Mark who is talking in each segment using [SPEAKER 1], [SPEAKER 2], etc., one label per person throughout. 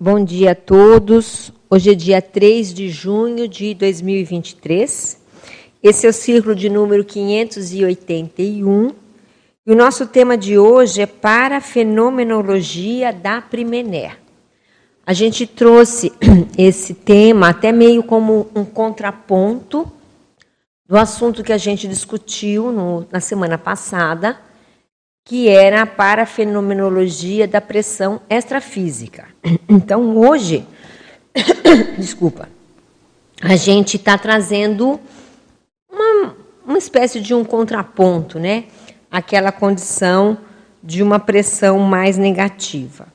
[SPEAKER 1] Bom dia a todos. Hoje é dia 3 de junho de 2023. Esse é o círculo de número 581. E o nosso tema de hoje é para a fenomenologia da Primener. A gente trouxe esse tema até meio como um contraponto do assunto que a gente discutiu no, na semana passada, que era para a fenomenologia da pressão extrafísica. Então, hoje, desculpa, a gente está trazendo uma, uma espécie de um contraponto, né? Aquela condição de uma pressão mais negativa.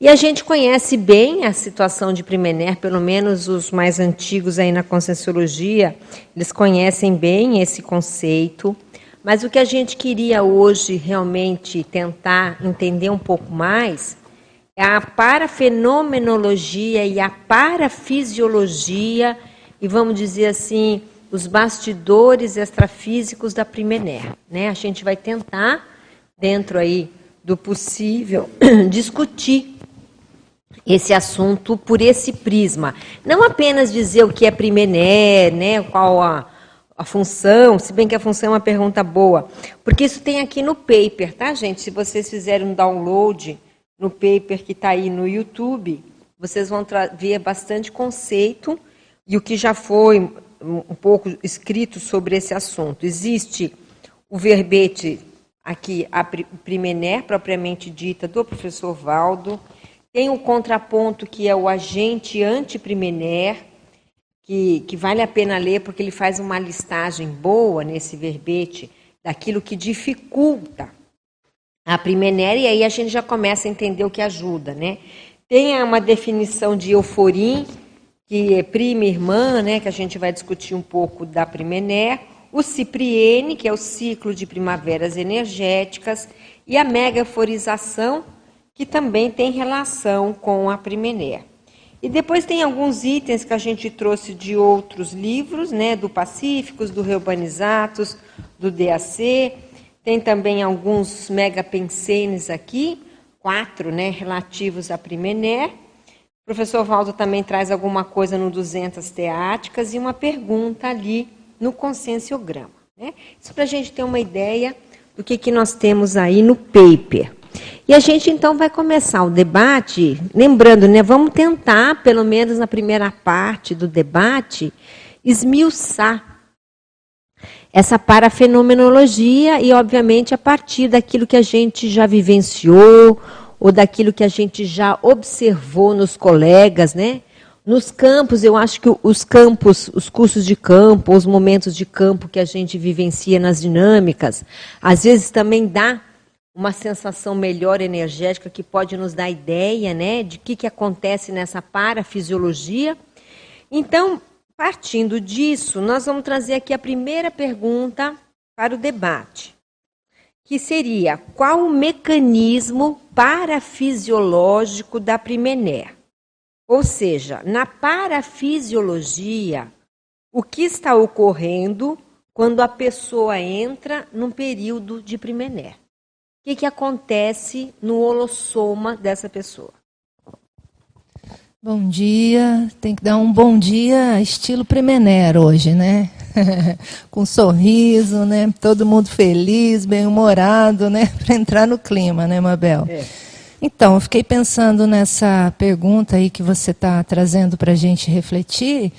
[SPEAKER 1] E a gente conhece bem a situação de Primener, pelo menos os mais antigos aí na Conscienciologia, eles conhecem bem esse conceito. Mas o que a gente queria hoje realmente tentar entender um pouco mais é a parafenomenologia e a parafisiologia, e vamos dizer assim, os bastidores extrafísicos da Primener. Né? A gente vai tentar, dentro aí do possível, discutir esse assunto por esse prisma. Não apenas dizer o que é Primener, né, qual a a função, se bem que a função é uma pergunta boa, porque isso tem aqui no paper, tá, gente? Se vocês fizerem um download no paper que está aí no YouTube, vocês vão ver bastante conceito e o que já foi um pouco escrito sobre esse assunto. Existe o verbete aqui, a primener, propriamente dita, do professor Valdo, tem o contraponto que é o agente anti-primener, que, que vale a pena ler porque ele faz uma listagem boa nesse verbete daquilo que dificulta a primenéria, e aí a gente já começa a entender o que ajuda, né? Tem uma definição de euforim, que é prima irmã, né, que a gente vai discutir um pouco da primené, o cipriene, que é o ciclo de primaveras energéticas, e a megaforização, que também tem relação com a primené. E depois tem alguns itens que a gente trouxe de outros livros, né, do Pacíficos, do Reurbanizatos, do DAC. Tem também alguns megapensenes aqui, quatro, né, relativos à Primené. O professor Valdo também traz alguma coisa no 200 teáticas e uma pergunta ali no conscienciograma. Né? Isso para a gente ter uma ideia do que, que nós temos aí no paper. E a gente então vai começar o debate, lembrando, né, vamos tentar, pelo menos na primeira parte do debate, esmiuçar essa parafenomenologia e, obviamente, a partir daquilo que a gente já vivenciou ou daquilo que a gente já observou nos colegas, né? Nos campos, eu acho que os campos, os cursos de campo, os momentos de campo que a gente vivencia nas dinâmicas, às vezes também dá uma sensação melhor energética que pode nos dar ideia né, de o que, que acontece nessa parafisiologia. Então, partindo disso, nós vamos trazer aqui a primeira pergunta para o debate, que seria qual o mecanismo parafisiológico da primené? Ou seja, na parafisiologia, o que está ocorrendo quando a pessoa entra num período de primené? Que, que acontece no holossoma dessa pessoa.
[SPEAKER 2] Bom dia, tem que dar um bom dia estilo Premener hoje, né? Com um sorriso, né? Todo mundo feliz, bem-humorado, né? Para entrar no clima, né, Mabel? É. Então, eu fiquei pensando nessa pergunta aí que você está trazendo para a gente refletir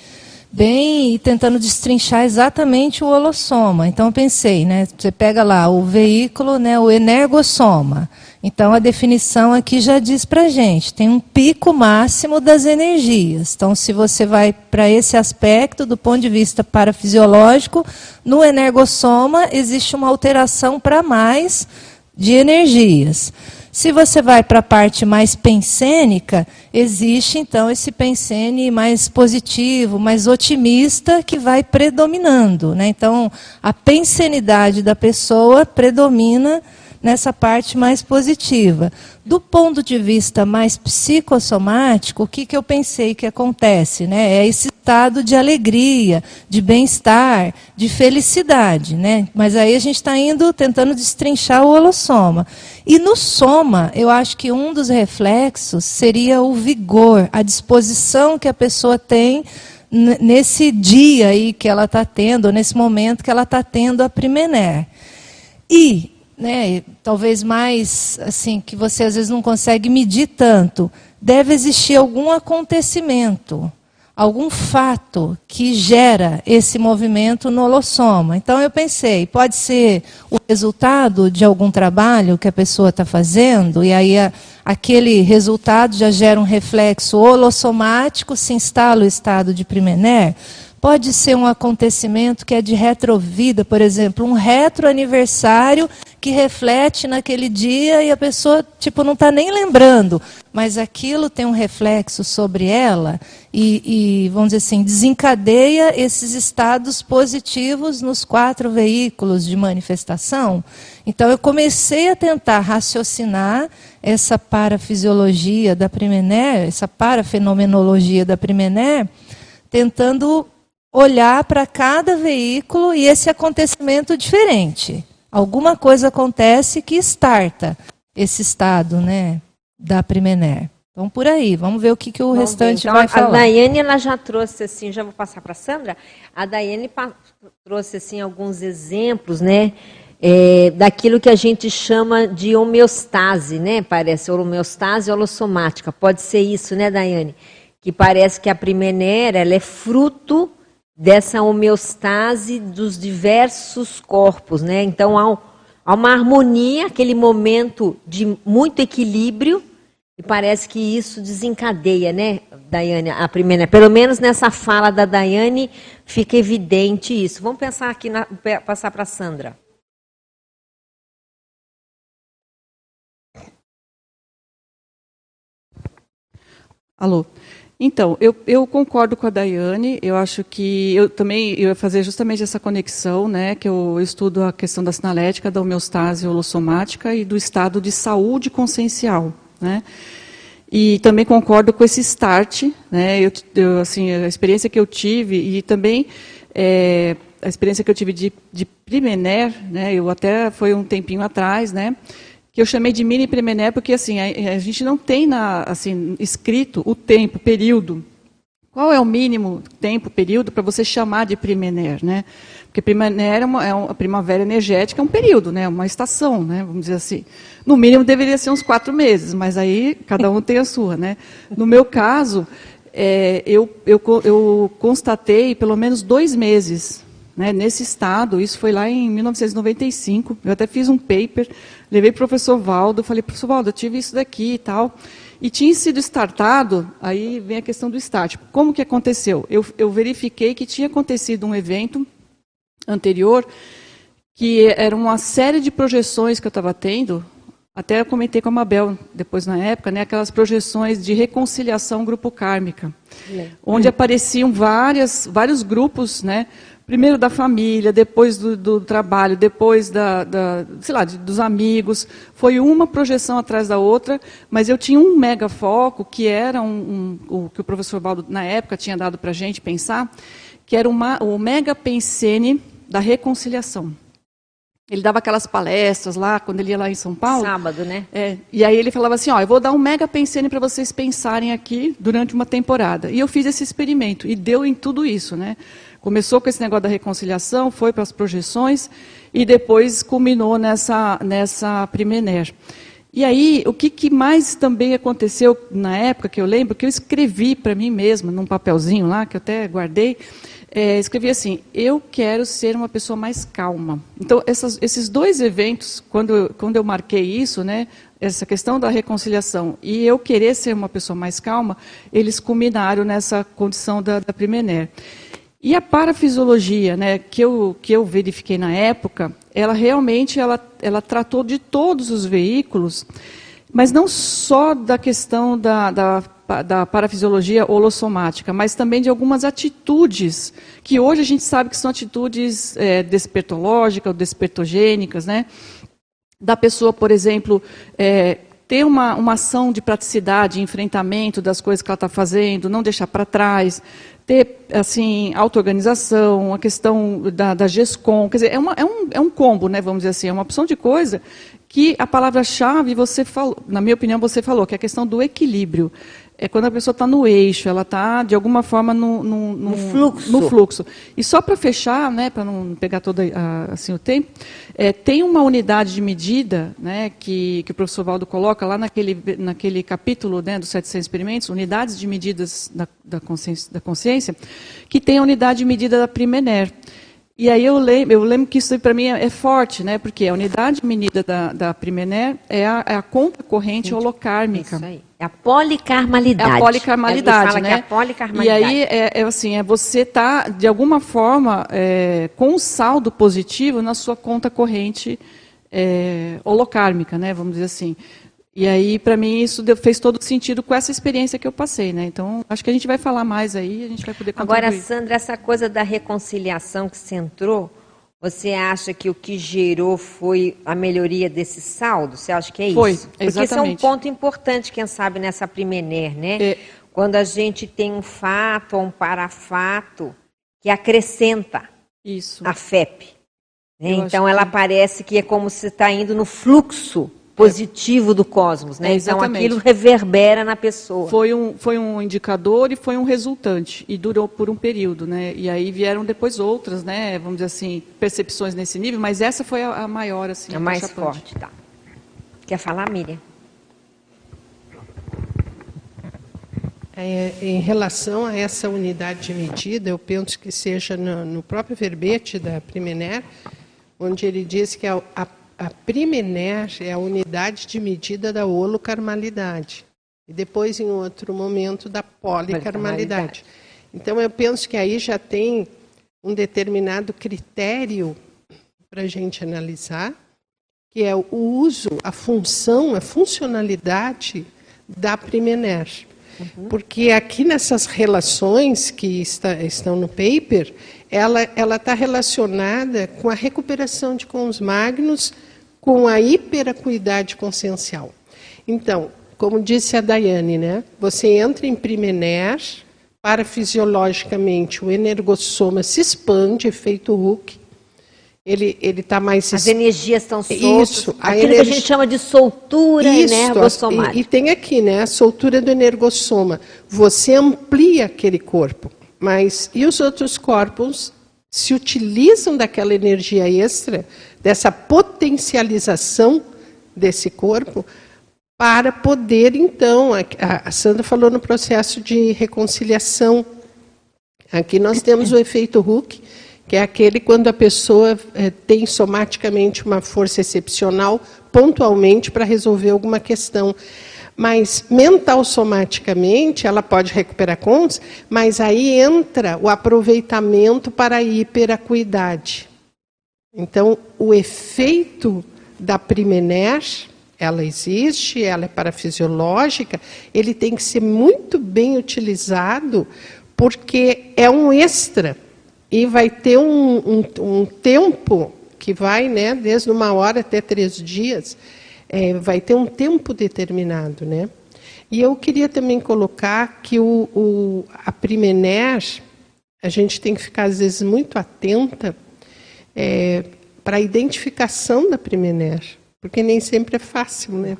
[SPEAKER 2] bem e tentando destrinchar exatamente o holossoma. Então eu pensei, né, você pega lá o veículo, né, o energossoma. Então a definição aqui já diz para gente, tem um pico máximo das energias. Então se você vai para esse aspecto do ponto de vista parafisiológico, no energossoma existe uma alteração para mais de energias. Se você vai para a parte mais pensênica, existe então esse pensene mais positivo, mais otimista, que vai predominando. Né? Então, a pensenidade da pessoa predomina nessa parte mais positiva. Do ponto de vista mais psicossomático, o que, que eu pensei que acontece? Né? É esse estado de alegria, de bem-estar, de felicidade. Né? Mas aí a gente está indo tentando destrinchar o holossoma. E no soma, eu acho que um dos reflexos seria o vigor, a disposição que a pessoa tem nesse dia aí que ela está tendo, nesse momento que ela está tendo a Primener. E, né, talvez mais, assim, que você às vezes não consegue medir tanto, deve existir algum acontecimento, algum fato que gera esse movimento no holossoma. Então eu pensei, pode ser o resultado de algum trabalho que a pessoa está fazendo, e aí a, aquele resultado já gera um reflexo holossomático, se instala o estado de Primener. Pode ser um acontecimento que é de retrovida, por exemplo, um retroaniversário que reflete naquele dia e a pessoa tipo não está nem lembrando, mas aquilo tem um reflexo sobre ela e, e, vamos dizer assim desencadeia esses estados positivos nos quatro veículos de manifestação. Então eu comecei a tentar raciocinar essa parafisiologia da Primener, essa parafenomenologia da Primener, tentando olhar para cada veículo e esse acontecimento diferente. Alguma coisa acontece que starta esse estado, né, da Primener. Então, por aí, vamos ver o que, que o vamos restante então, vai falar.
[SPEAKER 1] A Daiane, ela já trouxe, assim, já vou passar para a Sandra, a Daiane trouxe, assim, alguns exemplos, né, é, daquilo que a gente chama de homeostase, né, parece, homeostase holossomática, pode ser isso, né, Daiane? Que parece que a Primener, ela é fruto dessa homeostase dos diversos corpos, né? Então há, há uma harmonia, aquele momento de muito equilíbrio, e parece que isso desencadeia, né, Daiane, a primeira, pelo menos nessa fala da Daiane fica evidente isso. Vamos pensar aqui, na, passar para Sandra.
[SPEAKER 3] Alô. Então, eu, eu, concordo com a Daiane, eu acho que eu também eu ia fazer justamente essa conexão, né, que eu estudo a questão da sinalética, da homeostase holossomática e do estado de saúde consciencial, né. E também concordo com esse start, né, eu, eu, assim, a experiência que eu tive e também é, a experiência que eu tive de, de Primener, né, eu até foi um tempinho atrás, né, que eu chamei de mini Premené, porque assim, a, a, gente não tem na, assim, escrito o tempo, período. Qual é o mínimo tempo, período, para você chamar de Primener? Né? Porque Primener é uma, é uma primavera energética, é um período, né? uma estação, né? vamos dizer assim. No mínimo deveria ser uns quatro meses, mas aí cada um tem a sua. Né? No meu caso, é, eu, eu, eu constatei pelo menos dois meses né, nesse estado, isso foi lá em 1995, eu até fiz um paper, levei para o professor Valdo, falei, professor Valdo, eu tive isso daqui e tal, e tinha sido startado, aí vem a questão do start. Como que aconteceu? Eu, eu verifiquei que tinha acontecido um evento anterior, que era uma série de projeções que eu estava tendo, até eu comentei com a Mabel depois na época, né, aquelas projeções de reconciliação grupo kármica, é. onde apareciam várias, vários grupos, né, primeiro da família, depois do, do trabalho, depois da, da, sei lá, dos amigos. Foi uma projeção atrás da outra, mas eu tinha um mega foco que era um, um o que o professor Baldo na época tinha dado para a gente pensar, que era uma, o mega pensene da reconciliação. Ele dava aquelas palestras lá, quando ele ia lá em São Paulo.
[SPEAKER 1] Sábado, né?
[SPEAKER 3] É, e aí ele falava assim, ó, eu vou dar um mega pensene para vocês pensarem aqui durante uma temporada. E eu fiz esse experimento, e deu em tudo isso, né? Começou com esse negócio da reconciliação, foi para as projeções e depois culminou nessa, nessa Primener. E aí, o que, que, mais também aconteceu na época que eu lembro, que eu escrevi para mim mesma, num papelzinho lá, que eu até guardei, é, escrevi assim: Eu quero ser uma pessoa mais calma. Então, essas, esses dois eventos, quando, quando eu marquei isso, né, essa questão da reconciliação e eu querer ser uma pessoa mais calma, eles culminaram nessa condição da, da Primener. E a parafisiologia, né, que eu, que eu verifiquei na época, ela realmente ela, ela tratou de todos os veículos, mas não só da questão da, da, da parafisiologia holossomática, mas também de algumas atitudes, que hoje a gente sabe que são atitudes é, despertológicas ou despertogênicas, né? da pessoa, por exemplo, é, ter uma, uma ação de praticidade, enfrentamento das coisas que ela está fazendo, não deixar para trás, ter assim auto-organização, a questão da, da GESCOM, quer dizer, é, uma, é, um, é um combo, né, vamos dizer assim, é uma opção de coisa que a palavra-chave você falou, na minha opinião, você falou, que é a questão do equilíbrio é quando a pessoa está no eixo, ela está, de alguma forma, no, no, no, no, fluxo. no fluxo. E só para fechar, né, para não pegar todo a, assim, o tempo, é, tem uma unidade de medida né, que, que o professor Valdo coloca lá naquele, naquele capítulo né, dos 700 experimentos, unidades de medidas da, da, consciência, da consciência, que tem a unidade de medida da Primener. E aí eu lembro, eu lembro que isso para mim é, é, forte, né? Porque a unidade medida da, da Primener é a, é a conta corrente holocármica.
[SPEAKER 1] Isso aí. É a policarmalidade.
[SPEAKER 3] É a policarmalidade, né?
[SPEAKER 1] É a policarmalidade.
[SPEAKER 3] E aí é, é assim, é você tá de alguma forma é, com um saldo positivo na sua conta corrente é, holocármica, né? Vamos dizer assim. E aí, para mim, isso fez todo sentido com essa experiência que eu passei, né? Então, acho que a gente vai falar mais aí, a gente vai poder contribuir.
[SPEAKER 1] Agora, Sandra, essa coisa da reconciliação que você entrou, você acha que o que gerou foi a melhoria desse saldo? Você acha que é
[SPEAKER 3] foi,
[SPEAKER 1] isso?
[SPEAKER 3] Porque exatamente.
[SPEAKER 1] isso é um ponto importante, quem sabe, nessa Primener, né? É. Quando a gente tem um fato ou um parafato que acrescenta
[SPEAKER 3] isso.
[SPEAKER 1] a FEP. Né? Então, ela que... parece que é como se está indo no fluxo positivo do cosmos, né?
[SPEAKER 3] É,
[SPEAKER 1] então aquilo reverbera na pessoa.
[SPEAKER 3] Foi um, foi um indicador e foi um resultante e durou por um período, né? E aí vieram depois outras, né? Vamos dizer assim, percepções nesse nível, mas essa foi a, a maior, assim.
[SPEAKER 1] A, a mais forte, tá? Quer falar, Miriam?
[SPEAKER 4] É, em relação a essa unidade de medida, eu penso que seja no, no próprio verbete da Primener, onde ele diz que a, a a Primener é a unidade de medida da holocarmalidade. E depois, em outro momento, da policarmalidade. Então, eu penso que aí já tem um determinado critério para a gente analisar, que é o uso, a função, a funcionalidade da Primener. Uhum. Porque aqui nessas relações que está, estão no paper, ela está relacionada com a recuperação de cons magnos com a hiperacuidade consciencial. Então, como disse a Daiane, né, você entra em Primener, parafisiologicamente o energossoma se expande, efeito Hooke, ele está mais...
[SPEAKER 1] As energias estão soltas, Isso, a aquilo energia... que a gente chama de soltura Isso, energossomática.
[SPEAKER 4] E, e tem aqui, né, a soltura do energossoma. Você amplia aquele corpo, mas e os outros corpos se utilizam daquela energia extra, dessa potencialização desse corpo, para poder, então, a Sandra falou no processo de reconciliação. Aqui nós temos o efeito Hooke, que é aquele quando a pessoa é, tem somaticamente uma força excepcional, pontualmente, para resolver alguma questão. Mas mental somaticamente, ela pode recuperar cons, mas aí entra o aproveitamento para a hiperacuidade. Então, o efeito da Primener, ela existe, ela é parafisiológica, ele tem que ser muito bem utilizado, porque é um extra e vai ter um, um, um tempo que vai, né, desde uma hora até três dias, é, vai ter um tempo determinado, né? E eu queria também colocar que o, o, a Primener, a gente tem que ficar, às vezes, muito atenta é, para a identificação da Primener, porque nem sempre é fácil, né?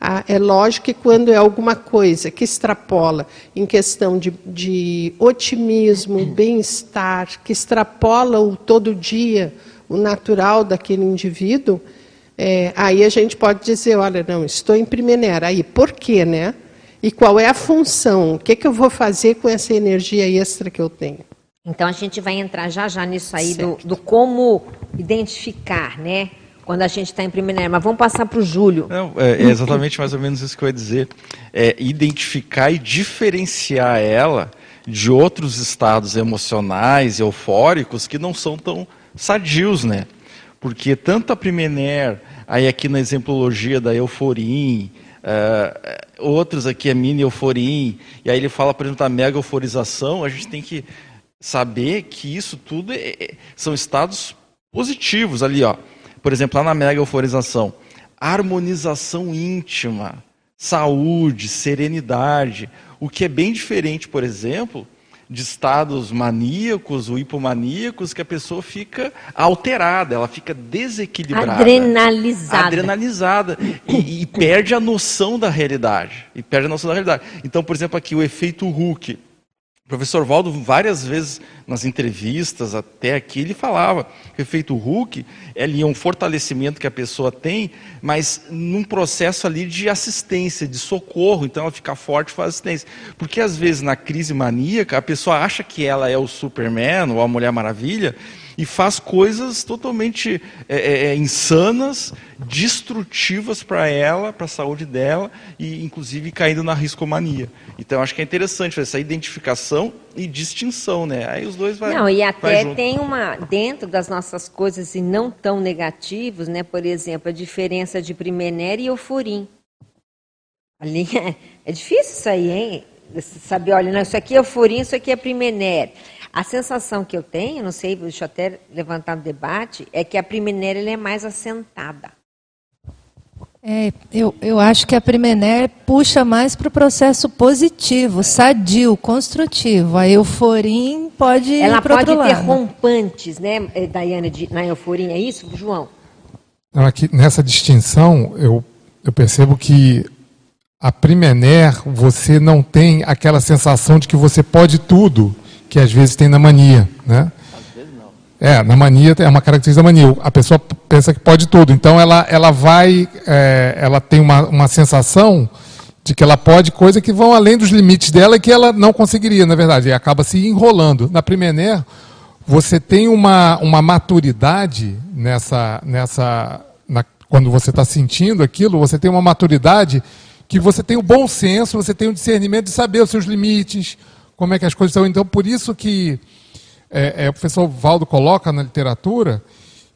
[SPEAKER 4] Ah, é lógico que quando é alguma coisa que extrapola em questão de, de otimismo, bem-estar, que extrapola o todo dia, o natural daquele indivíduo, é, aí a gente pode dizer, olha, não, estou em Primenera. Aí, por quê, né? E qual é a função? O que, que eu vou fazer com essa energia extra que eu tenho?
[SPEAKER 1] Então a gente vai entrar já já nisso aí do, do, como identificar, né? Quando a gente está em Primenera. Mas vamos passar para o Júlio.
[SPEAKER 5] Não, é, é, exatamente mais ou menos isso que eu ia dizer. É identificar e diferenciar ela de outros estados emocionais, eufóricos, que não são tão sadios, né? Porque tanto a Primener, aí aqui na exemplologia da Euforim, uh, outros aqui é mini Euforim, e aí ele fala, por exemplo, da mega euforização, a gente tem que saber que isso tudo é, é, são estados positivos ali, ó. Por exemplo, lá na mega euforização, harmonização íntima, saúde, serenidade, o que é bem diferente, por exemplo, de estados maníacos ou hipomaníacos que a pessoa fica alterada, ela fica desequilibrada.
[SPEAKER 1] Adrenalizada.
[SPEAKER 5] Adrenalizada. E, e, perde a noção da realidade. E perde a noção da realidade. Então, por exemplo, aqui o efeito Hulk. O professor Valdo, várias vezes nas entrevistas até aqui, ele falava que o efeito Hulk é um fortalecimento que a pessoa tem, mas num processo ali de assistência, de socorro, então ela fica forte e faz assistência. Porque às vezes na crise maníaca, a pessoa acha que ela é o Superman ou a Mulher Maravilha, e faz coisas totalmente é, é, é insanas, destrutivas para ela, para a saúde dela, e inclusive caindo na riscomania. Então acho que é interessante essa identificação e distinção, né? Aí os dois vai
[SPEAKER 1] Não, e até tem uma dentro das nossas coisas e não tão negativos, né? Por exemplo, a diferença de primener e euforim. Ali é, é difícil isso aí, hein? Saber, olha, não, isso aqui é euforim, isso aqui é primener. A sensação que eu tenho, não sei, deixa eu até levantar no debate, é que a primeira é mais assentada.
[SPEAKER 2] É, eu, eu acho que a Primener puxa mais para o processo positivo, sadio, construtivo. A euforim pode
[SPEAKER 1] Ela
[SPEAKER 2] ir para
[SPEAKER 1] pode
[SPEAKER 2] outro
[SPEAKER 1] ter
[SPEAKER 2] lado.
[SPEAKER 1] rompantes, né, eh, Daiane, de, na euforia, é isso, João?
[SPEAKER 6] Não, aqui, nessa distinção, eu, eu percebo que a Primener, você não tem aquela sensação de que você pode tudo que às vezes tem na mania, né? É, na mania é uma característica da mania. A pessoa pensa que pode tudo. Então ela, ela vai, é, ela tem uma, uma sensação de que ela pode coisas que vão além dos limites dela e que ela não conseguiria, na verdade. E acaba se enrolando. Na Primener, você tem uma, uma maturidade nessa, nessa na, quando você está sentindo aquilo, você tem uma maturidade que você tem o bom senso, você tem o discernimento de saber os seus limites, como é que as coisas estão. Então, por isso que é, é, o professor Valdo coloca na literatura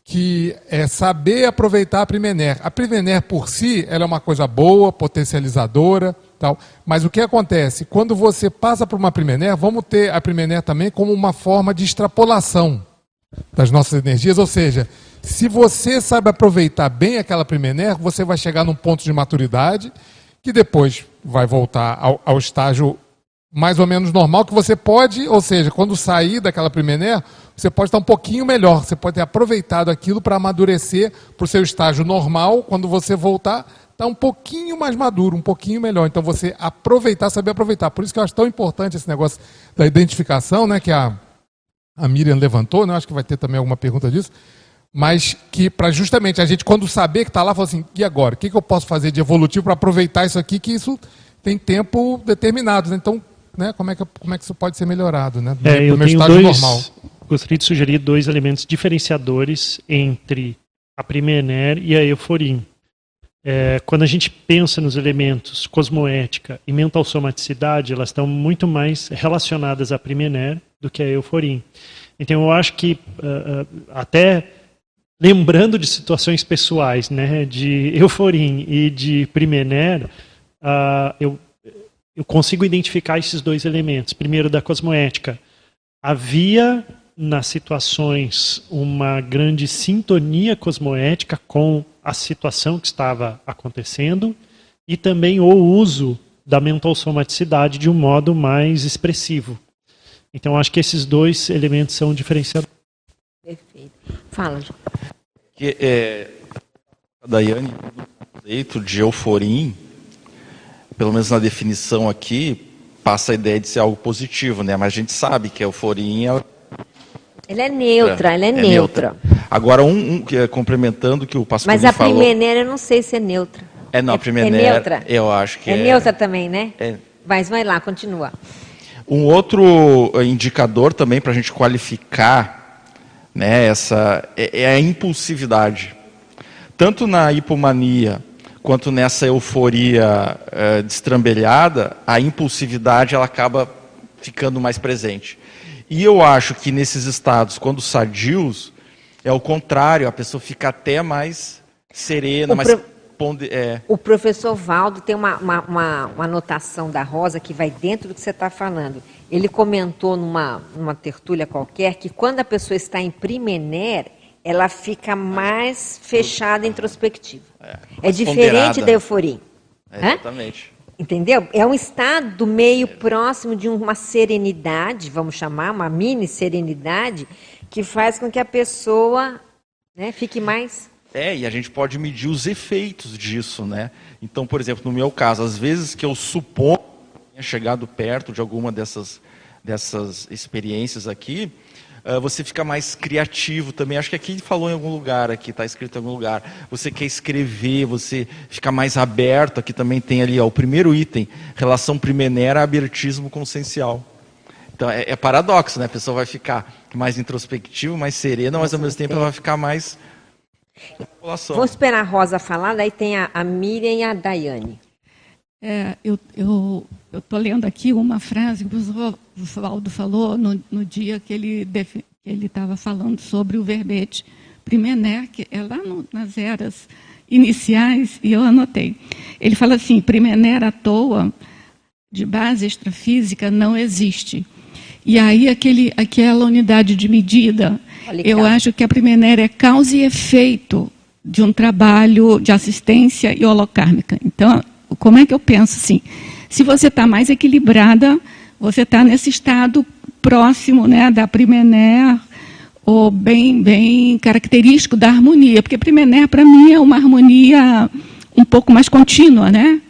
[SPEAKER 6] que é saber aproveitar a Primener. A Primener por si, ela é uma coisa boa, potencializadora, tal. Mas o que acontece? Quando você passa por uma Primener, vamos ter a Primener também como uma forma de extrapolação das nossas energias, ou seja, se você sabe aproveitar bem aquela Primener, você vai chegar num ponto de maturidade que depois vai voltar ao, ao estágio mais ou menos normal, que você pode, ou seja, quando sair daquela primeira, você pode estar um pouquinho melhor, você pode ter aproveitado aquilo para amadurecer para o seu estágio normal, quando você voltar, está um pouquinho mais maduro, um pouquinho melhor. Então você aproveitar, saber aproveitar. Por isso que eu acho tão importante esse negócio da identificação, né, que a, a Miriam levantou, né, acho que vai ter também alguma pergunta disso, mas que para justamente a gente, quando saber que está lá, falar assim, e agora? O que, que eu posso fazer de evolutivo para aproveitar isso aqui, que isso tem tempo determinado. Né? Então, né, como, é que, como é que isso pode ser melhorado, né?
[SPEAKER 7] No, é, eu tenho dois, normal. Gostaria de sugerir dois elementos diferenciadores entre a Primener e a Euforim. É, quando a gente pensa nos elementos cosmoética e mental somaticidade, elas estão muito mais relacionadas à Primener do que a Euforim. Então eu acho que uh, uh, até lembrando de situações pessoais, né, de Euforim e de Primener, uh, eu eu consigo identificar esses dois elementos. Primeiro, da cosmoética. Havia nas situações uma grande sintonia cosmoética com a situação que estava acontecendo e também o uso da mental somaticidade de um modo mais expressivo. Então, acho que esses dois elementos são diferenciadores.
[SPEAKER 1] Perfeito. Fala, João.
[SPEAKER 5] Que, é, a Daiane, o conceito de euforim, pelo menos na definição aqui, passa a ideia de ser algo positivo, né? Mas a gente sabe que a euforia... Ela,
[SPEAKER 1] ela é neutra, é, ela é, é neutra. neutra.
[SPEAKER 5] Agora, um, um que é complementando o que o pastor
[SPEAKER 1] Mas a
[SPEAKER 5] falou...
[SPEAKER 1] primeira eu não sei se é neutra.
[SPEAKER 5] É, não, a primeira
[SPEAKER 1] é neutra?
[SPEAKER 5] eu acho que é...
[SPEAKER 1] É neutra também, né?
[SPEAKER 5] É.
[SPEAKER 1] Mas vai lá, continua.
[SPEAKER 5] Um outro eh, indicador também para a gente qualificar né, essa, é, é a impulsividade. Tanto na hipomania quanto nessa euforia é, destrambelhada, a impulsividade ela acaba ficando mais presente. E eu acho que nesses estados, quando sadios, é o contrário, a pessoa fica até mais serena,
[SPEAKER 1] o
[SPEAKER 5] mais
[SPEAKER 1] pro...
[SPEAKER 5] ponde... é.
[SPEAKER 1] O professor Valdo tem uma, uma, uma, uma, anotação da Rosa que vai dentro do que você está falando. Ele comentou numa, numa tertúlia qualquer que quando a pessoa está em primener, ela fica mais fechada, introspectiva. É, diferente
[SPEAKER 5] ponderada.
[SPEAKER 1] da euforia.
[SPEAKER 5] É,
[SPEAKER 1] Hã?
[SPEAKER 5] exatamente.
[SPEAKER 1] Entendeu? É um estado meio próximo de uma serenidade, vamos chamar, uma mini serenidade, que faz com que a pessoa né, fique mais.
[SPEAKER 5] É, e a gente pode medir os efeitos disso, né? Então, por exemplo, no meu caso, às vezes que eu suponho que tenha chegado perto de alguma dessas, dessas experiências aqui, ah, você fica mais criativo também. Acho que aqui falou em algum lugar, aqui está escrito em algum lugar. Você quer escrever, você fica mais aberto. Aqui também tem ali ó, o primeiro item, relação primenera, abertismo consciencial. Então é, é paradoxo, né? A pessoa vai ficar mais introspectiva, mais serena, mas ao mesmo tempo ela vai ficar mais.
[SPEAKER 1] Vou esperar a Rosa falar, daí tem a, a Miriam e a Daiane.
[SPEAKER 8] É, eu estou lendo aqui uma frase que o Oswaldo falou no, no dia que ele estava falando sobre o verbete primener, que é lá no- nas eras iniciais, e eu anotei. Ele fala assim, primener à toa, de base extrafísica, não existe. E aí aquele, aquela unidade de medida,
[SPEAKER 1] Olha,
[SPEAKER 8] eu acho que a primener é causa e efeito de um trabalho de assistência e holocármica. Então, como é que eu penso assim? Se você está mais equilibrada, você está nesse estado próximo né, da primener, ou bem, bem característico da harmonia, porque primener para mim é uma harmonia um pouco mais contínua, né?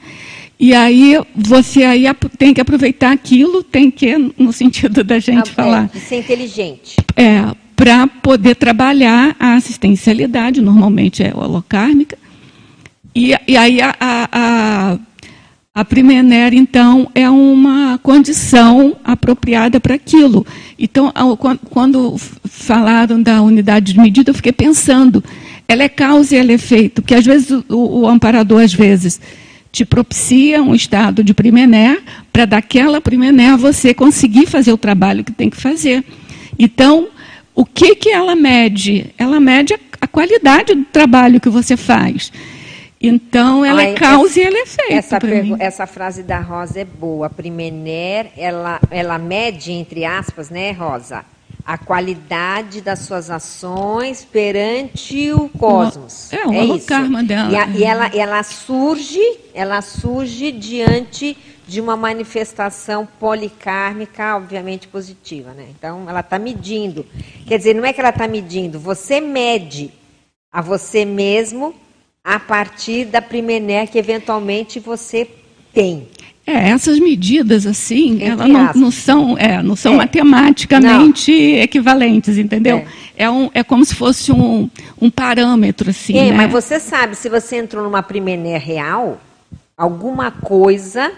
[SPEAKER 8] E aí você aí tem que aproveitar aquilo, tem que no sentido da gente
[SPEAKER 1] Ah,
[SPEAKER 8] falar
[SPEAKER 1] é, ser inteligente.
[SPEAKER 8] é, para poder trabalhar a assistencialidade, normalmente é holocármica. E, e aí a, a, a, a Primener, então, é uma condição apropriada para aquilo. Então, quando falaram da unidade de medida, eu fiquei pensando, ela é causa e ela é efeito, porque às vezes o, o amparador, às vezes, te propicia um estado de primener, para daquela primener você conseguir fazer o trabalho que tem que fazer. Então, o que, que ela mede? Ela mede a, a qualidade do trabalho que você faz. Então, ela
[SPEAKER 1] Ah,
[SPEAKER 8] é causa e ela é efeito.
[SPEAKER 1] Essa, pergu- essa frase da Rosa é boa. A Primener, ela, ela mede, entre aspas, né, Rosa? A qualidade das suas ações perante o cosmos.
[SPEAKER 8] é, o
[SPEAKER 1] isso.
[SPEAKER 8] holocarma dela.
[SPEAKER 1] E, a- e ela, ela surge, ela surge diante de uma manifestação policármica, obviamente positiva, né? Então, ela está medindo. Quer dizer, não é que ela está medindo, você mede a você mesmo a partir da primener que eventualmente você tem.
[SPEAKER 8] É, essas medidas, assim,
[SPEAKER 1] Entre
[SPEAKER 8] elas não, não são, é, não são
[SPEAKER 1] É.
[SPEAKER 8] matematicamente equivalentes, entendeu? É. um, é como se fosse um, um parâmetro, assim,
[SPEAKER 1] é,
[SPEAKER 8] né?
[SPEAKER 1] mas você sabe, se você entrou numa primener real, alguma coisa,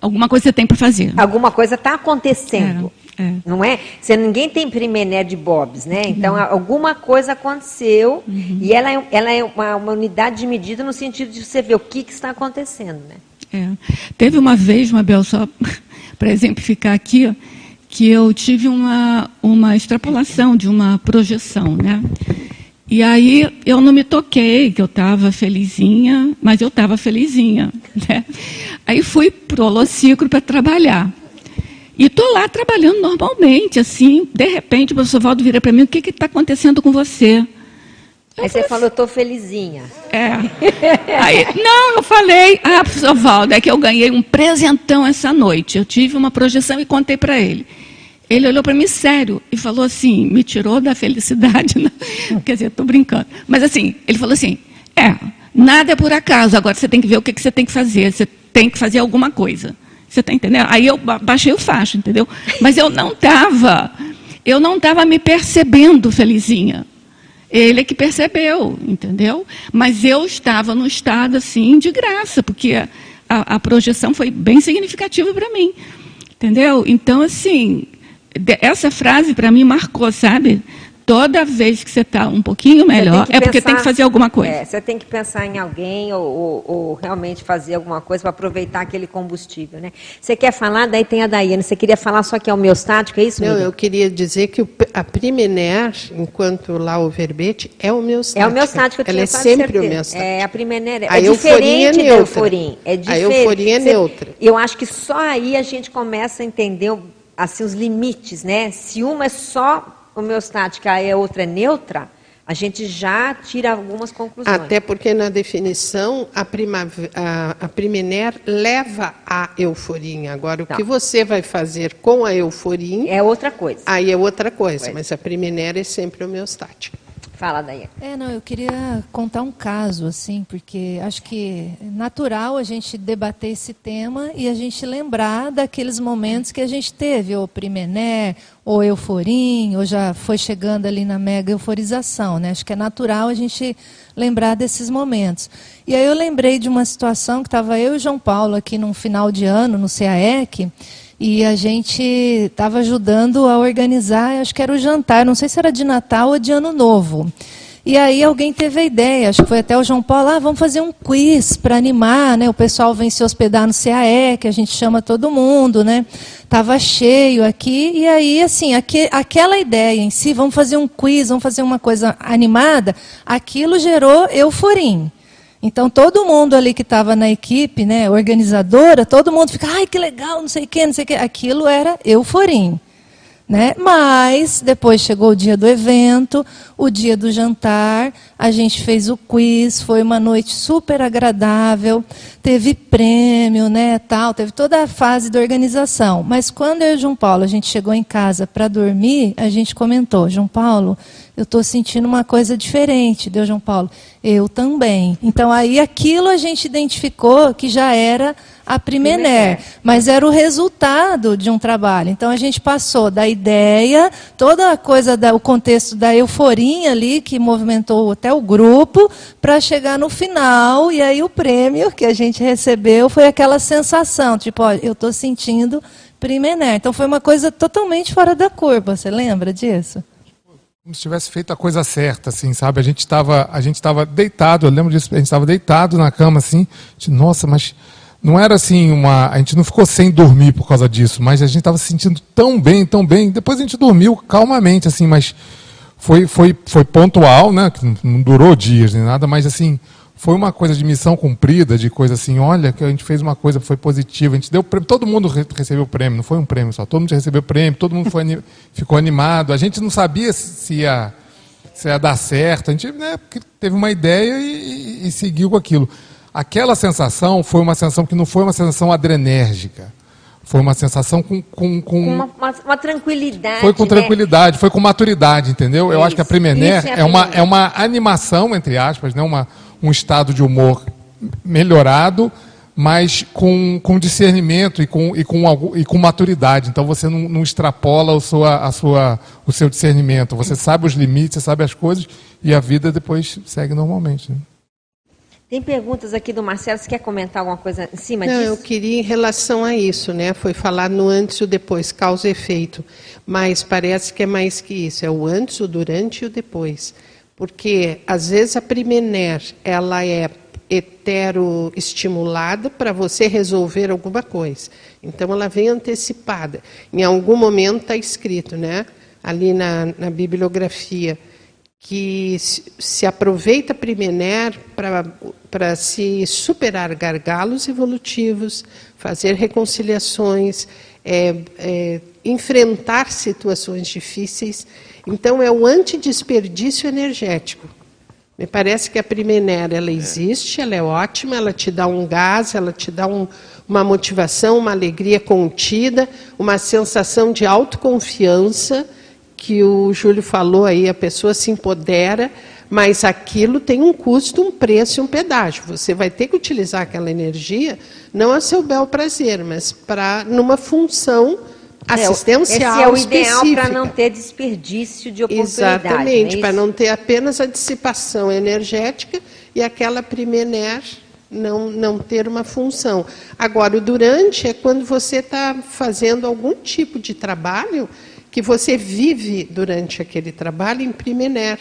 [SPEAKER 8] Alguma coisa você tem para fazer.
[SPEAKER 1] alguma coisa está acontecendo.
[SPEAKER 8] É, é.
[SPEAKER 1] Não é? Se ninguém tem primener de bobs, né? Então, alguma coisa aconteceu e ela é, ela é uma, uma unidade de medida no sentido de você ver o que, que está acontecendo, né?
[SPEAKER 8] É. Teve uma vez, Mabel, só para exemplificar aqui, que eu tive uma, uma extrapolação de uma projeção, né? E aí eu não me toquei, que eu estava felizinha, mas eu estava felizinha, né? Aí fui pro holociclo para trabalhar. E estou lá trabalhando normalmente, assim, de repente o professor Valdo vira para mim, o que está acontecendo com você? Eu
[SPEAKER 1] Aí você
[SPEAKER 8] falei,
[SPEAKER 1] falou, eu estou felizinha.
[SPEAKER 8] é. Aí, não, eu falei, ah, professor Valdo, é que eu ganhei um presentão essa noite. Eu tive uma projeção e contei para ele. Ele olhou para mim sério e falou assim, me tirou da felicidade. né? Quer dizer, estou brincando. Mas assim, ele falou assim, é, nada é por acaso, agora você tem que ver o que, que você tem que fazer. Você tem que fazer alguma coisa. Você está entendendo? Aí eu ba- baixei o facho, entendeu? Mas eu não estava, eu não estava me percebendo felizinha. Ele é que percebeu, entendeu? Mas eu estava num estado assim de graça, porque a, a projeção foi bem significativa para mim, entendeu? Então, assim, essa frase para mim marcou, sabe? Toda vez que você está um pouquinho melhor,
[SPEAKER 1] Você
[SPEAKER 8] é porque tem que fazer alguma coisa.
[SPEAKER 1] É, você tem que pensar em alguém ou, ou- ou realmente fazer alguma coisa para aproveitar aquele combustível, né? Você quer falar? Daí tem a Daiane. Você queria falar só que é homeostático, é isso,
[SPEAKER 4] Não,
[SPEAKER 1] Miriam?
[SPEAKER 4] eu queria dizer que o a Primener, enquanto lá o verbete, é homeostática.
[SPEAKER 1] É homeostático, eu
[SPEAKER 4] Ela
[SPEAKER 1] tinha
[SPEAKER 4] é
[SPEAKER 1] quase
[SPEAKER 4] sempre
[SPEAKER 1] certeza.
[SPEAKER 4] homeostática.
[SPEAKER 1] É, a primeira é
[SPEAKER 4] A euforia é
[SPEAKER 1] diferente da
[SPEAKER 4] neutra.
[SPEAKER 1] euforia. É
[SPEAKER 4] A
[SPEAKER 1] diferente.
[SPEAKER 4] euforia é
[SPEAKER 1] Você-
[SPEAKER 4] neutra.
[SPEAKER 1] Eu acho que só aí a gente começa a entender assim, os limites, né? Se uma é só homeostática e a outra é neutra, a gente já tira algumas conclusões.
[SPEAKER 4] Até porque na definição a, primavera, a, a Primener leva à euforia. Agora, o
[SPEAKER 1] Tá.
[SPEAKER 4] que você vai fazer com a euforia,
[SPEAKER 1] É outra coisa.
[SPEAKER 4] aí é outra coisa.
[SPEAKER 1] Coisa.
[SPEAKER 4] Mas a Primener é sempre homeostática.
[SPEAKER 1] Fala, Daiane.
[SPEAKER 2] É, não, eu queria contar um caso, assim, porque acho que é natural a gente debater esse tema e a gente lembrar daqueles momentos que a gente teve, ou Primené, ou Euforim, ou já foi chegando ali na mega euforização, né? Acho que é natural a gente lembrar desses momentos. E aí eu lembrei de uma situação que estava eu e João Paulo aqui num final de ano, no CAEC, e a gente estava ajudando a organizar, acho que era o jantar, não sei se era de Natal ou de Ano Novo. E aí alguém teve a ideia, acho que foi até o João Paulo, ah, vamos fazer um quiz para animar, né? O pessoal vem se hospedar no CAE, que a gente chama todo mundo, né? Tava cheio aqui, e aí, assim, aque- aquela ideia em si, vamos fazer um quiz, vamos fazer uma coisa animada, aquilo gerou euforim. Então todo mundo ali que estava na equipe, né, organizadora, todo mundo fica, ai que legal, não sei o quê, não sei o quê. Aquilo era euforim. Né? Mas depois chegou o dia do evento, o dia do jantar, a gente fez o quiz, foi uma noite super agradável, teve prêmio, né, tal, teve toda a fase da organização. Mas quando eu e o João Paulo a gente chegou em casa para dormir, a gente comentou, João Paulo, eu estou sentindo uma coisa diferente, deu João Paulo. Eu também. Então aí aquilo a gente identificou que já era a Primener, mas era o resultado de um trabalho. Então a gente passou da ideia, toda a coisa, da, o contexto da euforia ali, que movimentou até o grupo, para chegar no final, e aí o prêmio que a gente recebeu foi aquela sensação, tipo, ó, eu estou sentindo Primener. Então foi uma coisa totalmente fora da curva, você lembra disso?
[SPEAKER 6] Como se tivesse feito a coisa certa, assim, sabe? A gente estava, a gente estava deitado, eu lembro disso, a gente estava deitado na cama, assim, de, nossa, mas não era assim uma, a gente não ficou sem dormir por causa disso, mas a gente estava se sentindo tão bem, tão bem. Depois a gente dormiu calmamente, assim, mas foi, foi, foi pontual, né? Não durou dias nem nada, mas assim foi uma coisa de missão cumprida, de coisa assim, olha, que a gente fez uma coisa, foi positiva, a gente deu prêmio, todo mundo re- recebeu prêmio, não foi um prêmio só, todo mundo recebeu prêmio, todo mundo foi ficou animado, a gente não sabia se ia, se ia dar certo, a gente né, teve uma ideia e, e- e seguiu com aquilo. Aquela sensação foi uma sensação que não foi uma sensação adrenérgica, foi uma sensação com, com, com
[SPEAKER 1] uma, uma- uma tranquilidade.
[SPEAKER 6] foi com
[SPEAKER 1] né?
[SPEAKER 6] tranquilidade, foi com maturidade, entendeu? Eu acho que a
[SPEAKER 1] Isso,
[SPEAKER 6] Primener
[SPEAKER 1] isso é
[SPEAKER 6] é, uma, é uma animação, entre aspas, né? uma, um estado de humor melhorado, mas com, com discernimento e com, e, com, e com maturidade. Então você não, não extrapola o, sua, a sua, o seu discernimento. Você sabe os limites, você sabe as coisas e a vida depois segue normalmente. né?
[SPEAKER 1] Tem perguntas aqui do Marcelo. Você quer comentar alguma coisa em cima
[SPEAKER 4] Não,
[SPEAKER 1] disso?
[SPEAKER 4] eu queria em relação a isso, né? Foi falar no antes e o depois, causa e efeito. Mas parece que é mais que isso, é o antes, o durante e o depois. Porque às vezes a Primener, ela é heteroestimulada para você resolver alguma coisa. Então ela vem antecipada. Em algum momento está escrito, né? Ali na, na bibliografia, que se, aproveita a Primener para se superar gargalos evolutivos, fazer reconciliações, é, é, enfrentar situações difíceis. Então, é o antidesperdício energético. Me parece que a Primener ela existe, ela é ótima, ela te dá um gás, ela te dá um, uma motivação, uma alegria contida, uma sensação de autoconfiança que o Júlio falou aí, a pessoa se empodera, mas aquilo tem um custo, um preço e um pedágio. Você vai ter que utilizar aquela energia não a seu bel prazer, mas para numa função assistencial
[SPEAKER 1] Esse é o ideal para não ter desperdício de oportunidade.
[SPEAKER 4] Exatamente,
[SPEAKER 1] não é
[SPEAKER 4] para não ter apenas a dissipação energética e aquela primener não, não ter uma função. Agora, o durante é quando você está fazendo algum tipo de trabalho que você vive durante aquele trabalho em primener.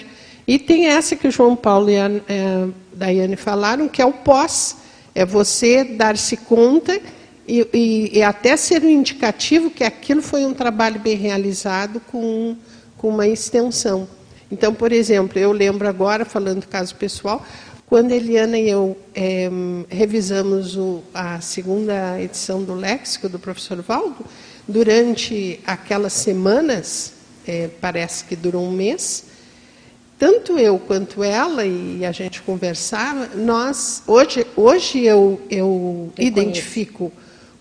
[SPEAKER 4] E tem essa que o João Paulo e a eh, Daiane falaram, que é o pós. É você dar-se conta e, e- e até ser um indicativo que aquilo foi um trabalho bem realizado com, com uma extensão. Então, por exemplo, eu lembro agora, falando do caso pessoal, quando a Eliana e eu eh, revisamos o- a segunda edição do léxico do professor Valdo, durante aquelas semanas, eh, parece que durou um mês, tanto eu quanto ela, e a gente conversava, nós, hoje, hoje eu, eu identifico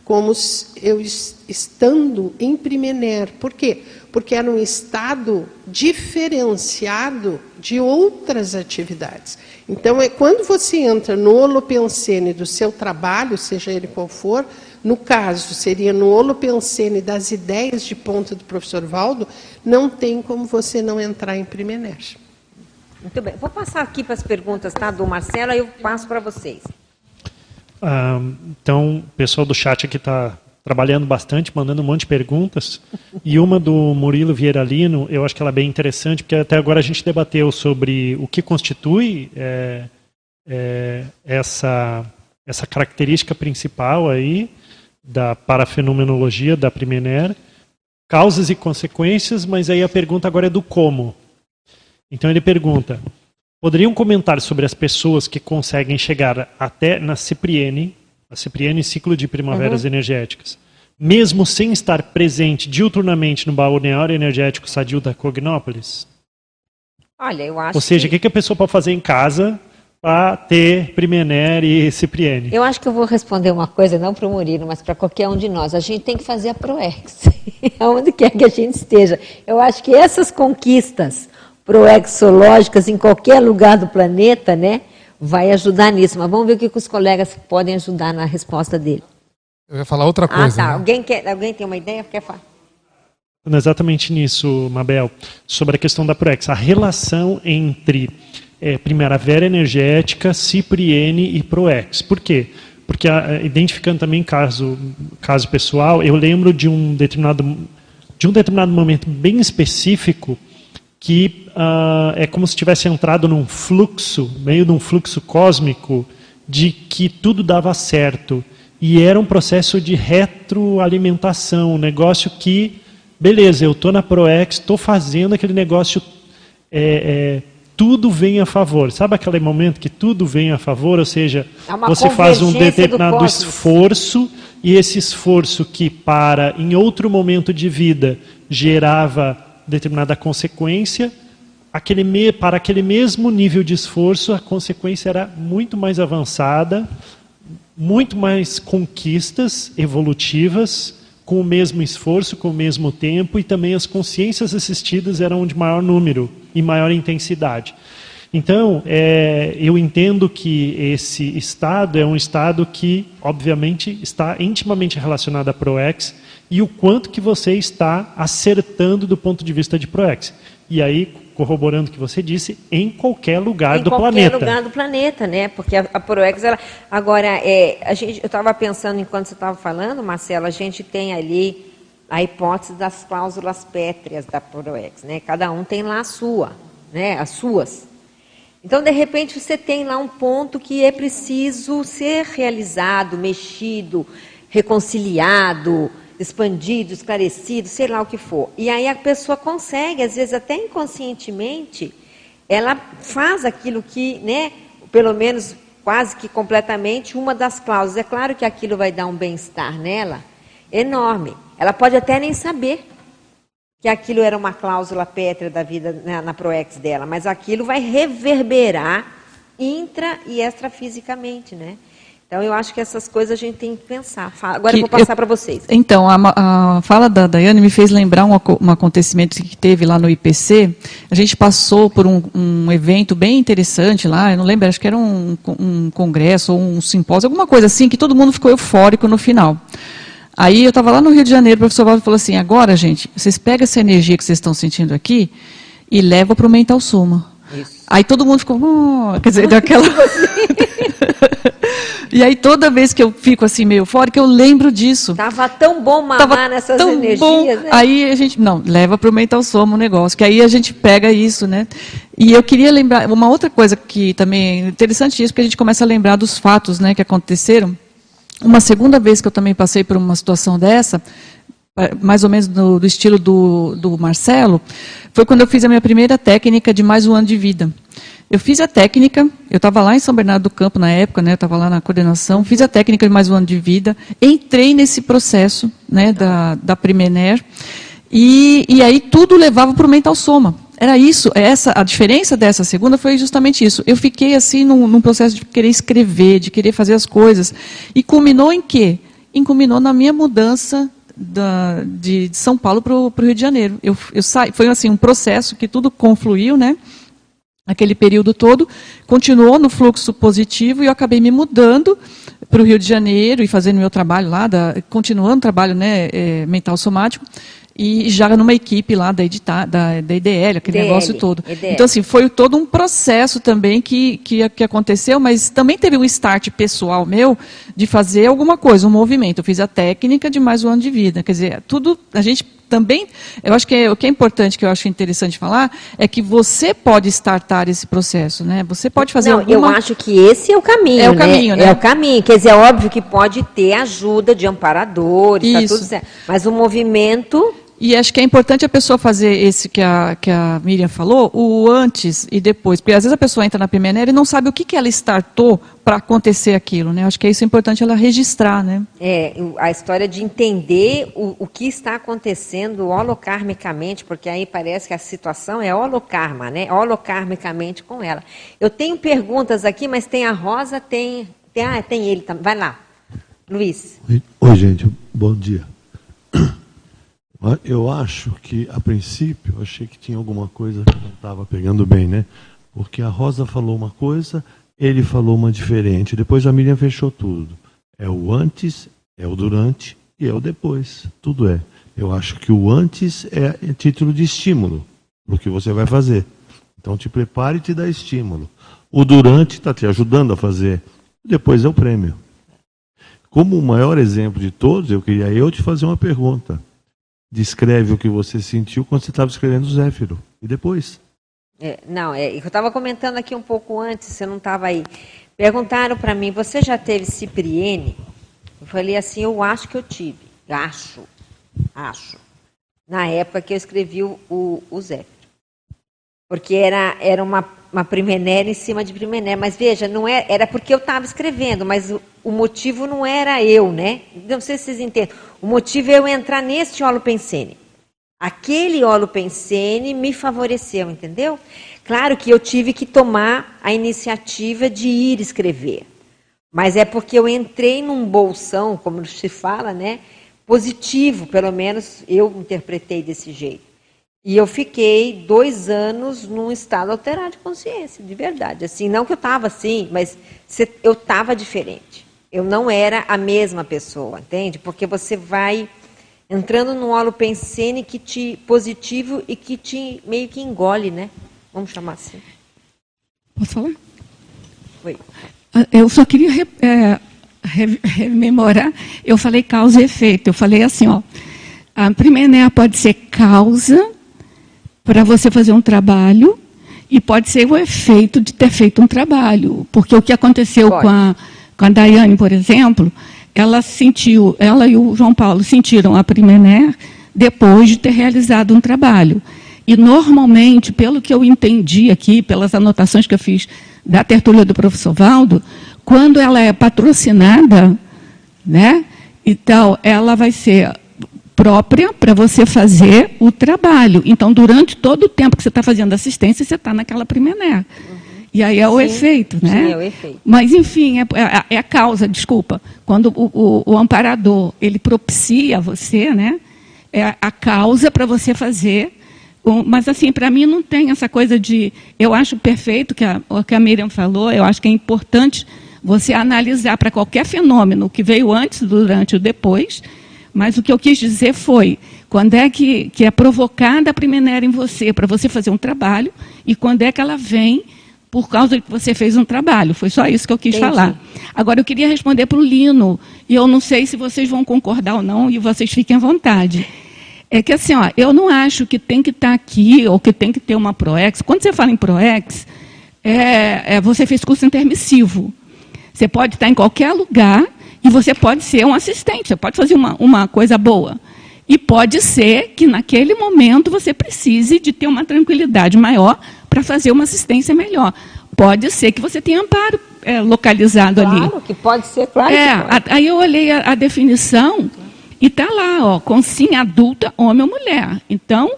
[SPEAKER 4] como eu estando em Primener. Por quê? Porque era um estado diferenciado de outras atividades. Então, é quando você entra no holopensene do seu trabalho, seja ele qual for, no caso, seria no holopensene das ideias de ponta do professor Valdo, não tem como você não entrar em Primener.
[SPEAKER 1] Muito bem. Vou passar aqui para as perguntas tá, do Marcelo, aí eu passo para vocês.
[SPEAKER 7] Ah, então, o pessoal do chat aqui está trabalhando bastante, mandando um monte de perguntas. E uma do Murilo Vieira Lino, eu acho que ela é bem interessante, porque até agora a gente debateu sobre o que constitui é, é, essa, essa característica principal aí da parafenomenologia da Primener, causas e consequências, mas aí a pergunta agora é do como. Então ele pergunta: poderiam comentar sobre as pessoas que conseguem chegar até na Cipriene, a Cipriene ciclo de primaveras uhum. energéticas, mesmo sem estar presente diuturnamente no balneário energético sadio da Cognópolis?
[SPEAKER 1] Olha, eu acho.
[SPEAKER 7] Ou seja,
[SPEAKER 1] que...
[SPEAKER 7] o que a pessoa pode fazer em casa para ter Primener e Cipriene?
[SPEAKER 1] Eu acho que eu vou responder uma coisa, não para o Murilo, mas para qualquer um de nós. A gente tem que fazer a ProEx, aonde quer que a gente esteja. Eu acho que essas conquistas proexológicas em qualquer lugar do planeta, né, vai ajudar nisso. Mas vamos ver o que os colegas podem ajudar na resposta dele.
[SPEAKER 6] Eu ia falar outra coisa.
[SPEAKER 1] Ah, tá.
[SPEAKER 6] Né?
[SPEAKER 1] Alguém, quer, alguém tem uma ideia? Quer falar?
[SPEAKER 7] Exatamente nisso, Mabel, sobre a questão da Proex. A relação entre é, Primavera Energética, Cipriene e Proex. Por quê? Porque, a, identificando também caso, caso pessoal, eu lembro de um determinado, de um determinado momento bem específico que uh, é como se tivesse entrado num fluxo, meio de um fluxo cósmico, de que tudo dava certo. E era um processo de retroalimentação, um negócio que, beleza, eu estou na ProEx, estou fazendo aquele negócio, é, é, tudo vem a favor. Sabe aquele momento que tudo vem a favor? Ou seja, é você faz um determinado esforço, e esse esforço que para, em outro momento de vida, gerava determinada consequência, aquele me, para aquele mesmo nível de esforço, a consequência era muito mais avançada, muito mais conquistas evolutivas, com o mesmo esforço, com o mesmo tempo, e também as consciências assistidas eram de maior número e maior intensidade. Então, é, eu entendo que esse estado é um estado que, obviamente, está intimamente relacionado à ProEx, e o quanto que você está acertando do ponto de vista de ProEx. E aí, corroborando o que você disse, em qualquer lugar
[SPEAKER 1] em
[SPEAKER 7] do
[SPEAKER 1] qualquer
[SPEAKER 7] planeta.
[SPEAKER 1] Em qualquer lugar do planeta, né? Porque a, a ProEx, ela... agora, é, a gente, eu estava pensando enquanto você estava falando, Marcelo, a gente tem ali a hipótese das cláusulas pétreas da ProEx, né? Cada um tem lá a sua, né? As suas. Então, de repente, você tem lá um ponto que é preciso ser realizado, mexido, reconciliado, expandido, esclarecido, sei lá o que for. E aí a pessoa consegue, às vezes até inconscientemente, ela faz aquilo que, né, pelo menos quase que completamente, uma das cláusulas. É claro que aquilo vai dar um bem-estar nela enorme. Ela pode até nem saber que aquilo era uma cláusula pétrea da vida na, na ProEx dela, mas aquilo vai reverberar intra e extrafisicamente, né? Então, eu acho que essas coisas a gente tem que pensar. Agora que eu vou passar para vocês.
[SPEAKER 3] Então, a, a, fala da Daiane me fez lembrar um, um, acontecimento que teve lá no IPC. A gente passou por um, um evento bem interessante lá, eu não lembro, acho que era um, um congresso ou um simpósio, alguma coisa assim, que todo mundo ficou eufórico no final. Aí eu estava lá no Rio de Janeiro, o professor Valdo falou assim, agora, gente, vocês pegam essa energia que vocês estão sentindo aqui e levam para o Mental Soma. Aí todo mundo ficou, oh, quer dizer, daquela... E aí toda vez que eu fico assim meio fora, que eu lembro disso.
[SPEAKER 1] Tava tão bom mamar Tava nessas
[SPEAKER 3] tão
[SPEAKER 1] energias,
[SPEAKER 3] bom.
[SPEAKER 1] Né?
[SPEAKER 3] Aí a gente, não, leva para o mental soma o negócio, que aí a gente pega isso, né? E eu queria lembrar, uma outra coisa que também é interessante isso, porque a gente começa a lembrar dos fatos, né, que aconteceram. Uma segunda vez que eu também passei por uma situação dessa, mais ou menos do, estilo do, do Marcelo, foi quando eu fiz a minha primeira técnica de mais um ano de vida. Eu fiz a técnica, eu estava lá em São Bernardo do Campo na época, né, estava lá na coordenação, fiz a técnica de mais um ano de vida, entrei nesse processo né, da, da Primener, e, e aí tudo levava para o mental soma. era isso, essa a diferença dessa segunda foi justamente isso. Eu fiquei assim num, num processo de querer escrever, de querer fazer as coisas. E culminou em quê? E culminou na minha mudança da, de, de, São Paulo para o Rio de Janeiro. Eu, eu saí, foi assim um processo que tudo confluiu, né? Aquele período todo continuou no fluxo positivo e eu acabei me mudando para o Rio de Janeiro e fazendo meu trabalho lá, da, continuando o trabalho né, é, mental somático e já numa equipe lá da, edita, da, da IDL, aquele DL, negócio todo. EDL. Então, assim, foi todo um processo também que, que, que, aconteceu, mas também teve um start pessoal meu de fazer alguma coisa, um movimento. Eu fiz a técnica de mais um ano de vida. Quer dizer, tudo, a gente também, eu acho que é, o que é importante, que eu acho interessante falar, é que você pode startar esse processo, né? Você pode fazer
[SPEAKER 1] Não,
[SPEAKER 3] alguma...
[SPEAKER 1] eu acho que esse é o caminho,
[SPEAKER 3] É o
[SPEAKER 1] né?
[SPEAKER 3] caminho, né?
[SPEAKER 1] É o caminho. Quer dizer, é óbvio que pode ter ajuda de amparadores, tá tudo certo. Mas o movimento
[SPEAKER 3] e acho que é importante a pessoa fazer esse que a, que a Miriam falou, o antes e depois. Porque às vezes a pessoa entra na PMNR e não sabe o que, que ela startou para acontecer aquilo. Né? Acho que é isso importante ela registrar. Né?
[SPEAKER 1] É, a história de entender o, o que está acontecendo holokarmicamente, porque aí parece que a situação é holokarma, né? holokarmicamente com ela. Eu tenho perguntas aqui, mas tem a Rosa, tem, tem, ah, tem ele também. Vai lá, Luiz.
[SPEAKER 9] Oi, Oi gente, bom dia. Eu acho que, a princípio, eu achei que tinha alguma coisa que não estava pegando bem, né? Porque a Rosa falou uma coisa, ele falou uma diferente. Depois a Miriam fechou tudo. É o antes, é o durante e é o depois. Tudo é. Eu acho que o antes é título de estímulo para o que você vai fazer. Então te prepare e te dá estímulo. O durante está te ajudando a fazer. Depois é o prêmio. Como o maior exemplo de todos, eu queria eu te fazer uma pergunta descreve o que você sentiu quando você estava escrevendo Zéfiro. E depois?
[SPEAKER 1] É, não, é, eu estava comentando aqui um pouco antes, você não estava aí. Perguntaram para mim, você já teve Cipriene? Eu falei assim, eu acho que eu tive. Acho, acho. Na época que eu escrevi o, o Zéfiro. Porque era, era uma uma primenéria em cima de primenéria. Mas veja, não é, era porque eu estava escrevendo, mas o, o, motivo não era eu, né? Não sei se vocês entendem. O motivo é eu entrar neste holopensene. Aquele holopensene me favoreceu, entendeu? Claro que eu tive que tomar a iniciativa de ir escrever. Mas é porque eu entrei num bolsão, como se fala, né? Positivo, pelo menos eu interpretei desse jeito. E eu fiquei dois anos num estado alterado de consciência, de verdade. Assim, não que eu estava assim, mas eu estava diferente. Eu não era a mesma pessoa, entende? Porque você vai entrando num holopensene que te positivo e que te meio que engole, né? Vamos chamar assim.
[SPEAKER 8] Posso falar?
[SPEAKER 1] Oi.
[SPEAKER 8] Ah, eu só queria é, rememorar. Eu falei causa e efeito. Eu falei assim, ó. A primeira pode ser causa para você fazer um trabalho e pode ser o efeito de ter feito um trabalho. Porque o que aconteceu com a, com a Daiane, por exemplo, ela sentiu, ela e o João Paulo sentiram a Primener depois de ter realizado um trabalho. E normalmente, pelo que eu entendi aqui, pelas anotações que eu fiz da tertúlia do professor Valdo, quando ela é patrocinada, né, então ela vai ser própria para você fazer o trabalho. Então, durante todo o tempo que você está fazendo assistência, você está naquela primeira. Uhum. E aí é o sim, efeito, né?
[SPEAKER 1] Sim, é o efeito.
[SPEAKER 8] Mas, enfim, é, é, é a causa, desculpa. Quando o, o, o, amparador, ele propicia você, né? É a causa para você fazer. Mas, assim, para mim não tem essa coisa de... Eu acho perfeito que a, o que a Miriam falou, eu acho que é importante você analisar para qualquer fenômeno que veio antes, durante ou depois, mas o que eu quis dizer foi quando é que, que é provocada a primeira em você para você fazer um trabalho e quando é que ela vem por causa de que você fez um trabalho. Foi só isso que eu quis Entendi. falar. Agora, eu queria responder para o Lino, e eu não sei se vocês vão concordar ou não, e vocês fiquem à vontade. É que assim, ó, eu não acho que tem que estar tá aqui ou que tem que ter uma ProEx. Quando você fala em ProEx, é, é, você fez curso intermissivo. Você pode estar em qualquer lugar e você pode ser um assistente, você pode fazer uma, uma coisa boa. E pode ser que naquele momento você precise de ter uma tranquilidade maior para fazer uma assistência melhor. Pode ser que você tenha amparo é, localizado
[SPEAKER 1] claro,
[SPEAKER 8] ali.
[SPEAKER 1] Claro, que pode ser, claro.
[SPEAKER 8] É, a, aí eu olhei a, a definição e está lá, ó, com sim adulta, homem ou mulher. Então,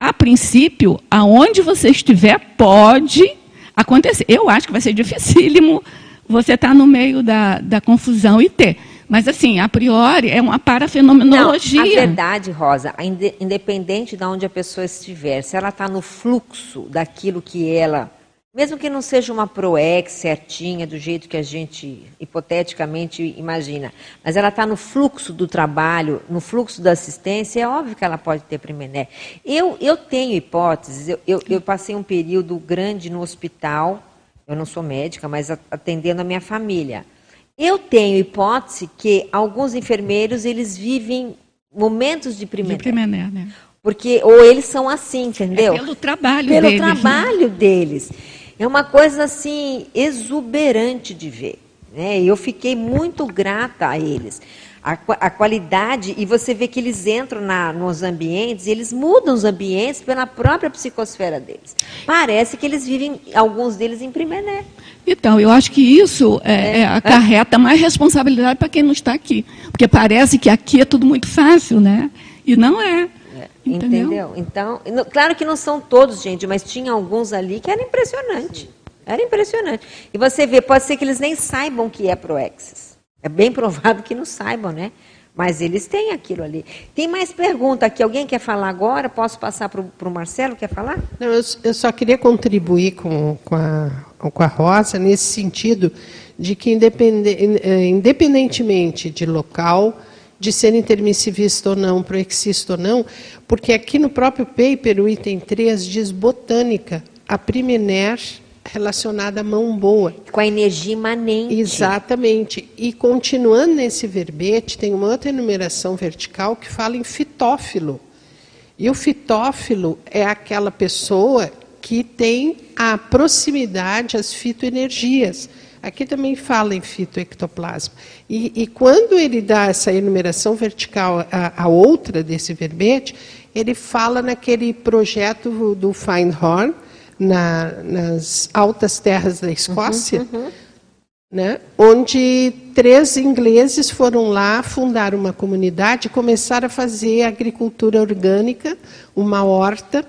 [SPEAKER 8] a princípio, aonde você estiver, pode acontecer. Eu acho que vai ser dificílimo você estar tá no meio da, da confusão e ter. Mas, assim, a priori, é uma parafenomenologia. Não,
[SPEAKER 1] a verdade, Rosa, independente de onde a pessoa estiver, se ela está no fluxo daquilo que ela mesmo que não seja uma ProEx certinha, do jeito que a gente hipoteticamente imagina, mas ela está no fluxo do trabalho, no fluxo da assistência, é óbvio que ela pode ter Primené. Eu, eu tenho hipóteses, eu, eu, eu passei um período grande no hospital, eu não sou médica, mas atendendo a minha família. Eu tenho hipótese que alguns enfermeiros, eles vivem momentos de Primené.
[SPEAKER 8] De Primené, né?
[SPEAKER 1] Porque, ou eles são assim, entendeu?
[SPEAKER 8] É pelo trabalho
[SPEAKER 1] pelo
[SPEAKER 8] deles.
[SPEAKER 1] Pelo né? trabalho né? deles. É uma coisa assim exuberante de ver. Né? Eu fiquei muito grata a eles. A, a, qualidade, e você vê que eles entram na, nos ambientes, e eles mudam os ambientes pela própria psicosfera deles. Parece que eles vivem, alguns deles, em primeiro
[SPEAKER 8] Então, eu acho que isso é, é. É, acarreta mais responsabilidade para quem não está aqui. Porque parece que aqui é tudo muito fácil, né? E não é.
[SPEAKER 1] Entendeu? Entendeu? Então, claro que não são todos, gente, mas tinha alguns ali que era impressionante. Era impressionante. E você vê, pode ser que eles nem saibam que é Proexis. É bem provável que não saibam, né? Mas eles têm aquilo ali. Tem mais pergunta aqui. Alguém quer falar agora? Posso passar para o Marcelo? Quer falar?
[SPEAKER 4] Não, eu, eu, só queria contribuir com, com, a, com a Rosa nesse sentido de que, eh, independentemente de local, de ser intermissivista ou não, proexista ou não, porque aqui no próprio paper, o item 3 diz botânica, a primener relacionada à mão boa.
[SPEAKER 1] Com a energia imanente.
[SPEAKER 4] Exatamente. E continuando nesse verbete, tem uma outra enumeração vertical que fala em fitófilo. E o fitófilo é aquela pessoa que tem a proximidade às fitoenergias. Aqui também fala em fitoectoplasma. E, e quando ele dá essa enumeração vertical a, a, outra desse verbete, ele fala naquele projeto do Feinhorn, na, nas altas terras da Escócia, uhum, uhum. Né, onde três ingleses foram lá fundar uma comunidade e começaram a fazer agricultura orgânica, uma horta,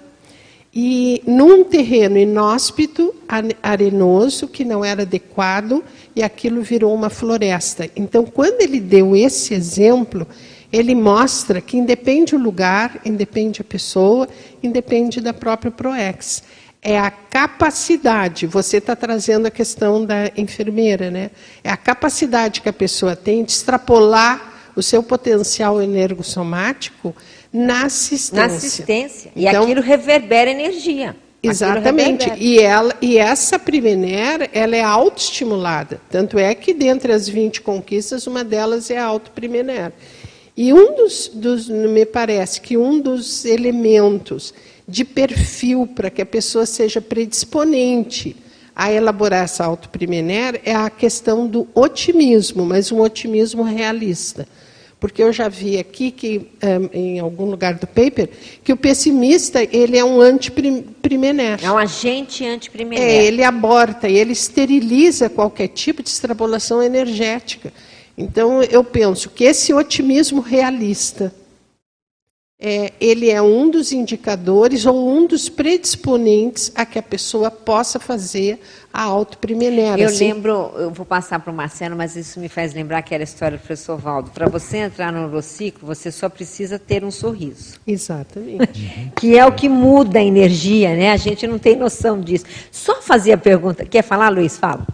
[SPEAKER 4] e num terreno inóspito, arenoso, que não era adequado, e aquilo virou uma floresta. Então, quando ele deu esse exemplo, ele mostra que independe o lugar, independe a pessoa, independe da própria ProEx. É a capacidade, você está trazendo a questão da enfermeira, né? É a capacidade que a pessoa tem de extrapolar o seu potencial energossomático na assistência.
[SPEAKER 1] Na assistência. E então, aquilo reverbera energia.
[SPEAKER 4] Exatamente. E, ela, e essa Primener, ela é autoestimulada. Tanto é que, dentre as 20 conquistas, uma delas é a auto-Primener. E um dos, dos, me parece que um dos elementos de perfil para que a pessoa seja predisponente a elaborar essa auto-Primener é a questão do otimismo, mas um otimismo realista porque eu já vi aqui que um, em algum lugar do paper que o pessimista ele é um antiprimener.
[SPEAKER 1] É um agente antiprimener.
[SPEAKER 4] É, ele aborta e ele esteriliza qualquer tipo de extrapolação energética. Então eu penso que esse otimismo realista é, ele é um dos indicadores ou um dos predisponentes a que a pessoa possa fazer a autoprimenera.
[SPEAKER 1] Eu assim. lembro, eu vou passar para o Marcelo, mas isso me faz lembrar que era a história do professor Valdo. Para você entrar no neurociclo, você só precisa ter um sorriso.
[SPEAKER 4] Exatamente.
[SPEAKER 1] que é o que muda a energia, né? A gente não tem noção disso. Só fazer a pergunta. Quer falar, Luiz? Fala.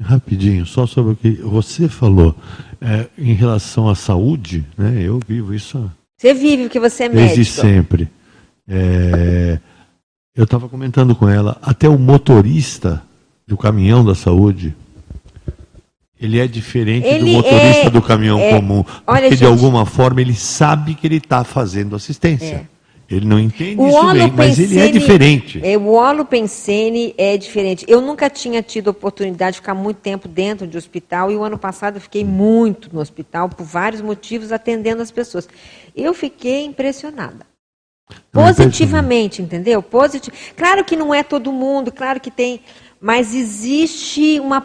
[SPEAKER 9] Rapidinho, só sobre o que você falou é, em relação à saúde, né? Eu vivo isso
[SPEAKER 1] você vive porque você é médico.
[SPEAKER 9] Desde sempre. É, eu estava comentando com ela, até o motorista do caminhão da saúde, ele é diferente ele do motorista é, do caminhão é, comum. Porque olha, de gente, alguma forma ele sabe que ele está fazendo assistência. É. Ele não entende o isso bem, mas ele é diferente.
[SPEAKER 1] É, o holopensene é diferente. Eu nunca tinha tido oportunidade de ficar muito tempo dentro de hospital, e o ano passado eu fiquei muito no hospital, por vários motivos, atendendo as pessoas. Eu fiquei impressionada. Positivamente, entendeu? Positi claro que não é todo mundo, claro que tem, mas existe uma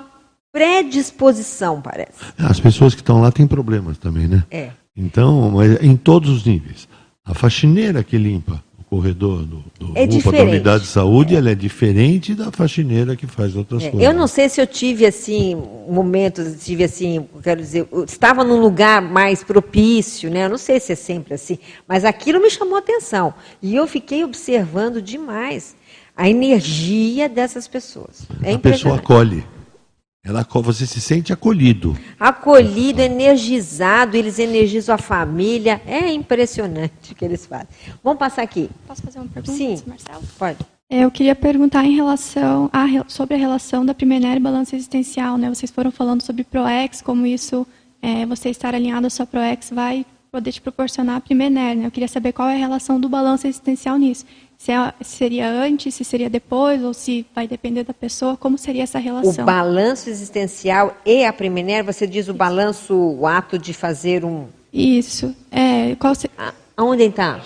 [SPEAKER 1] predisposição, parece.
[SPEAKER 9] As pessoas que estão lá têm problemas também, né?
[SPEAKER 1] É.
[SPEAKER 9] Então, em todos os níveis. A faxineira que limpa o corredor do, do
[SPEAKER 1] É
[SPEAKER 9] UPA, da unidade de saúde, ela é diferente da faxineira que faz outras
[SPEAKER 1] É,
[SPEAKER 9] coisas.
[SPEAKER 1] eu não sei se eu tive assim momentos, tive assim, quero dizer, estava num lugar mais propício, né? Eu não sei se é sempre assim, mas aquilo me chamou a atenção e eu fiquei observando demais a energia dessas pessoas. É
[SPEAKER 9] a pessoa acolhe. Ela, você se sente acolhido.
[SPEAKER 1] Acolhido, energizado, eles energizam a família. É impressionante o que eles fazem. Vamos passar aqui.
[SPEAKER 10] Posso fazer uma pergunta,
[SPEAKER 1] Sim.
[SPEAKER 10] Marcelo?
[SPEAKER 1] Pode.
[SPEAKER 10] Eu queria perguntar em relação a, re- sobre a relação da Primener e balança existencial. Né? Vocês foram falando sobre ProEx, como isso, é, você estar alinhado à sua ProEx vai poder te proporcionar a Primener. Né? Eu queria saber qual é a relação do balanço existencial nisso. Se é- seria antes, se seria depois, ou se vai depender da pessoa, como seria essa
[SPEAKER 1] O
[SPEAKER 10] relação?
[SPEAKER 1] balanço existencial e a Primener, você diz o balanço, o ato de fazer um.
[SPEAKER 10] Isso. É, qual se-
[SPEAKER 1] A- Aonde está?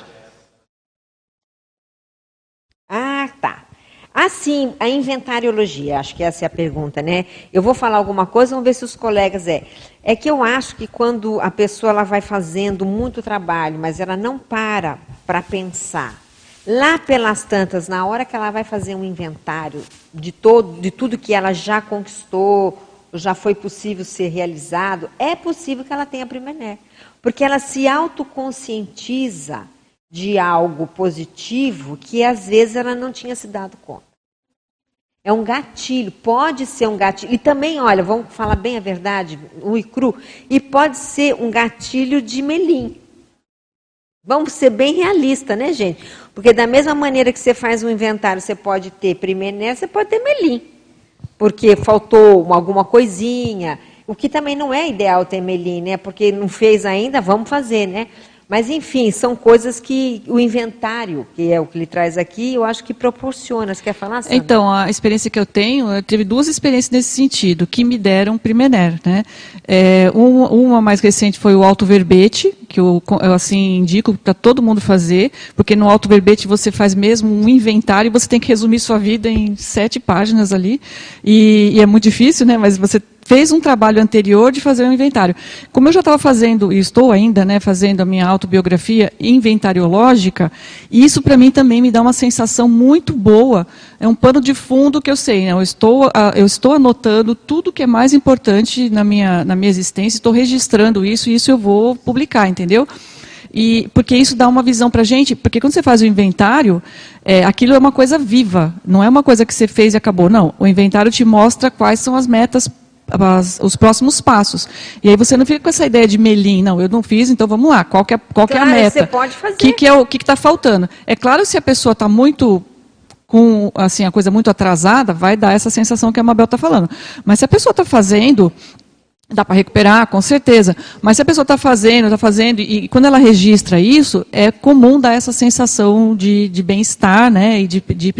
[SPEAKER 1] Ah, tá. Assim, a inventariologia, acho que essa é a pergunta, né? Eu vou falar alguma coisa, vamos ver se os colegas é. É que eu acho que quando a pessoa ela vai fazendo muito trabalho, mas ela não para para pensar, lá pelas tantas, na hora que ela vai fazer um inventário de todo, de tudo que ela já conquistou, já foi possível ser realizado, é possível que ela tenha primené, porque ela se autoconscientiza de algo positivo que às vezes ela não tinha se dado conta. É um gatilho, pode ser um gatilho. E também, olha, vamos falar bem a verdade, um e cru, e pode ser um gatilho de melim. Vamos ser bem realistas, né, gente? Porque da mesma maneira que você faz um inventário, você pode ter primené, você pode ter melim. Porque faltou uma- alguma coisinha. O que também não é ideal ter melim, né? Porque não fez ainda, vamos fazer, né? Mas, enfim, são coisas que o inventário, que é o que ele traz aqui, eu acho que proporciona. Você quer falar, Sandra?
[SPEAKER 3] Então, a experiência que eu tenho, eu tive duas experiências nesse sentido, que me deram Primener. Né? É, um- uma mais recente foi o Alto Verbete, que eu, eu, assim indico para todo mundo fazer, porque no Alto Verbete você faz mesmo um inventário e você tem que resumir sua vida em sete páginas ali. E, e é muito difícil, né? mas você fez um trabalho anterior de fazer um inventário. Como eu já estava fazendo, e estou ainda né, fazendo a minha autobiografia inventariológica, isso para mim também me dá uma sensação muito boa. É um pano de fundo que eu sei, né? eu, estou, ah, eu estou anotando tudo que é mais importante na minha, na minha existência, estou registrando isso e isso eu vou publicar, entendeu? E porque isso dá uma visão para a gente, porque quando você faz o inventário, é, aquilo é uma coisa viva, não é uma coisa que você fez e acabou. Não, o inventário te mostra quais são as metas, as- os próximos passos. E aí você não fica com essa ideia de melim, não, eu não fiz, então vamos lá, qual que é, qual que é a
[SPEAKER 1] Claro,
[SPEAKER 3] meta?
[SPEAKER 1] você pode fazer.
[SPEAKER 3] O que, que é o que está faltando? É claro, se a pessoa está muito com assim a coisa muito atrasada, vai dar essa sensação que a Mabel está falando. Mas se a pessoa está fazendo Dá para recuperar, com certeza. Mas se a pessoa está fazendo, está fazendo, e, quando ela registra isso, é comum dar essa sensação de, de bem-estar né, e de, de.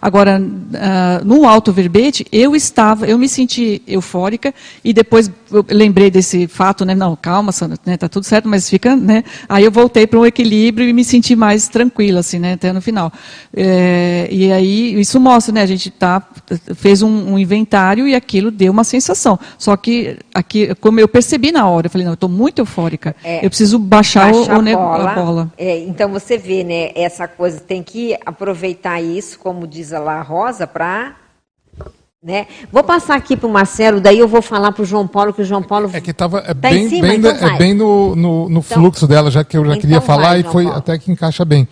[SPEAKER 3] Agora, ah, no alto verbete, eu estava, eu me senti eufórica, e depois eu lembrei desse fato, né? Não, calma, Sandra, né, tá tudo certo, mas fica, né? Aí eu voltei para um equilíbrio e me senti mais tranquila, assim, né, até no final. É, e aí, isso mostra, né? A gente tá, fez um, um inventário e aquilo deu uma sensação. Só que aqui, como eu percebi na hora, eu falei, não, eu estou muito eufórica.
[SPEAKER 1] É.
[SPEAKER 3] eu preciso baixar, o- o, ne- a bola.
[SPEAKER 1] É, então você vê, né, essa coisa, tem que aproveitar isso, como diz a lá a Rosa, para. Né? Vou passar aqui para o Marcelo, daí eu vou falar para o João Paulo, que o João Paulo.
[SPEAKER 6] É que estava é
[SPEAKER 1] Tá em
[SPEAKER 6] bem,
[SPEAKER 1] cima,
[SPEAKER 6] bem,
[SPEAKER 1] então
[SPEAKER 6] é bem no, no, no
[SPEAKER 1] Então-
[SPEAKER 6] fluxo dela, já que eu já
[SPEAKER 1] então
[SPEAKER 6] queria falar
[SPEAKER 1] vai,
[SPEAKER 6] e foi
[SPEAKER 1] Paulo.
[SPEAKER 6] até que encaixa bem.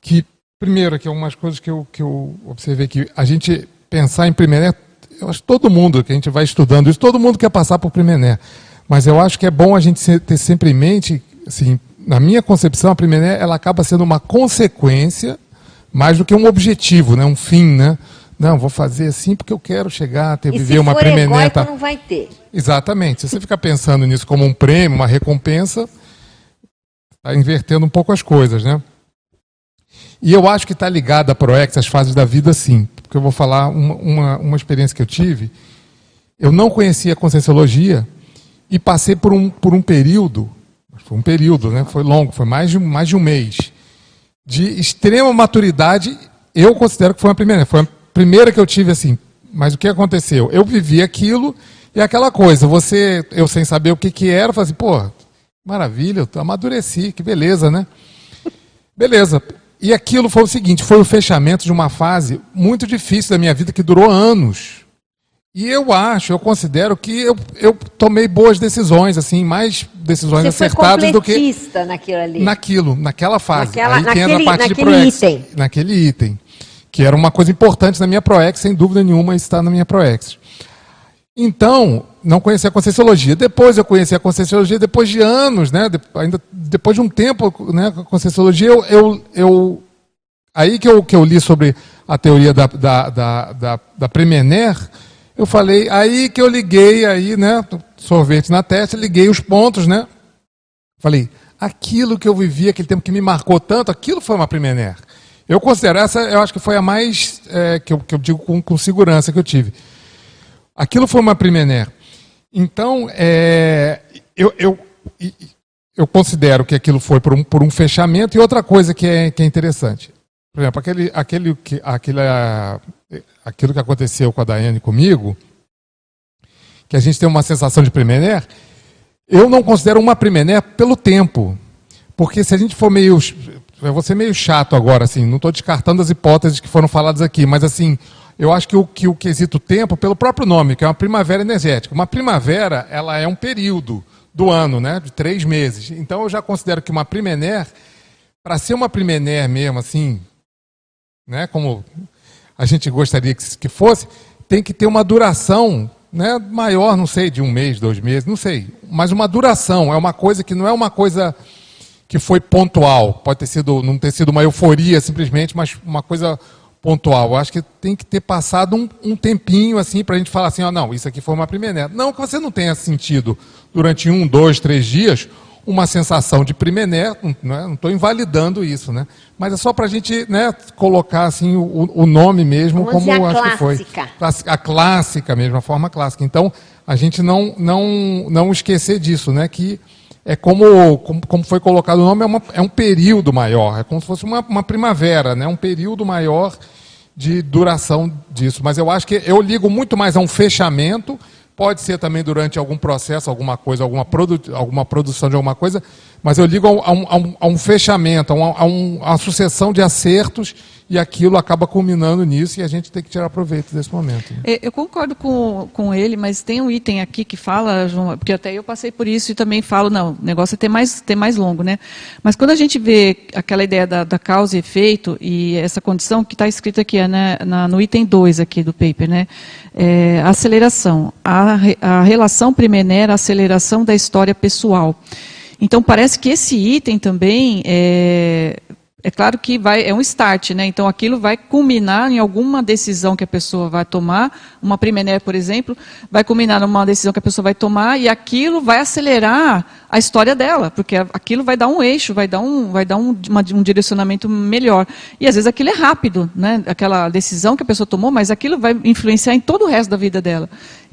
[SPEAKER 6] Que, primeiro, aqui algumas coisas que eu, que eu observei que a gente pensar em Primené, eu acho que todo mundo que a gente vai estudando isso, todo mundo quer passar por Primené. Mas eu acho que é bom a gente ter sempre em mente, assim, na minha concepção, a Primené ela acaba sendo uma consequência mais do que um objetivo, né? um fim, né? Não, vou fazer assim porque eu quero chegar, ter,
[SPEAKER 1] e
[SPEAKER 6] viver
[SPEAKER 1] se
[SPEAKER 6] uma
[SPEAKER 1] for egóico,
[SPEAKER 6] tá?
[SPEAKER 1] não vai ter.
[SPEAKER 6] Exatamente. Se você ficar pensando nisso como um prêmio, uma recompensa, está invertendo um pouco as coisas, né? E eu acho que está ligado a ProEx, as fases da vida, sim. Porque eu vou falar uma, uma, uma experiência que eu tive. Eu não conhecia a Conscienciologia e passei por um, por um período, foi um período, né? Foi longo, foi mais de, mais de um mês, de extrema maturidade. Eu considero que foi a primeira, foi a primeira que eu tive assim. Mas o que aconteceu? Eu vivi aquilo e aquela coisa, você, eu sem saber o que, que era, falei assim, pô, maravilha, eu amadureci, que beleza, né? Beleza. E aquilo foi o seguinte: foi o fechamento de uma fase muito difícil da minha vida que durou anos. E eu acho, eu considero que eu, eu tomei boas decisões, assim, mais decisões
[SPEAKER 1] Você
[SPEAKER 6] acertadas do que
[SPEAKER 1] naquilo ali.
[SPEAKER 6] naquilo, naquela fase.
[SPEAKER 1] Naquela-
[SPEAKER 6] Aí tem a
[SPEAKER 1] naquele-
[SPEAKER 6] parte de
[SPEAKER 1] naquele
[SPEAKER 6] ProEx,
[SPEAKER 1] item.
[SPEAKER 6] Naquele item. Que era uma coisa importante na minha ProEx, sem dúvida nenhuma está na minha ProEx. Então, não conhecia a Conscienciologia. Depois eu conheci a Conscienciologia, depois de anos, né? de- ainda depois de um tempo né, a Conscienciologia, eu, eu, eu- aí que eu, que eu li sobre a teoria da, da, da, da, da Premener, eu falei, aí que eu liguei aí, né? Sorvete na testa, liguei os pontos, né? Falei, aquilo que eu vivi, aquele tempo que me marcou tanto, aquilo foi uma Premener. Eu considero essa, eu acho que foi a mais, é, que, eu, que eu digo com, com segurança que eu tive. Aquilo foi uma Primener. Então, é, eu, eu, eu considero que aquilo foi por um, por um fechamento. E outra coisa que é, que é interessante. Por exemplo, aquele, aquele, que- aquele, aquilo que aconteceu com a Daiane comigo, que a gente tem uma sensação de Primener, eu não considero uma Primener pelo tempo. Porque se a gente for meio. Eu vou ser meio chato agora, assim, não estou descartando as hipóteses que foram faladas aqui, mas assim, eu acho que o, que o quesito tempo, pelo próprio nome, que é uma primavera energética. Uma primavera, ela é um período do ano, né? De três meses. Então eu já considero que uma primener, para ser uma primener mesmo, assim, né? Como a gente gostaria que, que fosse, tem que ter uma duração né, maior, não sei, de um mês, dois meses, não sei. Mas uma duração, é uma coisa que não é uma coisa que foi pontual. Pode ter sido, não ter sido uma euforia simplesmente, mas uma coisa pontual. Eu acho que tem que ter passado um, um tempinho assim para a gente falar assim, ó, não, isso aqui foi uma primeira. Não que você não tenha sentido durante um, dois, três dias uma sensação de primené, não estou invalidando isso, né? Mas é só para a gente né, colocar assim o, o nome mesmo
[SPEAKER 1] Vamos
[SPEAKER 6] como acho que foi.
[SPEAKER 1] clássica.
[SPEAKER 6] A clássica mesmo, a forma clássica. Então, a gente não, não, não esquecer disso, né? Que é como, como, como foi colocado o nome, é, uma- é um período maior, é como se fosse uma, uma primavera, né? um período maior de duração disso. Mas eu acho que eu ligo muito mais a um fechamento, pode ser também durante algum processo, alguma coisa, alguma, produ alguma produção de alguma coisa, mas eu ligo a um, a um- a um- fechamento, a um- a uma sucessão de acertos e aquilo acaba culminando nisso e a gente tem que tirar proveito desse momento.
[SPEAKER 3] É, Eu concordo com, com ele, mas tem um item aqui que fala, João, porque até eu passei por isso e também falo, não, o negócio é ter mais, ter mais longo, né? Mas quando a gente vê aquela ideia da, da causa e efeito e essa condição que está escrita aqui né, na- no item 2 aqui do paper, né? É, aceleração. A, a relação primener, a aceleração da história pessoal. Então parece que esse item também é, é claro que vai, é um start, né? Então aquilo vai culminar em alguma decisão que a pessoa vai tomar, uma primené, por exemplo, vai culminar numa decisão que a pessoa vai tomar e aquilo vai acelerar a história dela, porque aquilo vai dar um eixo, vai dar um, vai dar um, uma- um direcionamento melhor. E às vezes aquilo é rápido, né? Aquela decisão que a pessoa tomou, mas aquilo vai influenciar em todo o resto da vida dela.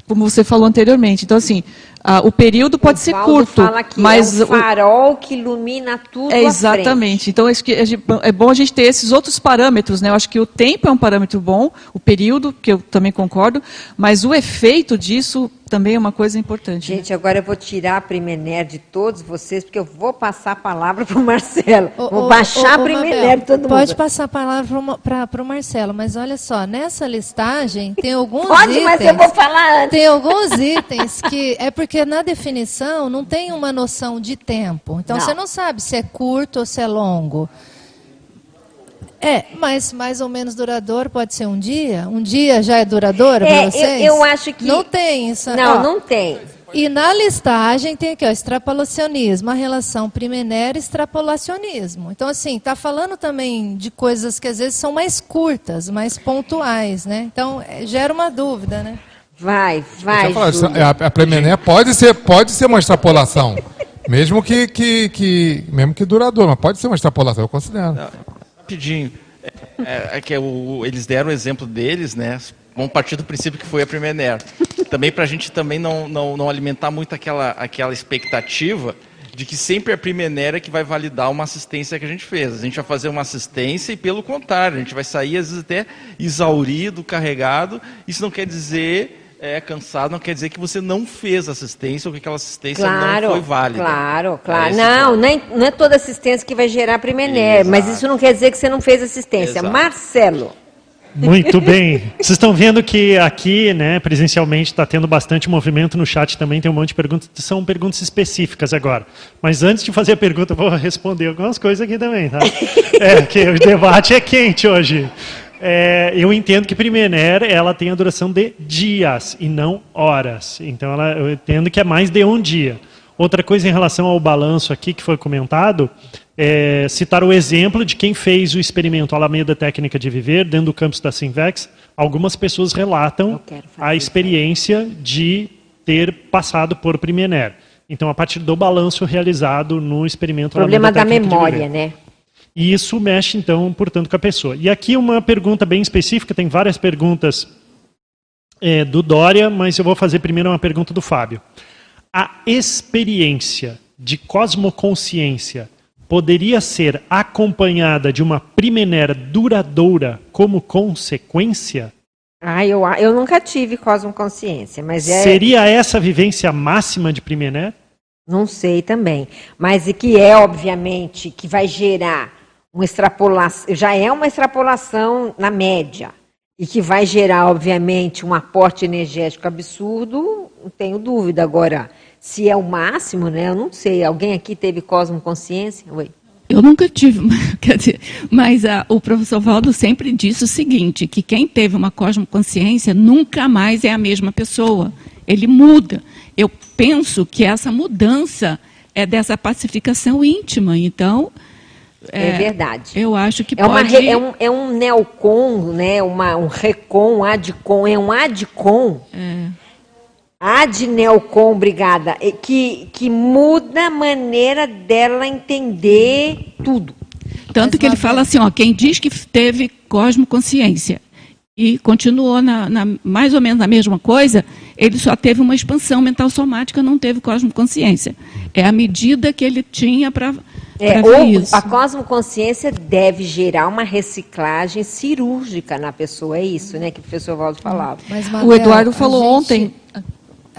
[SPEAKER 3] Como você falou anteriormente. Então, assim, ah, o período pode ser
[SPEAKER 1] Valdo
[SPEAKER 3] curto,
[SPEAKER 1] fala que
[SPEAKER 3] mas
[SPEAKER 1] é um
[SPEAKER 3] o-
[SPEAKER 1] farol que ilumina tudo
[SPEAKER 3] é
[SPEAKER 1] à
[SPEAKER 3] exatamente. Então acho que a gente- é bom a gente ter esses outros parâmetros, né? Eu acho que o tempo é um parâmetro bom, o período que eu também concordo, mas o efeito disso também é uma coisa importante. né?
[SPEAKER 1] Gente, agora eu vou tirar a Primener de todos vocês, porque eu vou passar a palavra para o Marcelo.
[SPEAKER 2] Ô,
[SPEAKER 1] vou
[SPEAKER 2] ô,
[SPEAKER 1] baixar a
[SPEAKER 2] ô, ô,
[SPEAKER 1] Primener de todo
[SPEAKER 2] Pode
[SPEAKER 1] mundo.
[SPEAKER 2] passar a palavra para o Marcelo, mas olha só, nessa listagem tem alguns
[SPEAKER 1] Pode,
[SPEAKER 2] itens.
[SPEAKER 1] mas eu vou falar antes.
[SPEAKER 2] Tem alguns itens que é porque na definição não tem uma noção de tempo. Então
[SPEAKER 1] Não.
[SPEAKER 2] você não sabe se é curto ou se é longo. É, mas mais ou menos duradouro pode ser um dia? Um dia já é duradouro
[SPEAKER 1] É,
[SPEAKER 2] para
[SPEAKER 1] eu-
[SPEAKER 2] vocês?
[SPEAKER 1] eu acho que-
[SPEAKER 2] Não tem isso.
[SPEAKER 1] Não,
[SPEAKER 2] ó.
[SPEAKER 1] não tem.
[SPEAKER 2] E na listagem tem aqui, ó, extrapolacionismo, a relação primenéria e extrapolacionismo. Então, assim, está falando também de coisas que às vezes são mais curtas, mais pontuais, né? Então, é, gera uma dúvida, né?
[SPEAKER 1] Vai, vai, Júlio.
[SPEAKER 6] a, a Premené pode ser, pode ser uma extrapolação. mesmo que, que, que- mesmo que duradouro, mas pode ser uma extrapolação, eu considero.
[SPEAKER 5] Rapidinho. É, é que o- eles deram o exemplo deles, né? Vamos partir do princípio que foi a Primener. Também para a gente também não, não, não alimentar muito aquela, aquela expectativa de que sempre a Primener é que vai validar uma assistência que a gente fez. A gente vai fazer uma assistência e, pelo contrário, a gente vai sair, às vezes, até exaurido, carregado. Isso não quer dizer é cansado, não quer dizer que você não fez assistência ou que aquela assistência
[SPEAKER 1] Claro,
[SPEAKER 5] não foi válida.
[SPEAKER 1] claro, claro.
[SPEAKER 5] É esse
[SPEAKER 1] não,
[SPEAKER 5] ponto.
[SPEAKER 1] nem, não é toda assistência que vai gerar Primener,
[SPEAKER 5] Exato.
[SPEAKER 1] mas isso não quer dizer que você não fez assistência.
[SPEAKER 5] Exato.
[SPEAKER 1] Marcelo.
[SPEAKER 7] Muito bem. Vocês estão vendo que aqui, né, presencialmente, está tendo bastante movimento no chat também. Tem um monte de perguntas. São perguntas específicas agora. Mas antes de fazer a pergunta, eu vou responder algumas coisas aqui também, tá? É, que o debate é quente hoje. É, eu entendo que Primener ela tem a duração de dias e não horas. Então, ela, eu entendo que é mais de um dia. Outra coisa em relação ao balanço aqui que foi comentado, é, citar o exemplo de quem fez o experimento Alameda Técnica de Viver dentro do campus da Sinvex. Algumas pessoas relatam a experiência de ter passado por Primener. Então, a partir do balanço realizado no experimento
[SPEAKER 1] Problema
[SPEAKER 7] Alameda
[SPEAKER 1] da
[SPEAKER 7] Técnica de
[SPEAKER 1] memória, né?
[SPEAKER 7] E isso mexe, então, portanto, com a pessoa. E aqui uma pergunta bem específica, tem várias perguntas é, do Dória, mas eu vou fazer primeiro uma pergunta do Fábio. A experiência de cosmoconsciência poderia ser acompanhada de uma primener duradoura como consequência?
[SPEAKER 1] Ah, eu, eu nunca tive cosmoconsciência, mas é.
[SPEAKER 7] Seria essa a vivência máxima de primener?
[SPEAKER 1] Não sei também. Mas e que é, obviamente, que vai gerar uma extrapolação, já é uma extrapolação na média, e que vai gerar, obviamente, um aporte energético absurdo, não tenho dúvida. Agora, se é o máximo, né? Eu não sei. Alguém aqui teve cosmoconsciência? Oi.
[SPEAKER 8] Eu nunca tive, quer dizer, mas ah, o professor Valdo sempre disse o seguinte, que quem teve uma cosmoconsciência nunca mais é a mesma pessoa. Ele muda. Eu penso que essa mudança é dessa pacificação íntima. Então,
[SPEAKER 1] É, verdade.
[SPEAKER 8] eu acho que
[SPEAKER 1] É, uma
[SPEAKER 8] pode...
[SPEAKER 1] re- é, um, é um neocon, né? Uma, um recon, um adcon, é um adcon.
[SPEAKER 8] É.
[SPEAKER 1] Adneocon, obrigada. é Que, que muda a maneira dela entender tudo.
[SPEAKER 8] Tanto
[SPEAKER 2] Mas
[SPEAKER 8] que ele
[SPEAKER 2] uma
[SPEAKER 8] fala assim, ó, quem diz que teve cosmoconsciência e continuou na, na- mais ou menos na mesma coisa, ele só teve uma expansão mental somática, não teve cosmoconsciência. É a medida que ele tinha para
[SPEAKER 1] É, ou
[SPEAKER 8] isso.
[SPEAKER 1] a cosmoconsciência deve gerar uma reciclagem cirúrgica na pessoa, é isso, né, que o professor Valdo falava.
[SPEAKER 2] Mas,
[SPEAKER 3] O
[SPEAKER 2] Mabel,
[SPEAKER 3] Eduardo
[SPEAKER 2] a
[SPEAKER 3] falou
[SPEAKER 2] gente-
[SPEAKER 3] ontem.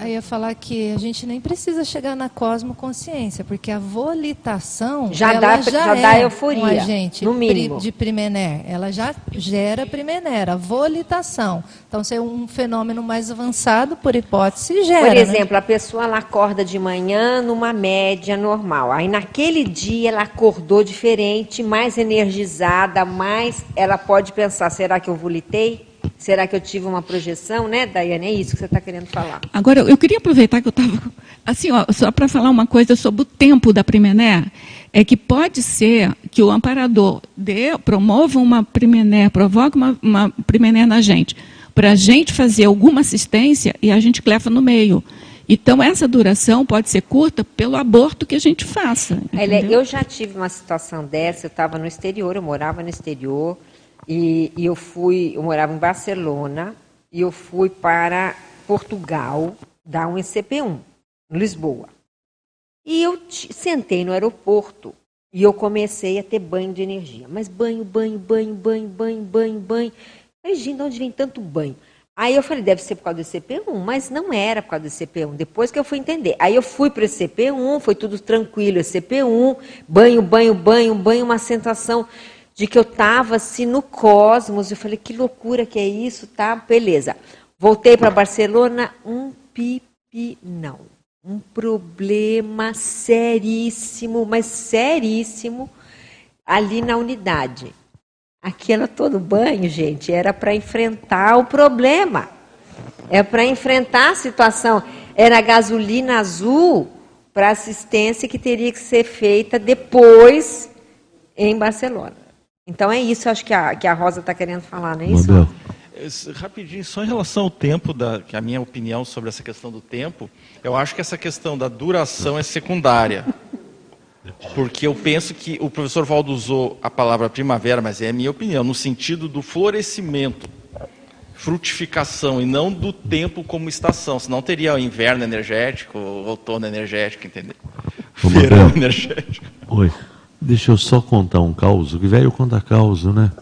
[SPEAKER 2] Aí eu ia falar que a gente nem precisa chegar na cosmoconsciência, porque a volitação
[SPEAKER 1] Já
[SPEAKER 2] ela
[SPEAKER 1] dá-
[SPEAKER 2] já,
[SPEAKER 1] já
[SPEAKER 2] é
[SPEAKER 1] dá euforia,
[SPEAKER 2] um agente
[SPEAKER 1] no mínimo.
[SPEAKER 2] de primener. Ela já gera primener, a volitação. Então, se é um fenômeno mais avançado, por hipótese, gera.
[SPEAKER 1] Por
[SPEAKER 2] né?
[SPEAKER 1] exemplo, a pessoa ela acorda de manhã numa média normal. Aí naquele dia ela acordou diferente, mais energizada, mais ela pode pensar, será que eu volitei? Será que eu tive uma projeção, né, Daiane? É isso que você está querendo falar.
[SPEAKER 8] Agora, eu queria aproveitar que eu estava. Assim, ó, só para falar uma coisa sobre o tempo da Primener, é que pode ser que o amparador dê, promova uma Primener, provoque uma, uma na gente, para a gente fazer alguma assistência e a gente clefa no meio. Então, essa duração pode ser curta pelo aborto que a gente faça.
[SPEAKER 1] É,
[SPEAKER 8] entendeu?
[SPEAKER 1] eu já tive uma situação dessa, eu estava no exterior, eu morava no exterior, e, eu fui, eu morava em Barcelona, e eu fui para Portugal dar um ECP1, em Lisboa. E eu sentei no aeroporto e eu comecei a ter banho de energia. Mas banho, banho, banho, banho, banho, banho, banho. Falei, de onde vem tanto banho? Aí eu falei, deve ser por causa do ECP1, mas não era por causa do ECP1. Depois que eu fui entender. Aí eu fui para o ECP1, foi tudo tranquilo, ECP1, banho, banho, banho, banho, uma sensação de que eu estava assim no cosmos. Eu falei, que loucura que é isso, tá? Beleza. Voltei para Barcelona, um pipi, não. Um problema seríssimo, mas seríssimo, ali na unidade. Aquilo todo banho, gente, era para enfrentar o problema. É para enfrentar a situação. Era gasolina azul para assistência que teria que ser feita depois em Barcelona. Então é isso, acho que a, que a Rosa está querendo falar, não é isso?
[SPEAKER 9] Mabel,
[SPEAKER 5] Rapidinho, só em relação ao tempo, da, que a minha opinião sobre essa questão do tempo, eu acho que essa questão da duração é secundária. Porque eu penso que o professor Valdo usou a palavra primavera, mas é a minha opinião, no sentido do florescimento, frutificação, e não do tempo como estação. Senão teria o inverno energético, o outono energético, entendeu? Verão energético.
[SPEAKER 9] Oi, deixa eu só contar um caos, que velho conta caos, né?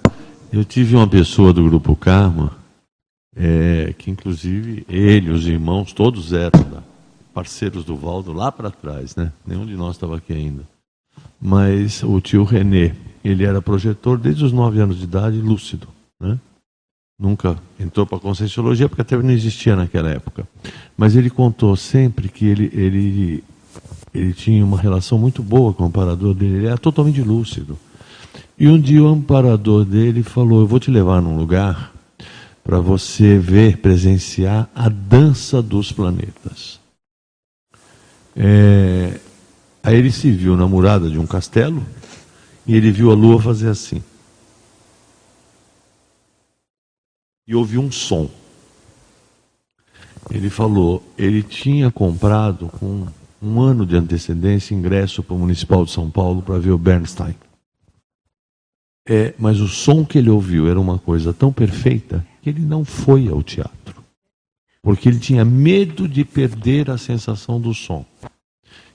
[SPEAKER 9] Eu tive uma pessoa do Grupo Karma é, que inclusive ele, os irmãos, todos eram da, parceiros do Valdo lá para trás, né? Nenhum de nós estava aqui ainda. Mas o tio René, ele era projetor desde os nove anos de idade, lúcido, né? Nunca entrou para a conscienciologia porque até não existia naquela época. Mas ele contou sempre que ele, ele, ele tinha uma relação muito boa com o amparador dele, ele era totalmente lúcido. E um dia o amparador dele falou: Eu vou te levar num lugar para você ver, presenciar a dança dos planetas. É, aí ele se viu na murada de um castelo e ele viu a lua fazer assim. E ouviu um som. Ele falou, ele tinha comprado com um ano de antecedência ingresso para o Municipal de São Paulo para ver o Bernstein. É, mas o som que ele ouviu era uma coisa tão perfeita que ele não foi ao teatro. Porque ele tinha medo de perder a sensação do som.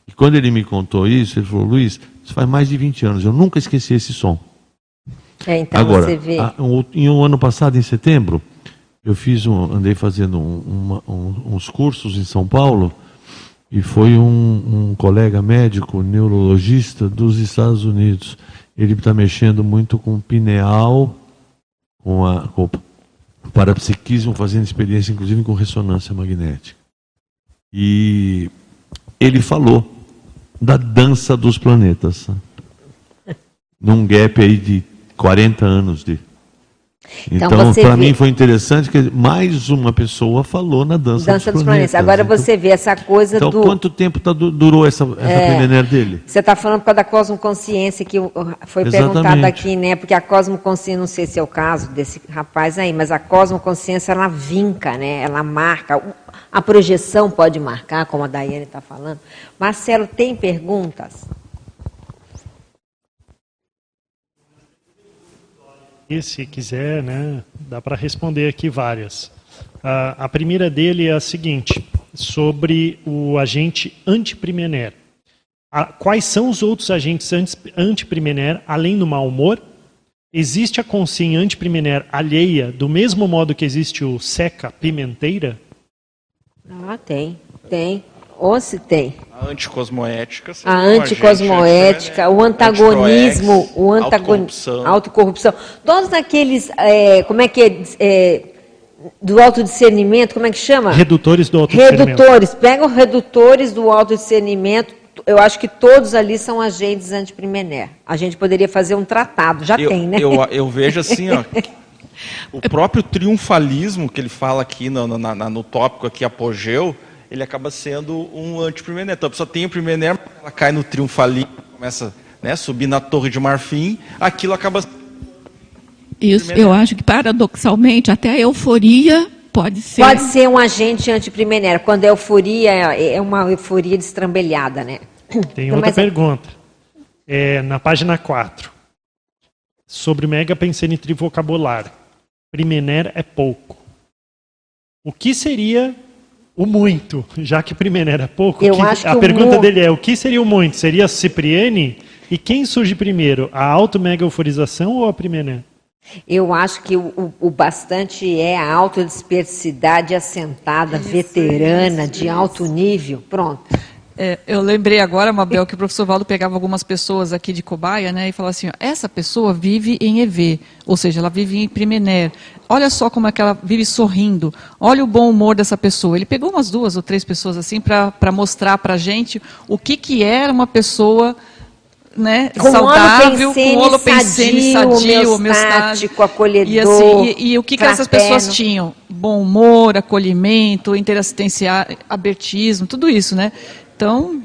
[SPEAKER 9] E quando ele me contou isso, ele falou: Luiz, isso faz mais de 20 anos, eu nunca esqueci esse som.
[SPEAKER 1] É, então
[SPEAKER 9] Agora,
[SPEAKER 1] você vê.
[SPEAKER 9] a- um- em um ano passado, em setembro, eu fiz um, andei fazendo um- uma- um- uns cursos em São Paulo e foi um, um colega médico, neurologista dos Estados Unidos. Ele está mexendo muito com pineal, com, a, com parapsiquismo, fazendo experiência inclusive com ressonância magnética. E ele falou da dança dos planetas. Num gap aí de 40 anos de.
[SPEAKER 1] Então
[SPEAKER 9] Então, para mim foi interessante que mais uma pessoa falou na dança,
[SPEAKER 1] Dança dos
[SPEAKER 9] dos
[SPEAKER 1] planetas.
[SPEAKER 9] planetas.
[SPEAKER 1] Agora
[SPEAKER 9] Então-
[SPEAKER 1] você vê essa coisa
[SPEAKER 9] Então,
[SPEAKER 1] do.
[SPEAKER 9] quanto tempo tá, du- durou essa, essa
[SPEAKER 1] É.
[SPEAKER 9] Dele?
[SPEAKER 1] Você está falando por causa da cosmoconsciência que foi
[SPEAKER 9] Exatamente.
[SPEAKER 1] perguntado aqui, né? Porque a cosmoconsciência, não sei se é o caso desse rapaz aí, mas a cosmoconsciência ela vinca, né? Ela marca. A projeção pode marcar, como a Daiane está falando. Marcelo, tem perguntas?
[SPEAKER 7] Se quiser, né, dá para responder aqui várias. A, a primeira dele é a seguinte, sobre o agente antiprimener. Quais são os outros agentes anti- antiprimener, além do mau humor? Existe a consciência antiprimener alheia, do mesmo modo que existe o seca pimenteira?
[SPEAKER 1] Ah, tem, tem. Ou se tem.
[SPEAKER 5] A anticosmoética.
[SPEAKER 1] A
[SPEAKER 5] um agente
[SPEAKER 1] anticosmoética,
[SPEAKER 5] antiprimener,
[SPEAKER 1] o antagonismo, o antagonismo,
[SPEAKER 5] autocorrupção.
[SPEAKER 1] Todos aqueles, é, como é que é, é, do autodiscernimento, como é que chama?
[SPEAKER 7] Redutores do autodiscernimento.
[SPEAKER 1] Redutores. Pega os redutores do autodiscernimento. Eu acho que todos ali são agentes antiprimener. A gente poderia fazer um tratado, já
[SPEAKER 5] eu,
[SPEAKER 1] tem, né?
[SPEAKER 5] Eu, eu vejo assim, ó. O próprio triunfalismo que ele fala aqui no, no, na- no tópico aqui, apogeu, ele acaba sendo um antiprimener. Então a pessoa tem o primener, ela cai no triunfalismo, começa né, subir na torre de marfim, aquilo acaba
[SPEAKER 8] Isso, eu acho que paradoxalmente até a euforia pode ser.
[SPEAKER 1] Pode ser um agente antiprimener. Quando a euforia é é uma euforia destrambelhada, né?
[SPEAKER 7] Tem
[SPEAKER 1] Então,
[SPEAKER 7] outra
[SPEAKER 1] mas-
[SPEAKER 7] pergunta. É, na página 4. Sobre mega pensene trivocabular. Primener é pouco. O que seria o muito? Já que primener é pouco, que-
[SPEAKER 1] acho que
[SPEAKER 7] a pergunta
[SPEAKER 1] mu-
[SPEAKER 7] dele é: o que seria o muito? Seria a Cipriane? E quem surge primeiro? A auto-mega euforização ou a primener?
[SPEAKER 1] Eu acho que o, o- o bastante é a autodispersidade assentada, veterana, de alto nível. Pronto.
[SPEAKER 11] É, eu lembrei agora, Mabel, que o professor Valdo pegava algumas pessoas aqui de cobaia, né, e falava assim, ó, essa pessoa vive em EV, ou seja, ela vive em Primener. Olha só como é que ela vive sorrindo. Olha o bom humor dessa pessoa. Ele pegou umas duas ou três pessoas assim para mostrar para gente o que, que era uma pessoa né,
[SPEAKER 1] Com
[SPEAKER 11] saudável, com holopensene
[SPEAKER 1] sadio, homeostático, acolhedor,
[SPEAKER 11] E, assim, e, e o que, que essas pessoas tinham? Bom humor, acolhimento, interassistenciar, abertismo, tudo isso, né? Então,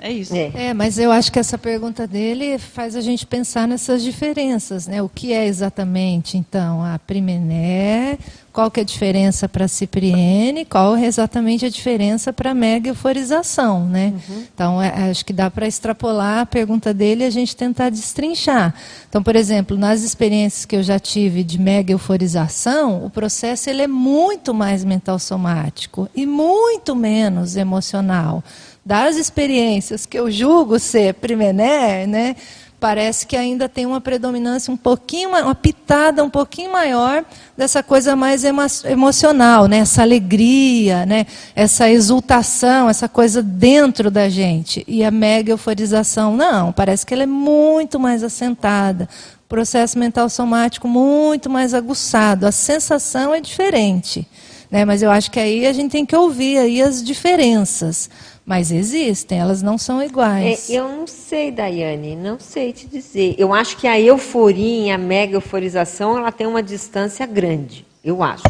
[SPEAKER 11] é isso.
[SPEAKER 2] É, mas eu acho que essa pergunta dele faz a gente pensar nessas diferenças, né? O que é exatamente, então, a Primené, qual que é a diferença para a Cipriene, qual é exatamente a diferença para a mega euforização, né? Então, é, acho que dá para extrapolar a pergunta dele e a gente tentar destrinchar. Então, por exemplo, nas experiências que eu já tive de mega euforização, o processo ele é muito mais mental somático e muito menos emocional das experiências que eu julgo ser primené, né? parece que ainda tem uma predominância um pouquinho, uma pitada um pouquinho maior dessa coisa mais emo emocional, né? essa alegria, né? essa exultação, essa coisa dentro da gente. E a mega euforização, não, parece que ela é muito mais assentada, processo mental somático muito mais aguçado, a sensação é diferente. Né? Mas eu acho que aí a gente tem que ouvir aí as diferenças. Mas existem, elas não são iguais.
[SPEAKER 1] É, eu não sei, Daiane, não sei te dizer. Eu acho que a euforia, a mega euforização, ela tem uma distância grande, eu acho.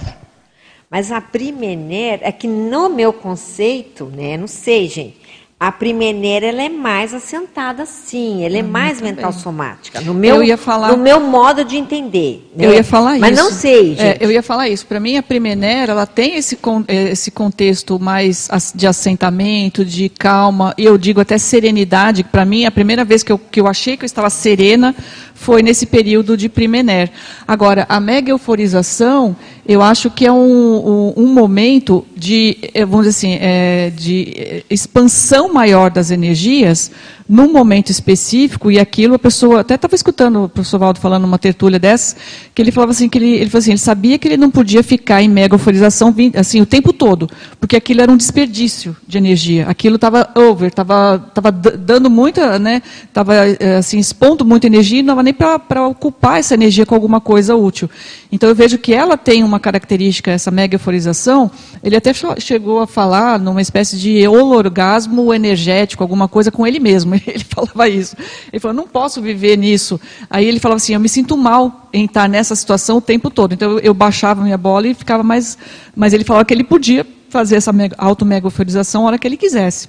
[SPEAKER 1] Mas a primener é que no meu conceito, né, não sei, gente, a primeira ela é mais assentada, sim. Ela é hum, mais mental somática. No meu,
[SPEAKER 3] eu ia falar...
[SPEAKER 1] no meu modo de entender.
[SPEAKER 3] Né? Eu ia falar
[SPEAKER 1] Mas
[SPEAKER 3] isso.
[SPEAKER 1] Mas não sei,
[SPEAKER 3] é, gente. É, eu ia falar isso. Para mim, a primeira ela tem esse, é, esse contexto mais de assentamento, de calma. E eu digo até serenidade. Para mim, a primeira vez que eu, que eu achei que eu estava serena foi nesse período de primener. Agora, a mega euforização, eu acho que é um, um, um momento de, eh, vamos dizer assim, é, de eh, expansão maior das energias, num momento específico, e aquilo a pessoa, até estava escutando o professor Valdo falando uma tertúlia dessa, que ele falava assim, que ele, ele, assim, ele sabia que ele não podia ficar em mega euforização assim, o tempo todo, porque aquilo era um desperdício de energia, aquilo estava over, estava tava dando muita, né, estava assim, expondo muita energia, e não estava nem para ocupar essa energia com alguma coisa útil. Então eu vejo que ela tem uma característica, essa mega euforização, ele até chegou a falar numa espécie de orgasmo energético, alguma coisa com ele mesmo. Ele falava isso. Ele falou, não posso viver nisso. Aí ele falava assim, eu me sinto mal em estar nessa situação o tempo todo. Então eu baixava minha bola e ficava mais. Mas ele falava que ele podia fazer essa auto-megaforização a hora que ele quisesse.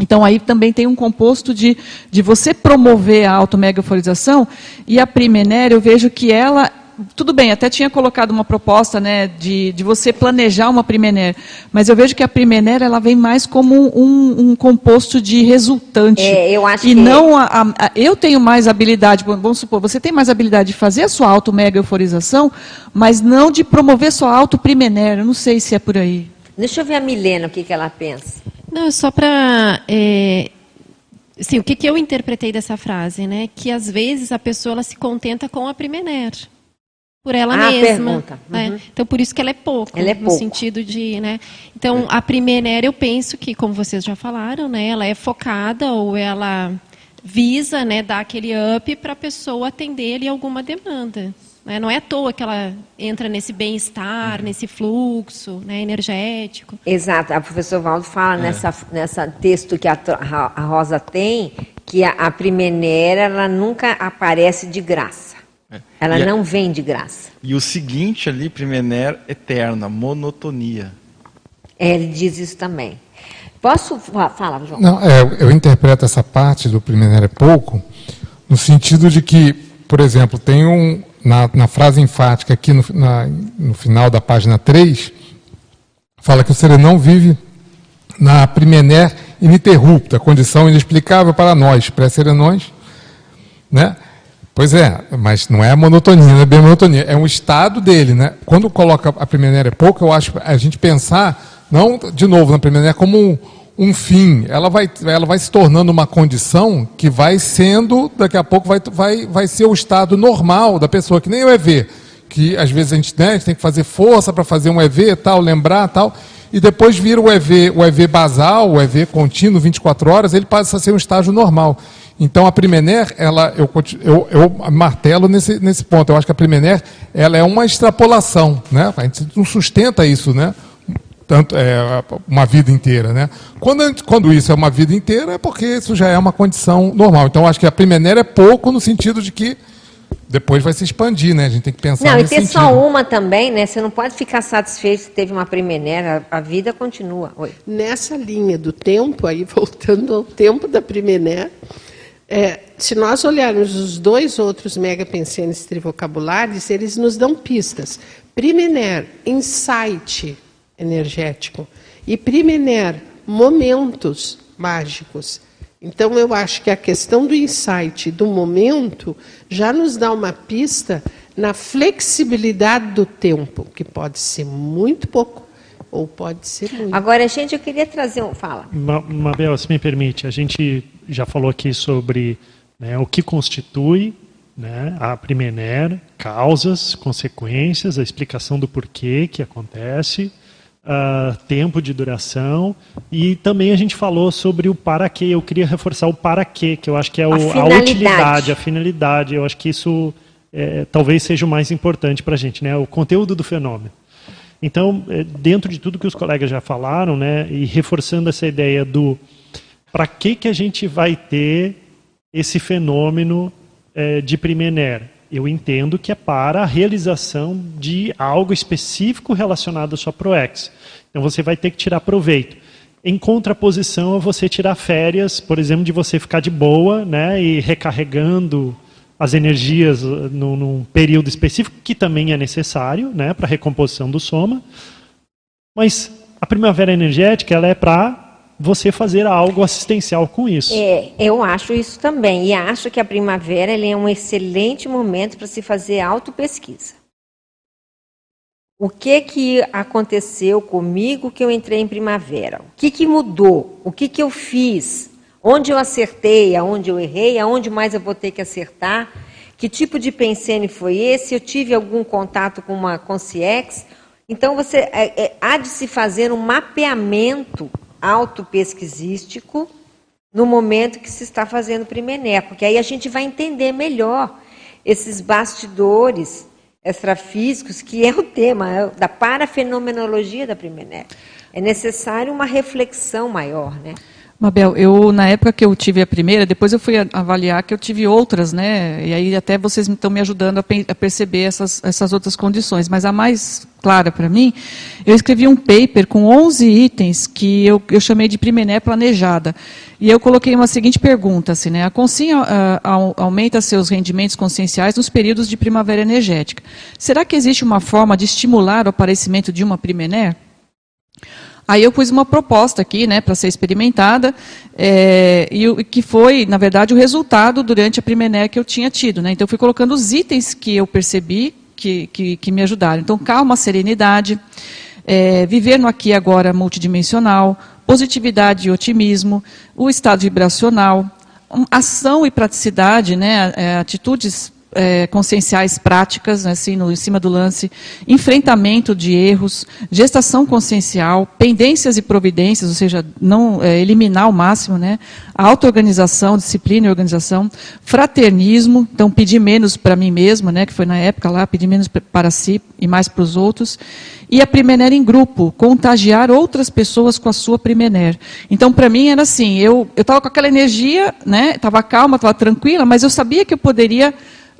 [SPEAKER 3] Então aí também tem um composto de, de você promover a automegaforização e a Primener, eu vejo que ela tudo bem, até tinha colocado uma proposta né, de, de você planejar uma Primener, mas eu vejo que a Primener ela vem mais como um, um composto de resultante.
[SPEAKER 1] É, eu acho
[SPEAKER 3] e
[SPEAKER 1] que...
[SPEAKER 3] não a, a, eu tenho mais habilidade, vamos supor, você tem mais habilidade de fazer a sua auto-mega euforização, mas não de promover sua auto-Primener. Eu não sei se é por aí.
[SPEAKER 1] Deixa eu ver a Milena, o que, que ela pensa.
[SPEAKER 12] Não, só para... É... Sim, o que, que eu interpretei dessa frase, né? Que às vezes a pessoa ela se contenta com a Primener por ela
[SPEAKER 1] ah,
[SPEAKER 12] mesma.
[SPEAKER 1] Né?
[SPEAKER 12] Uhum. Então, por isso que ela é pouco.
[SPEAKER 1] Ela é
[SPEAKER 12] no
[SPEAKER 1] pouco.
[SPEAKER 12] sentido de, né? Então, a primeira, eu penso que, como vocês já falaram, né? Ela é focada ou ela visa, né? Dar aquele up para a pessoa atender ali alguma demanda. Né? Não é à toa que ela entra nesse bem-estar, uhum. nesse fluxo né? energético.
[SPEAKER 1] Exato. A professora Valdo fala é. nessa, nessa texto que a, a Rosa tem que a, a primeira ela nunca aparece de graça. É. Ela e não vem de graça.
[SPEAKER 5] E o seguinte ali, Primener, eterna, monotonia.
[SPEAKER 1] É, ele diz isso também. Posso falar, João?
[SPEAKER 6] Não, é, eu interpreto essa parte do Primener é pouco, no sentido de que, por exemplo, tem um, na, na frase enfática aqui no, na, no final da página 3, fala que o serenão vive na Primener ininterrupta, condição inexplicável para nós, pré-serenões, né? Pois é, mas não é a monotonia, não é bem monotonia, é um estado dele, né? Quando coloca a primeira é pouco, eu acho a gente pensar, não de novo na primeira como um, um, fim, ela vai, ela vai se tornando uma condição que vai sendo, daqui a pouco vai, vai, vai ser o estado normal da pessoa, que nem o EV, que às vezes a gente, né, a gente tem que fazer força para fazer um EV tal, lembrar tal, e depois vira o EV, o EV basal, o EV contínuo, 24 horas, ele passa a ser um estágio normal. Então a Primener, ela, eu, eu, eu, martelo nesse, nesse ponto. Eu acho que a Primener ela é uma extrapolação, né? A gente não sustenta isso, né? Tanto é uma vida inteira, né? Quando, quando isso é uma vida inteira, é porque isso já é uma condição normal. Então eu acho que a Primener é pouco no sentido de que depois vai se expandir, né? A gente tem que pensar
[SPEAKER 1] Não,
[SPEAKER 6] e ter
[SPEAKER 1] sentido. só uma também, né? Você não pode ficar satisfeito se teve uma Primener, a, a vida continua. Oi.
[SPEAKER 4] Nessa linha do tempo, aí voltando ao tempo da Primener, é, se nós olharmos os dois outros megapensenes trivocabulares, eles nos dão pistas. Primener, insight energético. E primener, momentos mágicos. Então, eu acho que a questão do insight, do momento, já nos dá uma pista na flexibilidade do tempo, que pode ser muito pouco ou pode ser muito.
[SPEAKER 1] Agora, gente, eu queria trazer um. Fala.
[SPEAKER 7] Mabel, se me permite, a gente já falou aqui sobre né, o que constitui né, a Primener, causas, consequências, a explicação do porquê que acontece, uh, tempo de duração e também a gente falou sobre o para quê. Eu queria reforçar o para quê, que eu acho que é o, a, a, utilidade, a finalidade. Eu acho que isso é, talvez seja o mais importante para a gente, né, o conteúdo do fenômeno. Então, é, dentro de tudo que os colegas já falaram, né, e reforçando essa ideia do para que, que a gente vai ter esse fenômeno é, de Primener? Eu entendo que é para a realização de algo específico relacionado à sua ProEx. Então você vai ter que tirar proveito. Em contraposição a você tirar férias, por exemplo, de você ficar de boa né, e recarregando as energias uh, num, num período específico, que também é necessário né, para a recomposição do soma. Mas a primavera energética ela é para você fazer algo assistencial com isso.
[SPEAKER 1] É, eu acho isso também. E acho que a primavera é um excelente momento para se fazer autopesquisa. O que, que aconteceu comigo que eu entrei em primavera? O que, que mudou? O que, que eu fiz? Onde eu acertei, aonde eu errei, aonde mais eu vou ter que acertar, que tipo de pensene foi esse, eu tive algum contato com uma Conciex. Então, você é, é, há de se fazer um mapeamento autopesquisístico no momento que se está fazendo o Primené, porque aí a gente vai entender melhor esses bastidores extrafísicos, que é o tema é da parafenomenologia da Primené. É necessário uma reflexão maior, né?
[SPEAKER 3] Mabel, eu na época que eu tive a primeira, depois eu fui avaliar que eu tive outras, né? E aí até vocês estão me ajudando a, a perceber essas, essas outras condições. Mas a mais clara para mim, eu escrevi um paper com 11 itens que eu, eu chamei de Primené planejada. E eu coloquei uma seguinte pergunta, assim, né? A Consim uh, aumenta seus rendimentos conscienciais nos períodos de primavera energética. Será que existe uma forma de estimular o aparecimento de uma Primené? Aí eu pus uma proposta aqui, né, para ser experimentada, é, e que foi, na verdade, o resultado durante a Primener que eu tinha tido. Né? Então, eu fui colocando os itens que eu percebi que, que, que me ajudaram. Então, calma, serenidade, é, viver no aqui e agora multidimensional, positividade e otimismo, o estado vibracional, ação e praticidade, né, é, atitudes é, conscienciais práticas, né, assim, no, em cima do lance, enfrentamento de erros, gestação consciencial, pendências e providências, ou seja, não é, eliminar ao máximo, né, auto-organização, disciplina e organização, fraternismo, então pedir menos para mim mesma, né, que foi na época lá, pedir menos para si e mais para os outros, e a primener em grupo, contagiar outras pessoas com a sua primener. Então, para mim era assim, eu estava com aquela energia, né, estava calma, estava tranquila, mas eu sabia que eu poderia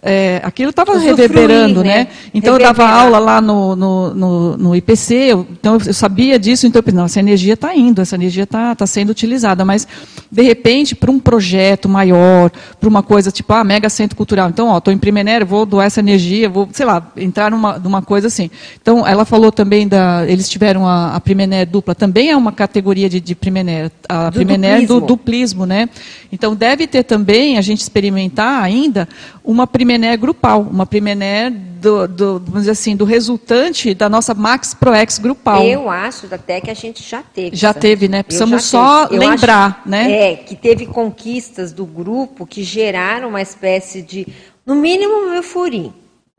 [SPEAKER 3] é, aquilo estava reverberando, né? né? Então Reverberar. eu dava aula lá no, no, no, no IPC, eu, então eu sabia disso, então eu pensei, não, essa energia está indo, essa energia está tá sendo utilizada, mas de repente, para um projeto maior, para uma coisa tipo, ah, mega centro cultural, então, ó, estou em Primenério, vou doar essa energia, vou, sei lá, entrar numa, numa coisa assim. Então, ela falou também da, eles tiveram a, a Primenério dupla, também é uma categoria de, de Primenério, a do Primenério duplismo. do duplismo, né? Então, deve ter também, a gente experimentar ainda, uma primené grupal, uma primené do, do, vamos dizer assim, do resultante da nossa Max ProEx grupal.
[SPEAKER 1] Eu acho até que a gente já teve.
[SPEAKER 3] Já teve, né? Precisamos só lembrar, né?
[SPEAKER 1] É, que teve conquistas do grupo que geraram uma espécie de, no mínimo, um euforim,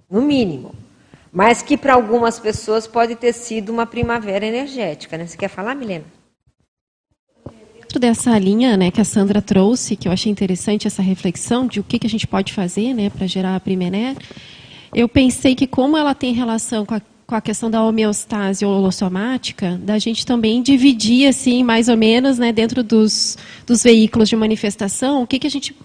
[SPEAKER 1] no mínimo. Mas que para algumas pessoas pode ter sido uma primavera energética, né? Você quer falar, Milena?
[SPEAKER 12] Dentro dessa linha né, que a Sandra trouxe, que eu achei interessante essa reflexão de o que, que a gente pode fazer né, para gerar a Primené, eu pensei que como ela tem relação com a, com a questão da homeostase holossomática, da gente também dividir, assim, mais ou menos, né, dentro dos, dos veículos de manifestação, o que, que a gente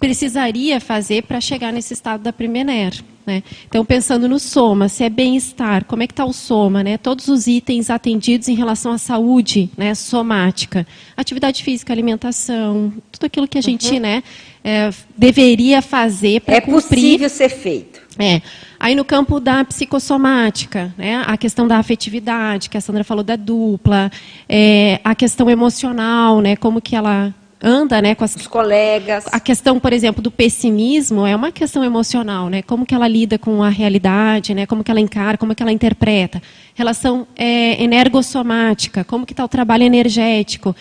[SPEAKER 12] precisaria fazer para chegar nesse estado da Primener. Né? Então, pensando no soma, se é bem-estar, como é que está o soma? Né? Todos os itens atendidos em relação à saúde né, somática, atividade física, alimentação, tudo aquilo que a gente uhum. né, é, deveria fazer para
[SPEAKER 1] é cumprir. É possível ser feito.
[SPEAKER 12] É. Aí no campo da psicossomática, né, a questão da afetividade, que a Sandra falou da dupla, é, a questão emocional, né, como que ela anda, né, com as,
[SPEAKER 1] os colegas.
[SPEAKER 12] A questão, por exemplo, do pessimismo é uma questão emocional, né? Como que ela lida com a realidade, né? Como que ela encara, como que ela interpreta. Relação é, energossomática, como que está o trabalho energético.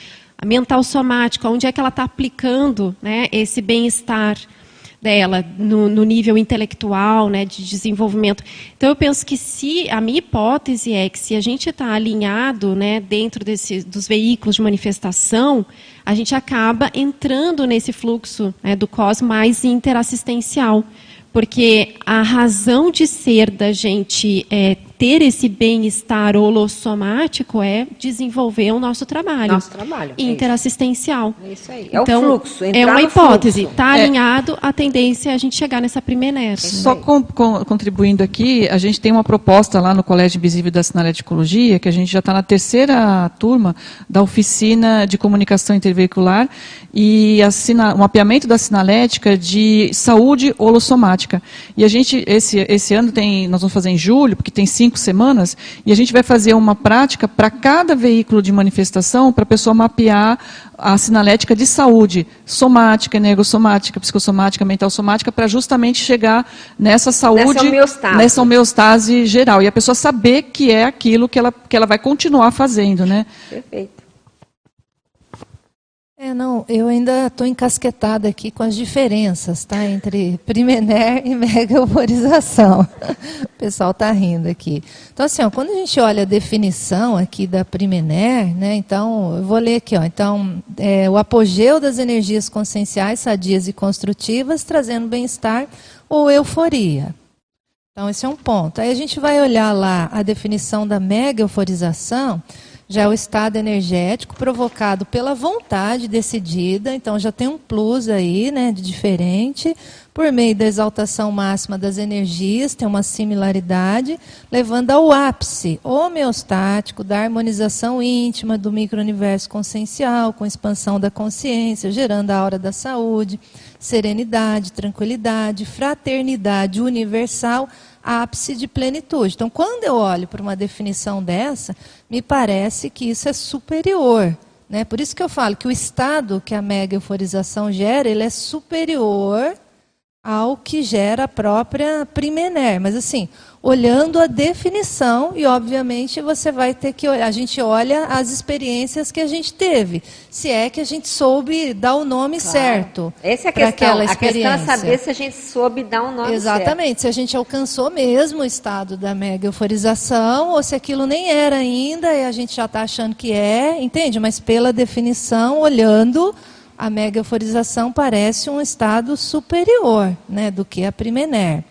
[SPEAKER 12] mental somática, onde é que ela está aplicando né, esse bem-estar dela no, no, nível intelectual, né, de desenvolvimento. Então eu penso que se a minha hipótese é que se a gente está alinhado, né, dentro desse, dos veículos de manifestação, a gente acaba entrando nesse fluxo né, do cos mais interassistencial, porque a razão de ser da gente é, ter esse bem-estar holossomático é desenvolver o nosso trabalho.
[SPEAKER 1] Nosso trabalho.
[SPEAKER 12] É interassistencial.
[SPEAKER 1] É isso aí. É
[SPEAKER 12] então,
[SPEAKER 1] o fluxo.
[SPEAKER 12] É uma hipótese. Está
[SPEAKER 3] É.
[SPEAKER 12] alinhado, a tendência é a gente chegar nessa primeira inércia.
[SPEAKER 3] Só com- com- contribuindo aqui, a gente tem uma proposta lá no Colégio Invisível da Sinaléticologia, que a gente já está na terceira turma da oficina de comunicação interveicular e a sina- o mapeamento da sinalética de saúde holossomática. E a gente, esse, esse ano, tem, nós vamos fazer em julho, porque tem cinco semanas, e a gente vai fazer uma prática para cada veículo de manifestação, para a pessoa mapear a sinalética de saúde, somática, energossomática, psicossomática, mental somática, para justamente chegar nessa saúde,
[SPEAKER 1] Nessa homeostase.
[SPEAKER 3] nessa homeostase geral. E a pessoa saber que é aquilo que ela, que ela vai continuar fazendo, né?
[SPEAKER 1] Perfeito.
[SPEAKER 2] É, não, eu ainda estou encasquetada aqui com as diferenças, tá? Entre Primener e mega euforização. O pessoal está rindo aqui. Então, assim, ó, quando a gente olha a definição aqui da Primener, né? Então, eu vou ler aqui, ó. Então, é, o apogeu das energias conscienciais sadias e construtivas, trazendo bem-estar ou euforia. Então, esse é um ponto. Aí a gente vai olhar lá a definição da mega euforização, já é o estado energético provocado pela vontade decidida, então já tem um plus aí, né, de diferente, por meio da exaltação máxima das energias, tem uma similaridade, levando ao ápice homeostático da harmonização íntima do micro-universo consciencial, com expansão da consciência, gerando a aura da saúde, serenidade, tranquilidade, fraternidade universal, ápice de plenitude. Então, quando eu olho para uma definição dessa, me parece que isso é superior. Né? Por isso que eu falo que o estado que a mega euforização gera, ele é superior ao que gera a própria Primener. Mas assim, olhando a definição, e obviamente você vai ter que olhar, a gente olha as experiências que a gente teve. Se é que a gente soube dar o nome certo.
[SPEAKER 1] Essa é a questão.
[SPEAKER 2] aquela
[SPEAKER 1] A questão é
[SPEAKER 2] experiência.
[SPEAKER 1] saber se a gente soube dar um nome
[SPEAKER 2] Exatamente, se a gente alcançou mesmo o estado da mega euforização, ou se aquilo nem era ainda e a gente já está achando que é, entende? Mas pela definição, olhando, a mega euforização parece um estado superior né, do que a Primener.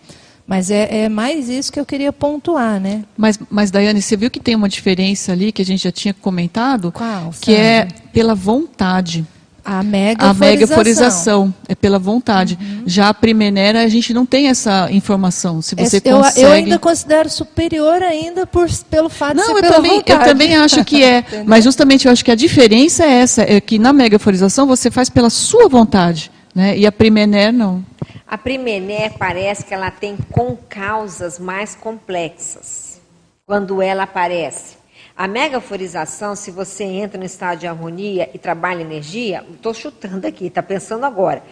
[SPEAKER 2] Mas é, é mais isso que eu queria pontuar, né?
[SPEAKER 3] Mas, mas, Daiane, você viu que tem uma diferença ali que a gente já tinha comentado?
[SPEAKER 2] Qual?
[SPEAKER 3] Que é pela vontade.
[SPEAKER 2] A mega
[SPEAKER 3] A mega
[SPEAKER 2] euforização.
[SPEAKER 3] euforização é pela vontade. Já a Primenera, a gente não tem essa informação. Se você
[SPEAKER 2] eu,
[SPEAKER 3] consegue...
[SPEAKER 2] eu ainda considero superior ainda por, pelo fato de
[SPEAKER 3] Não,
[SPEAKER 2] ser
[SPEAKER 3] eu
[SPEAKER 2] pela
[SPEAKER 3] também, eu
[SPEAKER 2] vontade.
[SPEAKER 3] também acho que é. Mas justamente eu acho que a diferença é essa, é que na mega euforização você faz pela sua vontade. Né? E a Primener não.
[SPEAKER 1] A Primener parece que ela tem concausas mais complexas quando ela aparece. A megaforização, se você entra no estado de harmonia e trabalha energia, estou chutando aqui, está pensando agora.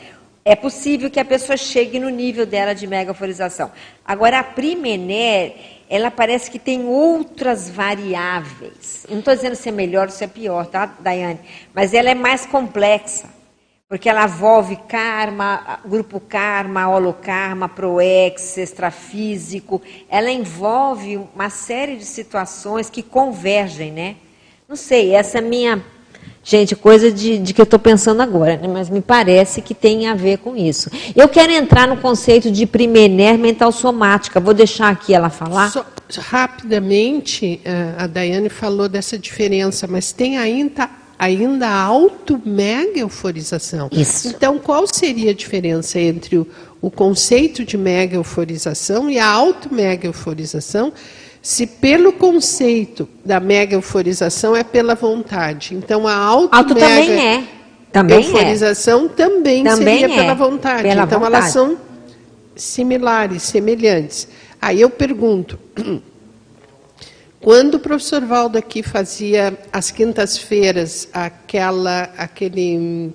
[SPEAKER 1] É possível que a pessoa chegue no nível dela de megaforização. Agora, a Primener, ela parece que tem outras variáveis. Não estou dizendo se é melhor ou se é pior, tá, Daiane? Mas ela é mais complexa. Porque ela envolve karma, grupo karma, holokarma, proex, extrafísico. Ela envolve uma série de situações que convergem, né? Não sei, essa é minha. Gente, coisa de, de que eu estou pensando agora, né? mas me parece que tem a ver com isso. Eu quero entrar no conceito de primener mental somática. Vou deixar aqui ela falar.
[SPEAKER 4] Rapidamente, eh, a Daiane falou dessa diferença, mas tem ainda, ainda a auto-mega euforização.
[SPEAKER 1] Isso.
[SPEAKER 4] Então, qual seria a diferença entre o, o conceito de mega euforização e a auto-mega euforização? Se pelo conceito da mega euforização é pela vontade. Então, a
[SPEAKER 1] Auto
[SPEAKER 4] auto-mega
[SPEAKER 1] também é. Também é.
[SPEAKER 4] euforização também,
[SPEAKER 1] Também
[SPEAKER 4] seria
[SPEAKER 1] é.
[SPEAKER 4] pela vontade.
[SPEAKER 1] Pela
[SPEAKER 4] então,
[SPEAKER 1] vontade.
[SPEAKER 4] elas são similares, semelhantes. Aí eu pergunto, quando o professor Valdo aqui fazia às quintas-feiras aquela, aquele,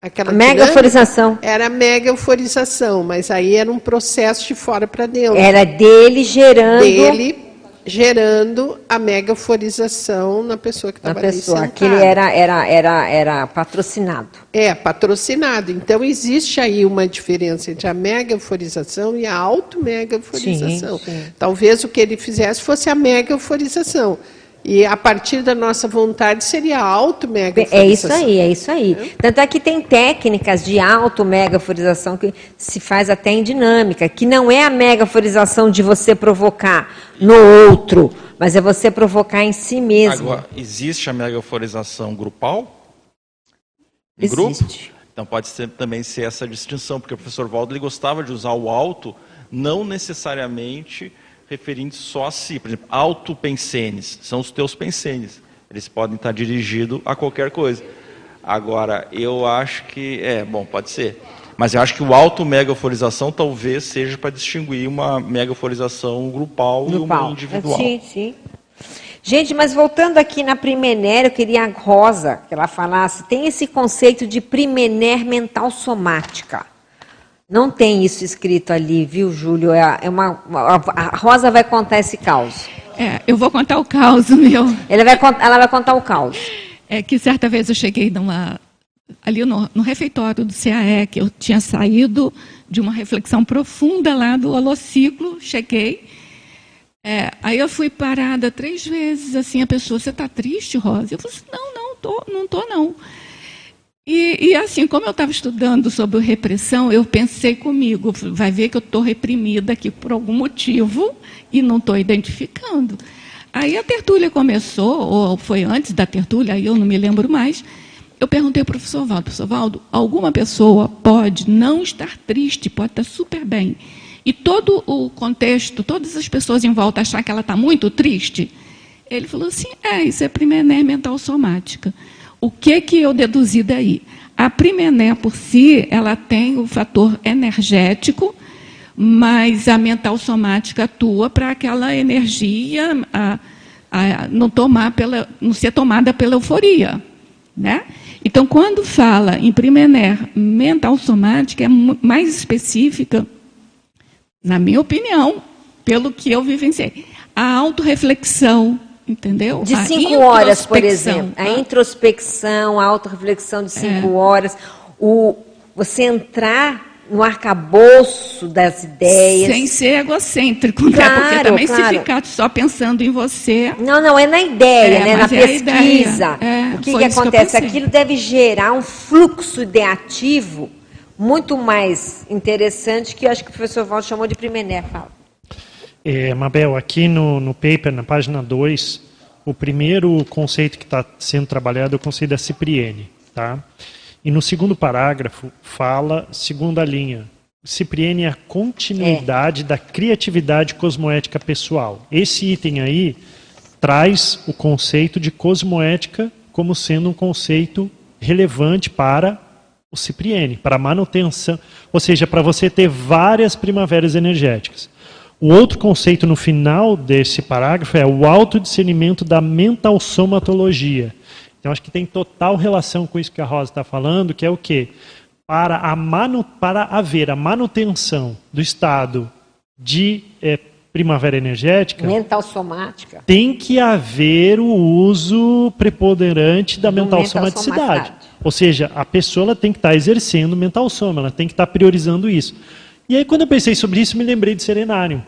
[SPEAKER 4] aquela
[SPEAKER 1] mega euforização.
[SPEAKER 4] era mega euforização, mas aí era um processo de fora para dentro.
[SPEAKER 1] Era dele gerando.
[SPEAKER 4] Dele gerando a mega euforização na pessoa que estava ali
[SPEAKER 1] pessoa,
[SPEAKER 4] sentada.
[SPEAKER 1] aquele era, era, era, era patrocinado.
[SPEAKER 4] É, patrocinado. Então, existe aí uma diferença entre a mega euforização e a auto-mega euforização.
[SPEAKER 1] Sim, sim.
[SPEAKER 4] Talvez o que ele fizesse fosse a mega euforização. E a partir da nossa vontade seria a auto-mega
[SPEAKER 1] É isso aí, é isso aí. Tanto é que tem técnicas de auto-megaforização que se faz até em dinâmica, que não é a megaforização de você provocar no outro, mas é você provocar em si mesmo.
[SPEAKER 5] Agora, existe a megaforização grupal? Em
[SPEAKER 1] Existe.
[SPEAKER 5] grupo? Então pode ser, também ser essa distinção, porque o professor Waldo ele gostava de usar o alto, não necessariamente referindo só a si. Por exemplo, autopensenes, são os teus pensenes. Eles podem estar dirigidos a qualquer coisa. Agora, eu acho que. É, bom, pode ser. Mas eu acho que o auto-megaforização talvez seja para distinguir uma megaforização grupal, e uma
[SPEAKER 1] Grupal.
[SPEAKER 5] individual.
[SPEAKER 1] Sim, sim. Gente, mas voltando aqui na Primener, eu queria a Rosa que ela falasse. Tem esse conceito de Primener mental somática. Não tem isso escrito ali, viu, Júlio? É é uma, a Rosa vai contar esse caos.
[SPEAKER 8] É, eu vou contar o caos meu.
[SPEAKER 1] Ela vai, ela vai contar o caos.
[SPEAKER 8] É que certa vez eu cheguei numa, ali no, no refeitório do CAE, que eu tinha saído de uma reflexão profunda lá do holociclo, cheguei. É, aí eu fui parada três vezes, assim, a pessoa, você está triste, Rosa? Eu falei assim, não, não, tô, não tô não. E, e, assim, como eu estava estudando sobre repressão, eu pensei comigo, vai ver que eu estou reprimida aqui por algum motivo e não estou identificando. Aí a tertúlia começou, ou foi antes da tertúlia, aí eu não me lembro mais. Eu perguntei para o professor Valdo, professor Valdo, alguma pessoa pode não estar triste, pode estar super bem, e todo o contexto, todas as pessoas em volta achar que ela está muito triste? Ele falou assim, é, isso é primené mental somática. O que, que eu deduzi daí? A primené por si, ela tem o fator energético, mas a mental somática atua para aquela energia a, a não, tomar pela, não ser tomada pela euforia. Né? Então, quando fala em primener mental somática, é mais específica, na minha opinião, pelo que eu vivenciei. A autorreflexão, entendeu?
[SPEAKER 1] De cinco horas, por exemplo. A introspecção, a autorreflexão de cinco
[SPEAKER 8] É.
[SPEAKER 1] horas. O, você entrar no arcabouço das ideias.
[SPEAKER 8] Sem ser egocêntrico, né?
[SPEAKER 1] Claro,
[SPEAKER 8] Porque também
[SPEAKER 1] claro.
[SPEAKER 8] se ficar só pensando em você.
[SPEAKER 1] Não, não, é na ideia,
[SPEAKER 8] É,
[SPEAKER 1] né? na
[SPEAKER 8] é
[SPEAKER 1] pesquisa.
[SPEAKER 8] É,
[SPEAKER 1] o que, que
[SPEAKER 8] que
[SPEAKER 1] acontece?
[SPEAKER 8] pensei.
[SPEAKER 1] Aquilo deve gerar um fluxo ideativo muito mais interessante que eu acho que o professor Valdo chamou de primené. Fala.
[SPEAKER 7] É, Mabel, aqui no, no paper, na página 2, o primeiro conceito que está sendo trabalhado é o conceito da Cipriene. Tá? E no segundo parágrafo, fala, segunda linha, Cipriene é a continuidade da criatividade cosmoética pessoal. Esse item aí traz o conceito de cosmoética como sendo um conceito relevante para o Cipriene, para a manutenção, ou seja, para você ter várias primaveras energéticas. O outro conceito no final desse parágrafo é o autodiscernimento da mental somatologia. Então, acho que tem total relação com isso que a Rosa está falando, que é o quê? Para, a manu, para haver a manutenção do estado de eh, primavera energética,
[SPEAKER 1] Mental somática.
[SPEAKER 7] tem que haver o uso preponderante da mental,
[SPEAKER 1] mental
[SPEAKER 7] somaticidade.
[SPEAKER 1] somaticidade.
[SPEAKER 7] Ou seja, a pessoa tem que estar exercendo o mental soma, ela tem que estar priorizando isso. E aí, quando eu pensei sobre isso, me lembrei de serenário.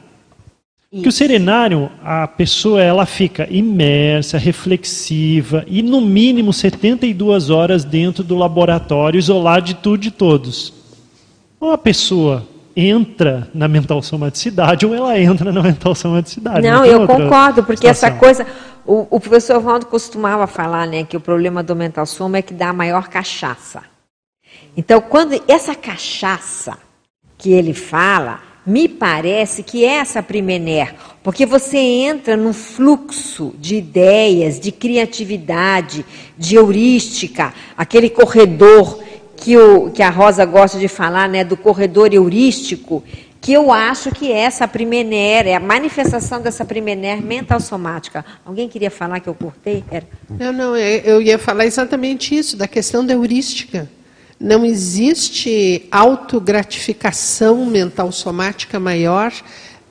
[SPEAKER 7] Que o serenário, a pessoa ela fica imersa, reflexiva e no mínimo 72 horas dentro do laboratório, isolado de tudo e de todos. Ou a pessoa entra na mental somaticidade ou ela entra na mental somaticidade.
[SPEAKER 1] Não,
[SPEAKER 7] tem
[SPEAKER 1] eu concordo, porque essa
[SPEAKER 7] situação.
[SPEAKER 1] coisa. O, o professor Valdo costumava falar né, que o problema do mental soma é que dá a maior cachaça. Então, quando essa cachaça que ele fala, me parece que é essa primener, porque você entra num fluxo de ideias, de criatividade, de heurística, aquele corredor que, o, que a Rosa gosta de falar, né, do corredor heurístico, que eu acho que é essa primener, é a manifestação dessa primener mental somática. Alguém queria falar que eu cortei? Era.
[SPEAKER 4] Não, não, é- eu ia falar exatamente isso, da questão da heurística. Não existe autogratificação mental somática maior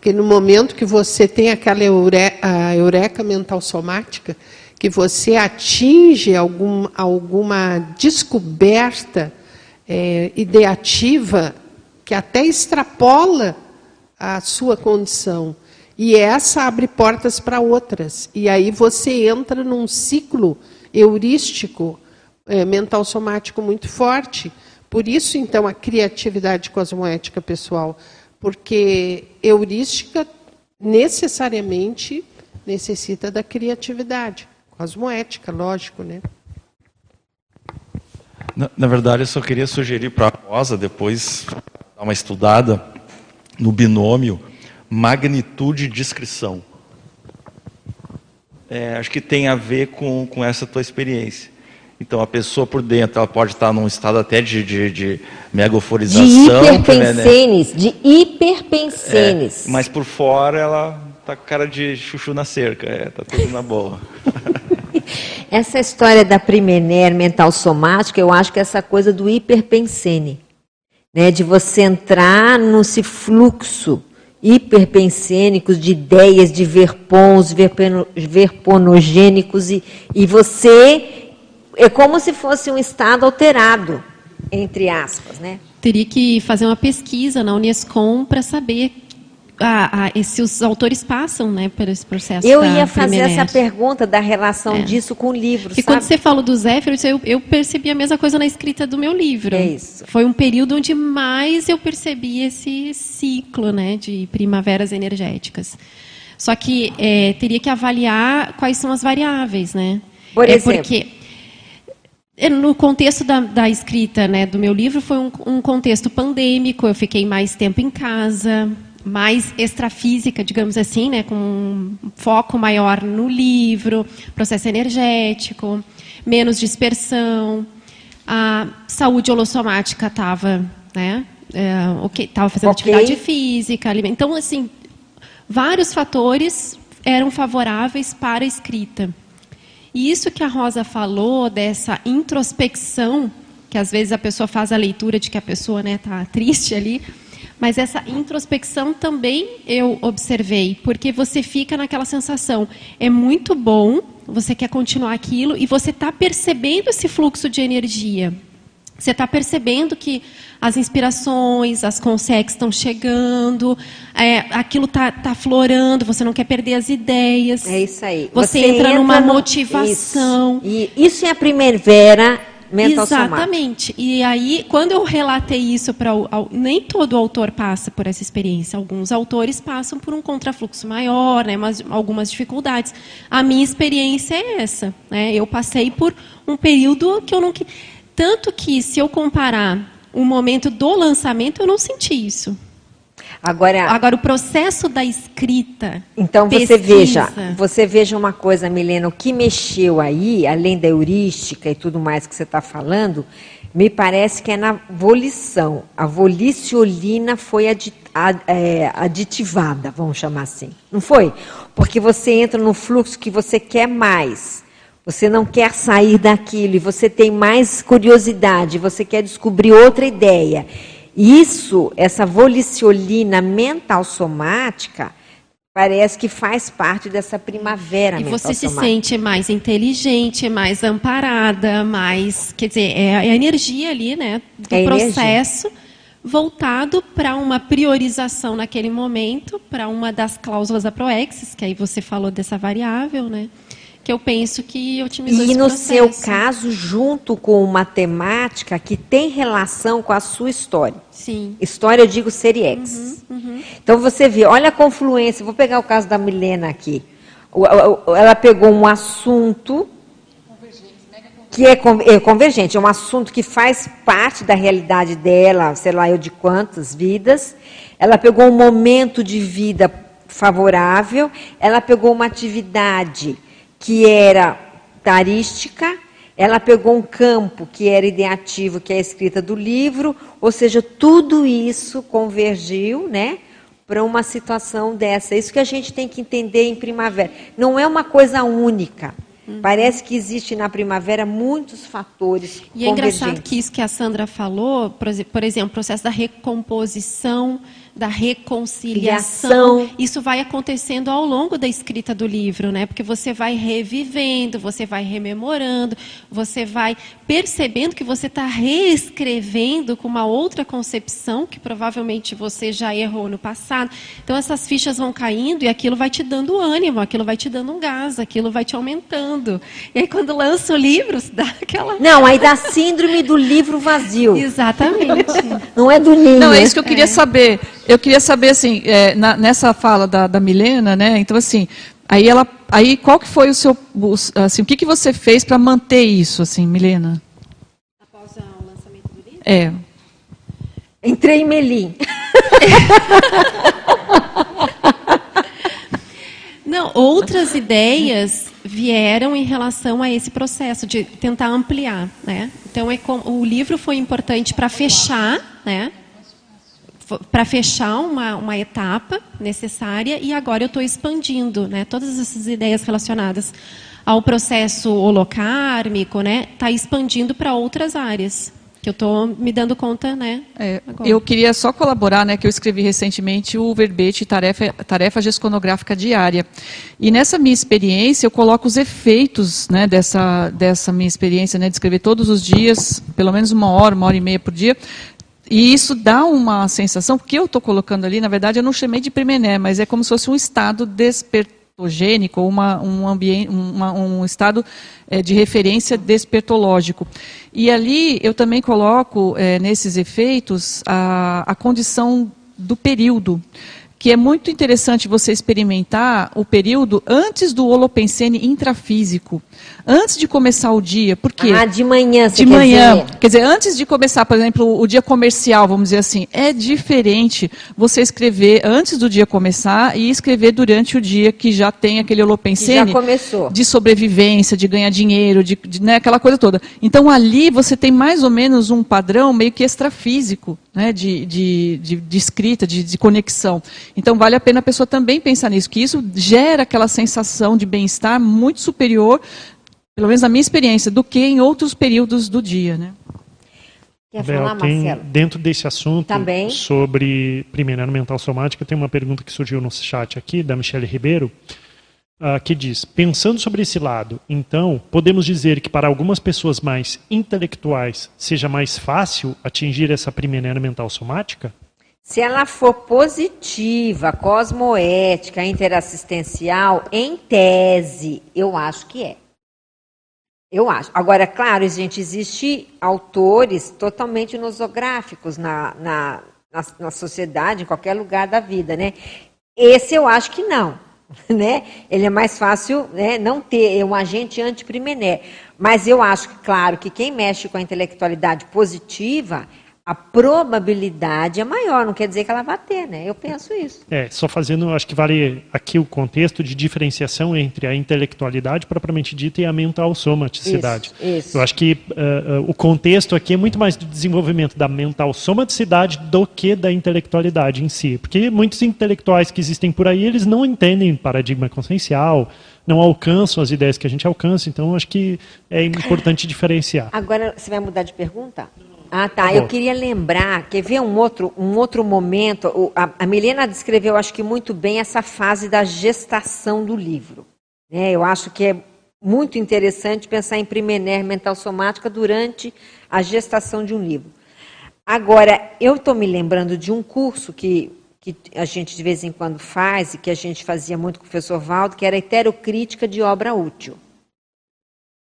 [SPEAKER 4] Porque no momento que você tem aquela eureka mental somática, que você atinge algum, alguma descoberta é, ideativa que até extrapola a sua condição. E essa abre portas para outras. E aí você entra num ciclo heurístico, é, mental somático muito forte. Por isso, então, a criatividade cosmoética pessoal. Porque heurística necessariamente necessita da criatividade. Cosmoética, lógico, né?
[SPEAKER 5] Na, na verdade, eu só queria sugerir para a Rosa depois dar uma estudada no binômio magnitude e discrição. É, acho que tem a ver com, com essa tua experiência. Então, a pessoa por dentro, ela pode estar num estado até de, de, de megaforização.
[SPEAKER 1] De hiperpensenes, né? de hiperpensenes.
[SPEAKER 5] É, mas por fora, ela está com cara de chuchu na cerca. É, tá tudo na boa.
[SPEAKER 1] essa história da primener mental somática, eu acho que é essa coisa do hiperpensene. Né, de você entrar nesse fluxo hiperpensênicos de ideias, de verpons, verponogênicos, e, e você é como se fosse um estado alterado, entre aspas, né?
[SPEAKER 12] Teria que fazer uma pesquisa na Unescom para saber ah, ah, se os autores passam né, por esse processo.
[SPEAKER 1] Eu ia fazer essa pergunta da relação é. disso com o livro.
[SPEAKER 12] E quando você falou do Zéfiros, eu, eu, percebi a mesma coisa na escrita do meu livro.
[SPEAKER 1] É isso.
[SPEAKER 12] Foi um período onde mais eu percebi esse ciclo né, de primaveras energéticas. Só que é, teria que avaliar quais são as variáveis, né?
[SPEAKER 1] Por
[SPEAKER 12] é
[SPEAKER 1] exemplo.
[SPEAKER 12] Porque é, no contexto da, da, escrita né, do meu livro, foi um, um contexto pandêmico, eu fiquei mais tempo em casa, mais extrafísica, digamos assim, né, com um foco maior no livro, processo energético, menos dispersão, a saúde holossomática estava, né, é, okay, fazendo okay. atividade física, então assim, vários fatores eram favoráveis para a escrita. E isso que a Rosa falou dessa introspecção, que às vezes a pessoa faz a leitura de que a pessoa está né, tá triste ali, mas essa introspecção também eu observei, porque você fica naquela sensação, é muito bom, você quer continuar aquilo e você está percebendo esse fluxo de energia. Você está percebendo que as inspirações, as consegues estão chegando, é, aquilo está tá florando, você não quer perder as ideias.
[SPEAKER 1] É isso aí.
[SPEAKER 12] Você, você entra, entra, numa no... motivação.
[SPEAKER 1] Isso. E isso é a primavera mental
[SPEAKER 12] Exatamente. E aí, quando eu relatei isso para nem todo autor passa por essa experiência. Alguns autores passam por um contrafluxo maior, né, mas algumas dificuldades. A minha experiência é essa. Né? Eu passei por um período que eu não tanto que se eu comparar o momento do lançamento, eu não senti isso.
[SPEAKER 1] Agora,
[SPEAKER 12] Agora o processo da escrita.
[SPEAKER 1] Então pesquisa, você veja, você veja uma coisa, Milena, o que mexeu aí, além da heurística e tudo mais que você está falando, me parece que é na volição. A voliciolina foi adi, ad, é, aditivada, vamos chamar assim. Não foi? Porque você entra no fluxo que você quer mais. Você não quer sair daquilo e você tem mais curiosidade, você quer descobrir outra ideia. Isso, essa voliciolina mental somática, parece que faz parte dessa primavera
[SPEAKER 12] e você se sente mais inteligente, mais amparada, mais, quer dizer, é, a energia ali, né, do é processo energia. voltado para uma priorização naquele momento, para uma das cláusulas da Proexis, que aí você falou dessa variável, né? Que eu penso que otimizou
[SPEAKER 1] E
[SPEAKER 12] esse
[SPEAKER 1] no
[SPEAKER 12] processo.
[SPEAKER 1] seu caso, junto com uma temática que tem relação com a sua história.
[SPEAKER 12] Sim.
[SPEAKER 1] História, eu digo Seriex. Uhum, uhum. Então você vê, olha a confluência. Vou pegar o caso da Milena aqui. Ela pegou um assunto que é, é convergente, é um assunto que faz parte da realidade dela, sei lá eu de quantas vidas. Ela pegou um momento de vida favorável, ela pegou uma atividade que era tarística, ela pegou um campo que era ideativo, que é a escrita do livro, ou seja, tudo isso convergiu, né? Para uma situação dessa. Isso que a gente tem que entender em primavera. Não é uma coisa única. Uhum. Parece que existe na primavera muitos fatores.
[SPEAKER 12] E é engraçado que isso que a Sandra falou, por exemplo, o processo da recomposição da reconciliação. Isso vai acontecendo ao longo da escrita do livro, né? Porque você vai revivendo, você vai rememorando, você vai percebendo que você está reescrevendo com uma outra concepção que provavelmente você já errou no passado. Então essas fichas vão caindo e aquilo vai te dando ânimo, aquilo vai te dando um gás, aquilo vai te aumentando. E aí quando lança o livro, dá aquela
[SPEAKER 1] Não, aí dá síndrome do livro vazio.
[SPEAKER 12] Exatamente.
[SPEAKER 1] Não é do ninho.
[SPEAKER 3] Não, é isso que eu queria é. saber. Eu queria saber, assim, é, na, nessa fala da, da Milena, né? Então, assim, aí ela, aí qual que foi o seu, assim, o que, que você fez para manter isso, assim, Milena?
[SPEAKER 12] Após o lançamento do livro?
[SPEAKER 3] É.
[SPEAKER 1] Entrei em Melim.
[SPEAKER 12] Não, outras ideias vieram em relação a esse processo de tentar ampliar, né? Então é com, o livro foi importante para fechar, né? Para fechar uma, uma etapa necessária e agora eu estou expandindo, né? Todas essas ideias relacionadas ao processo holocármico, né? Está expandindo para outras áreas que eu estou me dando conta, né?
[SPEAKER 3] É, eu queria só colaborar, né? Que eu escrevi recentemente o verbete tarefa, tarefa gesconográfica diária. E nessa minha experiência eu coloco os efeitos, né? Dessa dessa minha experiência, né? De escrever todos os dias, pelo menos uma hora, uma hora e meia por dia, e isso dá uma sensação, porque eu estou colocando ali, na verdade, eu não chamei de primené, mas é como se fosse um estado despertogênico, uma, um, ambiente, uma, um estado é, de referência despertológico. E ali eu também coloco, é, nesses efeitos, a, a condição do período que é muito interessante você experimentar o período antes do holopensene intrafísico, antes de começar o dia. Por quê?
[SPEAKER 1] Ah, de manhã,
[SPEAKER 3] De manhã. Dizer. Quer dizer, antes de começar, por exemplo, o dia comercial, vamos dizer assim, é diferente você escrever antes do dia começar e escrever durante o dia que já tem aquele holopensene de sobrevivência, de ganhar dinheiro, de, de né, aquela coisa toda. Então ali você tem mais ou menos um padrão meio que extrafísico né, de, de, de, de, escrita, de, de conexão. Então, vale a pena a pessoa também pensar nisso, que isso gera aquela sensação de bem-estar muito superior, pelo menos na minha experiência, do que em outros períodos do dia. Né?
[SPEAKER 1] Quer Bel, falar,
[SPEAKER 7] tem, Marcelo? Dentro desse assunto
[SPEAKER 1] também?
[SPEAKER 7] sobre primeira mental somática, tem uma pergunta que surgiu no chat aqui, da Michelle Ribeiro, uh, que diz: pensando sobre esse lado, então, podemos dizer que para algumas pessoas mais intelectuais seja mais fácil atingir essa primeira mental somática?
[SPEAKER 1] Se ela for positiva, cosmoética, interassistencial, em tese, eu acho que é. Eu acho. Agora, claro, gente, existe autores totalmente nosográficos na, na, na, na sociedade, em qualquer lugar da vida, né? Esse eu acho que não. né? Ele é mais fácil né, não ter, é um agente antiprimené. Mas eu acho que, claro, que quem mexe com a intelectualidade positiva a probabilidade é maior, não quer dizer que ela vai ter, né? Eu penso isso.
[SPEAKER 7] É, só fazendo, acho que vale aqui o contexto de diferenciação entre a intelectualidade propriamente dita e a mental somaticidade.
[SPEAKER 1] Isso, isso.
[SPEAKER 7] Eu acho que uh, uh, o contexto aqui é muito mais do desenvolvimento da mental somaticidade do que da intelectualidade em si. Porque muitos intelectuais que existem por aí, eles não entendem paradigma consciencial, não alcançam as ideias que a gente alcança, então acho que é importante diferenciar.
[SPEAKER 1] Agora, você vai mudar de pergunta? Ah, tá. Eu queria lembrar, quer ver um outro, um outro momento? A, a Milena descreveu, acho que muito bem, essa fase da gestação do livro. Né? Eu acho que é muito interessante pensar em primener mental somática durante a gestação de um livro. Agora, eu estou me lembrando de um curso que, que a gente de vez em quando faz, e que a gente fazia muito com o professor Valdo, que era heterocrítica de obra útil.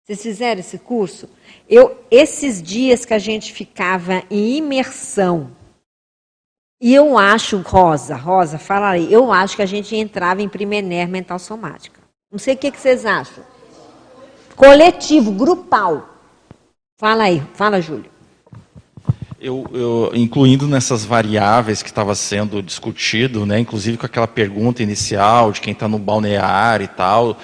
[SPEAKER 1] Vocês fizeram esse curso? Eu, esses dias que a gente ficava em imersão, e eu acho, Rosa, Rosa, fala aí, eu acho que a gente entrava em primener mental somática. Não sei o que, que vocês acham. Coletivo, grupal. Fala aí, fala, Júlio.
[SPEAKER 5] Eu, eu, incluindo nessas variáveis que estava sendo discutido, né, inclusive com aquela pergunta inicial de quem está no balneário e tal,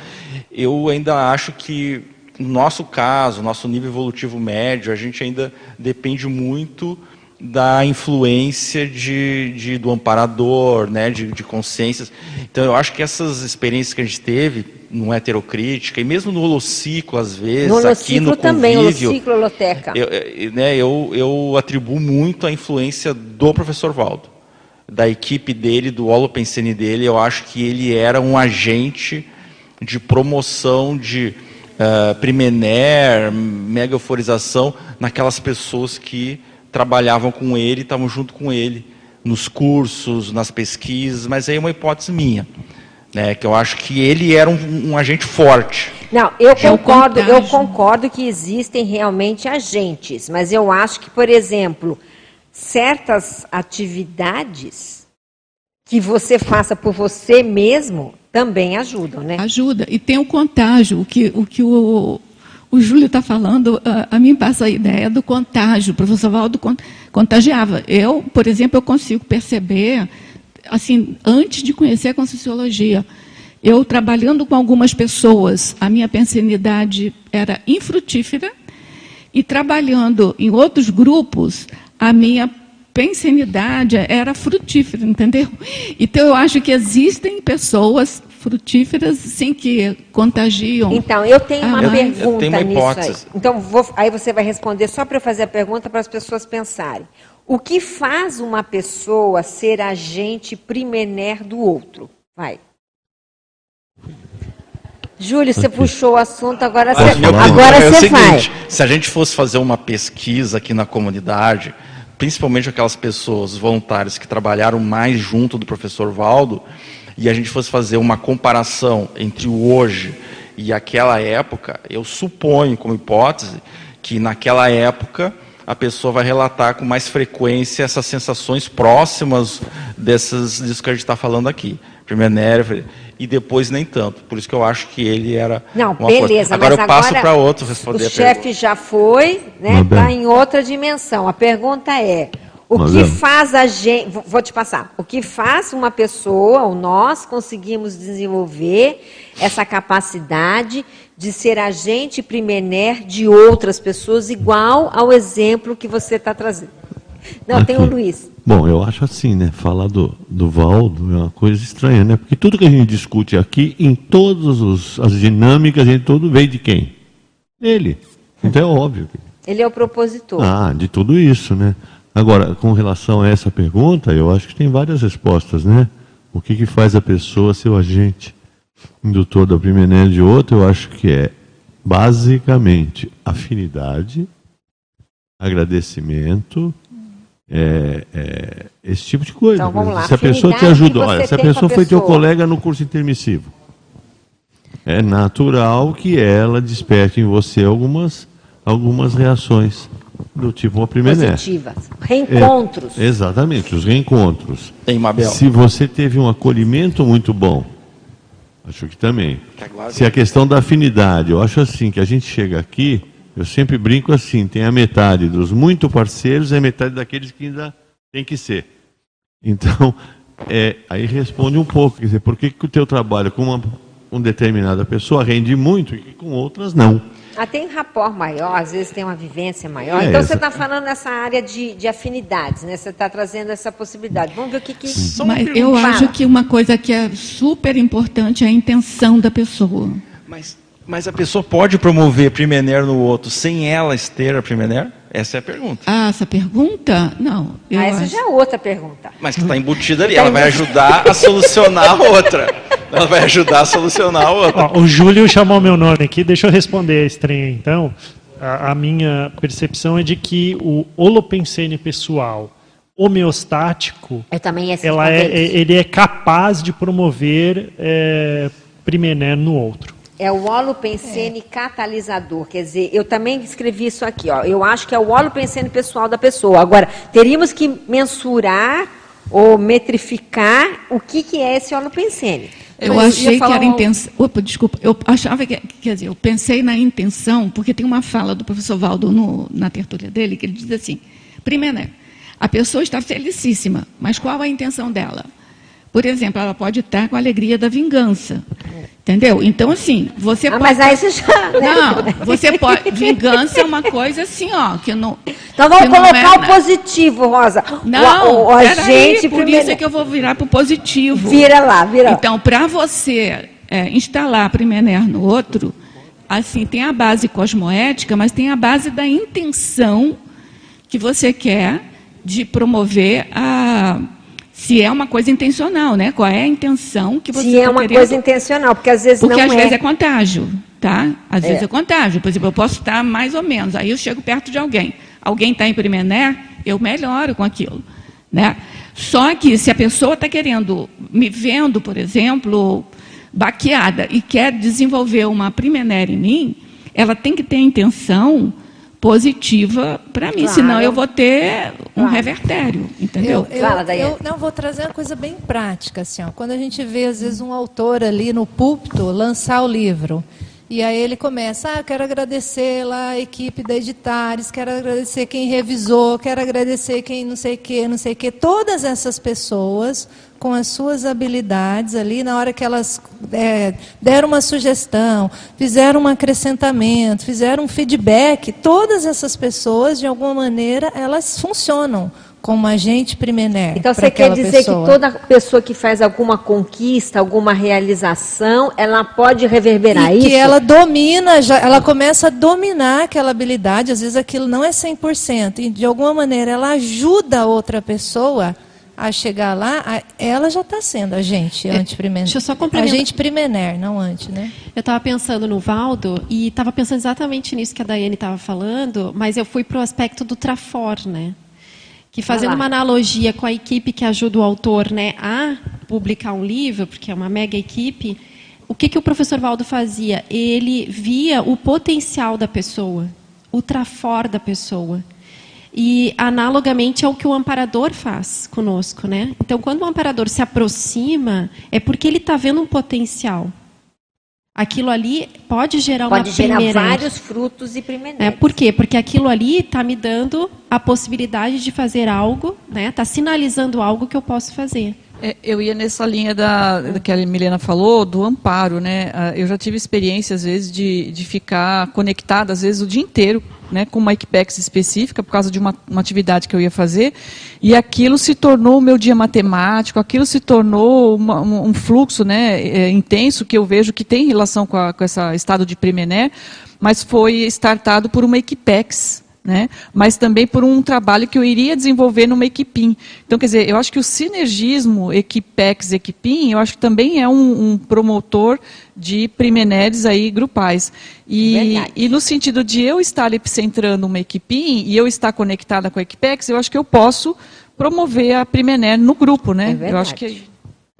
[SPEAKER 5] eu ainda acho que no nosso caso, nosso nível evolutivo médio, a gente ainda depende muito da influência de, de do amparador, né, de, de, consciências. Então, eu acho que essas experiências que a gente teve no heterocrítica, e mesmo no holociclo, às vezes, no aqui no
[SPEAKER 1] também,
[SPEAKER 5] convívio...
[SPEAKER 1] holociclo, holoteca.
[SPEAKER 5] Eu, né, eu, eu atribuo muito a influência do professor Valdo da equipe dele, do Holopensene dele, eu acho que ele era um agente de promoção de uh, Primener, mega euforização naquelas pessoas que trabalhavam com ele, estavam junto com ele nos cursos, nas pesquisas, mas aí é uma hipótese minha, né, que eu acho que ele era um, um agente forte.
[SPEAKER 1] Não, eu é concordo, eu concordo que existem realmente agentes, mas eu acho que, por exemplo, certas atividades que você faça por você mesmo também ajudam, né?
[SPEAKER 8] Ajuda. E tem o contágio, o que o, que o, o Júlio está falando, a, a, mim passa a ideia do contágio. O professor Valdo contagiava. Eu, por exemplo, eu consigo perceber, assim, antes de conhecer a Conscienciologia, eu trabalhando com algumas pessoas, a minha pensanidade era infrutífera, e trabalhando em outros grupos, a minha pensanidade era frutífera, entendeu? Então eu acho que existem pessoas frutíferas sim que contagiam.
[SPEAKER 1] Então, eu tenho uma ah, pergunta eu tenho uma hipótese. Então, vou, aí você vai responder só para eu fazer a pergunta para as pessoas pensarem. O que faz uma pessoa ser agente primener do outro? Vai. Júlio, você puxou o assunto, agora você, agora é você vai.
[SPEAKER 5] Se a gente fosse fazer uma pesquisa aqui na comunidade, principalmente aquelas pessoas voluntárias que trabalharam mais junto do professor Valdo, e a gente fosse fazer uma comparação entre o hoje e aquela época, eu suponho, como hipótese, que naquela época a pessoa vai relatar com mais frequência essas sensações próximas dessas, disso que a gente está falando aqui. Primeiro nervo, e depois nem tanto. Por isso que eu acho que ele era.
[SPEAKER 1] Não, beleza.
[SPEAKER 5] Agora eu passo para outro responder.
[SPEAKER 1] O chefe já foi, né? Está em outra dimensão. A pergunta é: o Mas que é. faz a gente. Vou te passar. O que faz uma pessoa, ou nós, conseguimos desenvolver essa capacidade de ser agente primener de outras pessoas, igual ao exemplo que você está trazendo? Não, Aqui. tem o Luiz.
[SPEAKER 9] Bom, eu acho assim, né? Falar do, do Valdo é uma coisa estranha, né? Porque tudo que a gente discute aqui, em todas as dinâmicas, a gente todo veio de quem? Ele. Então é óbvio.
[SPEAKER 1] Ele é o propositor.
[SPEAKER 9] Ah, de tudo isso, né? Agora, com relação a essa pergunta, eu acho que tem várias respostas, né? O que, que faz a pessoa ser o agente indutor da primeira de outra? Eu acho que é basicamente afinidade, agradecimento, é, é, esse tipo de coisa.
[SPEAKER 1] Então, vamos lá.
[SPEAKER 9] Se a pessoa te ajuda, olha, se a pessoa foi teu colega no curso intermissivo, é natural que ela desperte em você algumas, algumas reações do tipo uma primeira
[SPEAKER 1] Positivas. Reencontros.
[SPEAKER 9] É, exatamente, os reencontros.
[SPEAKER 5] Tem Mabel.
[SPEAKER 9] Se você teve um acolhimento muito bom, acho que também. Se a questão da afinidade, eu acho assim que a gente chega aqui eu sempre brinco assim: tem a metade dos muito parceiros e a metade daqueles que ainda tem que ser. Então, é, aí responde um pouco: quer dizer, por que, que o teu trabalho com uma, uma determinada pessoa rende muito e com outras não?
[SPEAKER 1] Ah, tem um rapport maior, às vezes tem uma vivência maior. É, então você está falando nessa área de, de afinidades, né? Você está trazendo essa possibilidade. Vamos ver o que. que...
[SPEAKER 8] Mas eu fala. acho que uma coisa que é super importante é a intenção da pessoa.
[SPEAKER 5] Mas mas a pessoa pode promover Primener no outro sem ela ter a Primener? Essa é a pergunta.
[SPEAKER 8] Ah, essa pergunta? Não.
[SPEAKER 1] Ah, essa acho... já é outra pergunta.
[SPEAKER 5] Mas que está embutida ali. Ela vai ajudar a solucionar a outra. Ela vai ajudar a solucionar a outra.
[SPEAKER 7] Ó, o Júlio chamou meu nome aqui. Deixa eu responder a estranha, então. A, a minha percepção é de que o holopensene pessoal homeostático,
[SPEAKER 1] também
[SPEAKER 7] ela é, ele é capaz de promover é, Primener no outro.
[SPEAKER 1] É o holopensene é. catalisador. Quer dizer, eu também escrevi isso aqui. Ó. Eu acho que é o holopensene pessoal da pessoa. Agora, teríamos que mensurar ou metrificar o que, que é esse holopensene.
[SPEAKER 8] Eu Mas achei que era intenção. Opa, desculpa. Eu achava que. Quer dizer, eu pensei na intenção, porque tem uma fala do professor Valdo no, na tertúlia dele, que ele diz assim: primeiro, né, a pessoa está felicíssima, mas qual a intenção dela? Por exemplo, ela pode estar com a alegria da vingança. Entendeu? Então, assim, você ah,
[SPEAKER 1] pode. Mas aí você já.
[SPEAKER 8] Né? Não, você pode. Vingança é uma coisa assim, ó, que não.
[SPEAKER 1] Então vamos colocar é, o positivo, Rosa.
[SPEAKER 8] Não, o, o, a gente. Por primeiro... isso é que eu vou virar para o positivo.
[SPEAKER 1] Vira lá, vira.
[SPEAKER 8] Então, para você é, instalar a Primener no outro, assim, tem a base cosmoética, mas tem a base da intenção que você quer de promover a Se é uma coisa intencional, né? Qual é a intenção que você
[SPEAKER 1] Se é
[SPEAKER 8] tá
[SPEAKER 1] uma
[SPEAKER 8] querendo...
[SPEAKER 1] coisa intencional, porque às vezes
[SPEAKER 8] Porque
[SPEAKER 1] não
[SPEAKER 8] às
[SPEAKER 1] é.
[SPEAKER 8] vezes é contágio, tá? Às
[SPEAKER 1] É.
[SPEAKER 8] vezes é contágio. Por exemplo, eu posso estar mais ou menos, aí eu chego perto de alguém. Alguém está em Primené, eu melhoro com aquilo, né? Só que se a pessoa está querendo, me vendo, por exemplo, baqueada e quer desenvolver uma Primené em mim, ela tem que ter a intenção positiva para mim,
[SPEAKER 2] Claro.
[SPEAKER 8] senão eu vou ter um
[SPEAKER 2] Claro.
[SPEAKER 8] revertério, entendeu?
[SPEAKER 2] Eu, eu, eu não vou trazer uma coisa bem prática, assim, ó. Quando a gente vê às vezes um autor ali no púlpito lançar o livro e aí ele começa, ah, quero agradecer lá a equipe da Editares, quero agradecer quem revisou, quero agradecer quem não sei o que, não sei o que, todas essas pessoas com as suas habilidades ali, na hora que elas é, deram uma sugestão, fizeram um acrescentamento, fizeram um feedback, todas essas pessoas, de alguma maneira, elas funcionam como agente primené.
[SPEAKER 1] Então você quer dizer
[SPEAKER 2] pessoa.
[SPEAKER 1] que toda pessoa que faz alguma conquista, alguma realização, ela pode reverberar
[SPEAKER 2] e
[SPEAKER 1] isso?
[SPEAKER 2] que ela domina, já, ela começa a dominar aquela habilidade, às vezes aquilo não é 100%, e de alguma maneira ela ajuda a outra pessoa a chegar lá, a- ela já está sendo agente
[SPEAKER 12] É,
[SPEAKER 2] antiprimener.
[SPEAKER 12] deixa eu só complementar.
[SPEAKER 2] Agente primener, não anti, né?
[SPEAKER 12] Eu estava pensando no Valdo e estava pensando exatamente nisso que a Daiane estava falando, mas eu fui para o aspecto do Trafor, né? Que fazendo uma analogia com a equipe que ajuda o autor né, a publicar um livro, porque é uma mega equipe, o que, que o professor Valdo fazia? Ele via o potencial da pessoa, o Trafor da pessoa. E analogamente ao que o amparador faz conosco, né? Então, quando o amparador se aproxima, é porque ele está vendo um potencial. Aquilo ali pode gerar
[SPEAKER 1] Pode
[SPEAKER 12] uma
[SPEAKER 1] gerar
[SPEAKER 12] primeira.
[SPEAKER 1] vários frutos e primeiros.
[SPEAKER 12] É, por quê? Porque aquilo ali está me dando a possibilidade de fazer algo, né? Está sinalizando algo que eu posso fazer.
[SPEAKER 11] É, eu ia nessa linha da, da que a Milena falou, do amparo, né? Ah, Eu já tive experiência, às vezes, de, de ficar conectada, às vezes, o dia inteiro, né, com uma Equipex específica, por causa de uma, uma atividade que eu ia fazer, e aquilo se tornou o meu dia matemático, aquilo se tornou uma- um, fluxo né, é, intenso, que eu vejo que tem relação com, a, com esse estado de Premené, mas foi startado por uma Equipex, né? mas também por um trabalho que eu iria desenvolver numa equipim. Então, quer dizer, eu acho que o sinergismo Equipex-Equipim, eu acho que também é um, um promotor de primeneres aí grupais. E, e no sentido de eu estar epicentrando uma equipim e eu estar conectada com a Equipex, eu acho que eu posso promover a primener no grupo, né?
[SPEAKER 1] É
[SPEAKER 11] eu acho que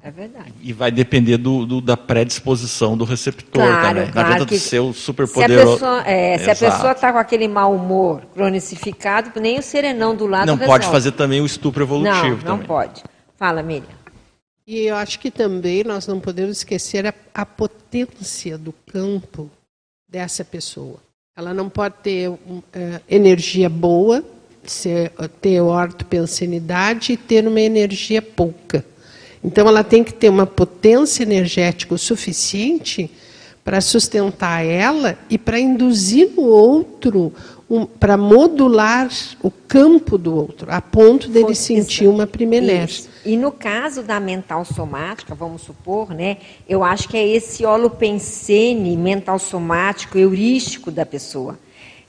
[SPEAKER 1] É verdade.
[SPEAKER 5] E vai depender do, do- da predisposição do receptor
[SPEAKER 1] Claro,
[SPEAKER 5] também. Não
[SPEAKER 1] claro
[SPEAKER 5] adianta
[SPEAKER 1] que
[SPEAKER 5] ser o super
[SPEAKER 1] Se a
[SPEAKER 5] poderoso.
[SPEAKER 1] pessoa é, se a
[SPEAKER 5] Exato.
[SPEAKER 1] pessoa está com aquele mau humor cronicificado, nem o serenão do lado
[SPEAKER 5] Não
[SPEAKER 1] resolve.
[SPEAKER 5] pode fazer também o estupro evolutivo
[SPEAKER 1] Não, não
[SPEAKER 5] também.
[SPEAKER 1] pode. Fala, Miriam.
[SPEAKER 4] E eu acho que também nós não podemos esquecer a, a potência do campo dessa pessoa. Ela não pode ter eh, energia boa, ser, ter ortopensenidade e ter uma energia pouca. Então, ela tem que ter uma potência energética o suficiente para sustentar ela e para induzir no outro, um, para modular o campo do outro, a ponto dele
[SPEAKER 1] Foi-
[SPEAKER 4] sentir uma primener.
[SPEAKER 1] Isso. E no caso da mental somática, vamos supor, né? Eu acho que é esse holopensene mental somático heurístico da pessoa.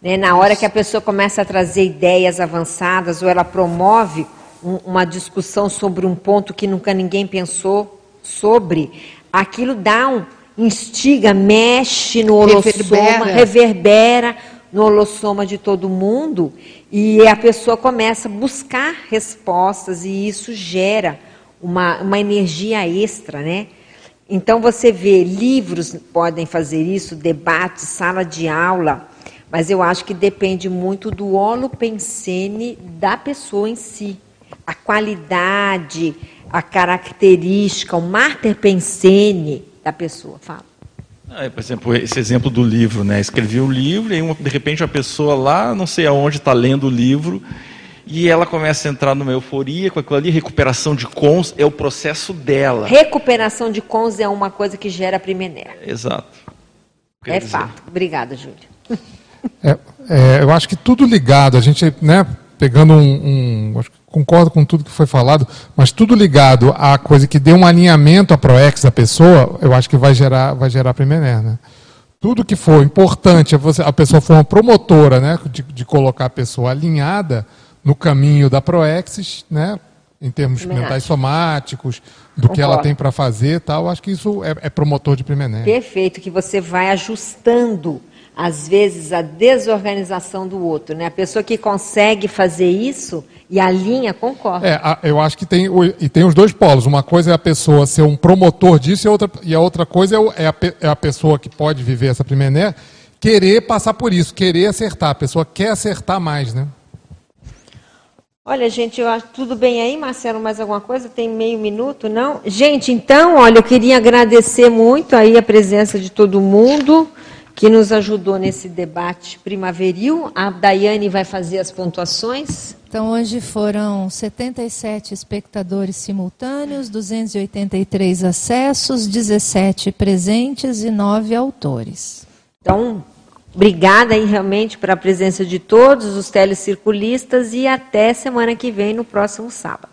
[SPEAKER 1] Né? Na hora que a pessoa começa a trazer ideias avançadas ou ela promove uma discussão sobre um ponto que nunca ninguém pensou sobre, aquilo dá um instiga, mexe no holossoma,
[SPEAKER 4] Reverbera.
[SPEAKER 1] reverbera no holossoma de todo mundo e a pessoa começa a buscar respostas e isso gera uma, uma energia extra, né? Então você vê, livros podem fazer isso, debates, sala de aula, mas eu acho que depende muito do holopensene da pessoa em si. A qualidade, a característica, o mater pensene da pessoa. Fala.
[SPEAKER 5] Ah, por exemplo, esse exemplo do livro, né? Escrevi um livro e uma- de repente uma pessoa lá, não sei aonde, está lendo o livro e ela começa a entrar numa euforia com aquilo ali, recuperação de cons, é o processo dela.
[SPEAKER 1] Recuperação de cons é uma coisa que gera primené.
[SPEAKER 5] Exato. Quer
[SPEAKER 1] É
[SPEAKER 5] dizer,
[SPEAKER 1] fato. Obrigada, Júlia.
[SPEAKER 6] É, é, eu acho que tudo ligado, a gente, né, pegando um, um- acho que concordo com tudo que foi falado, mas tudo ligado à coisa que dê um alinhamento à ProEx da pessoa, eu acho que vai gerar, vai gerar Primener, né? Tudo que for importante, você, a pessoa for uma promotora, né, de, de colocar a pessoa alinhada no caminho da ProEx, né, em termos
[SPEAKER 1] Também
[SPEAKER 6] mentais
[SPEAKER 1] acho.
[SPEAKER 6] somáticos, do que ela
[SPEAKER 1] Concordo.
[SPEAKER 6] tem para fazer tal. Acho que isso é, é promotor de Primené.
[SPEAKER 1] Perfeito, que você vai ajustando, às vezes, a desorganização do outro. Né? A pessoa que consegue fazer isso e alinha, concorda.
[SPEAKER 6] É, a- eu acho que tem, e tem os dois polos. Uma coisa é a pessoa ser um promotor disso e a outra, e a outra coisa é, é a, é a pessoa que pode viver essa Primené querer passar por isso, querer acertar. A pessoa quer acertar mais, né?
[SPEAKER 1] Olha, gente, eu acho tudo bem aí, Marcelo, mais alguma coisa? Tem meio minuto, não? Gente, então, olha, eu queria agradecer muito aí a presença de todo mundo que nos ajudou nesse debate primaveril. A Daiane vai fazer as pontuações.
[SPEAKER 2] Então, hoje foram 77 espectadores simultâneos, 283 acessos, 17 presentes e 9 autores.
[SPEAKER 1] Então, obrigada aí realmente pela presença de todos os telecirculistas e até semana que vem, no próximo sábado.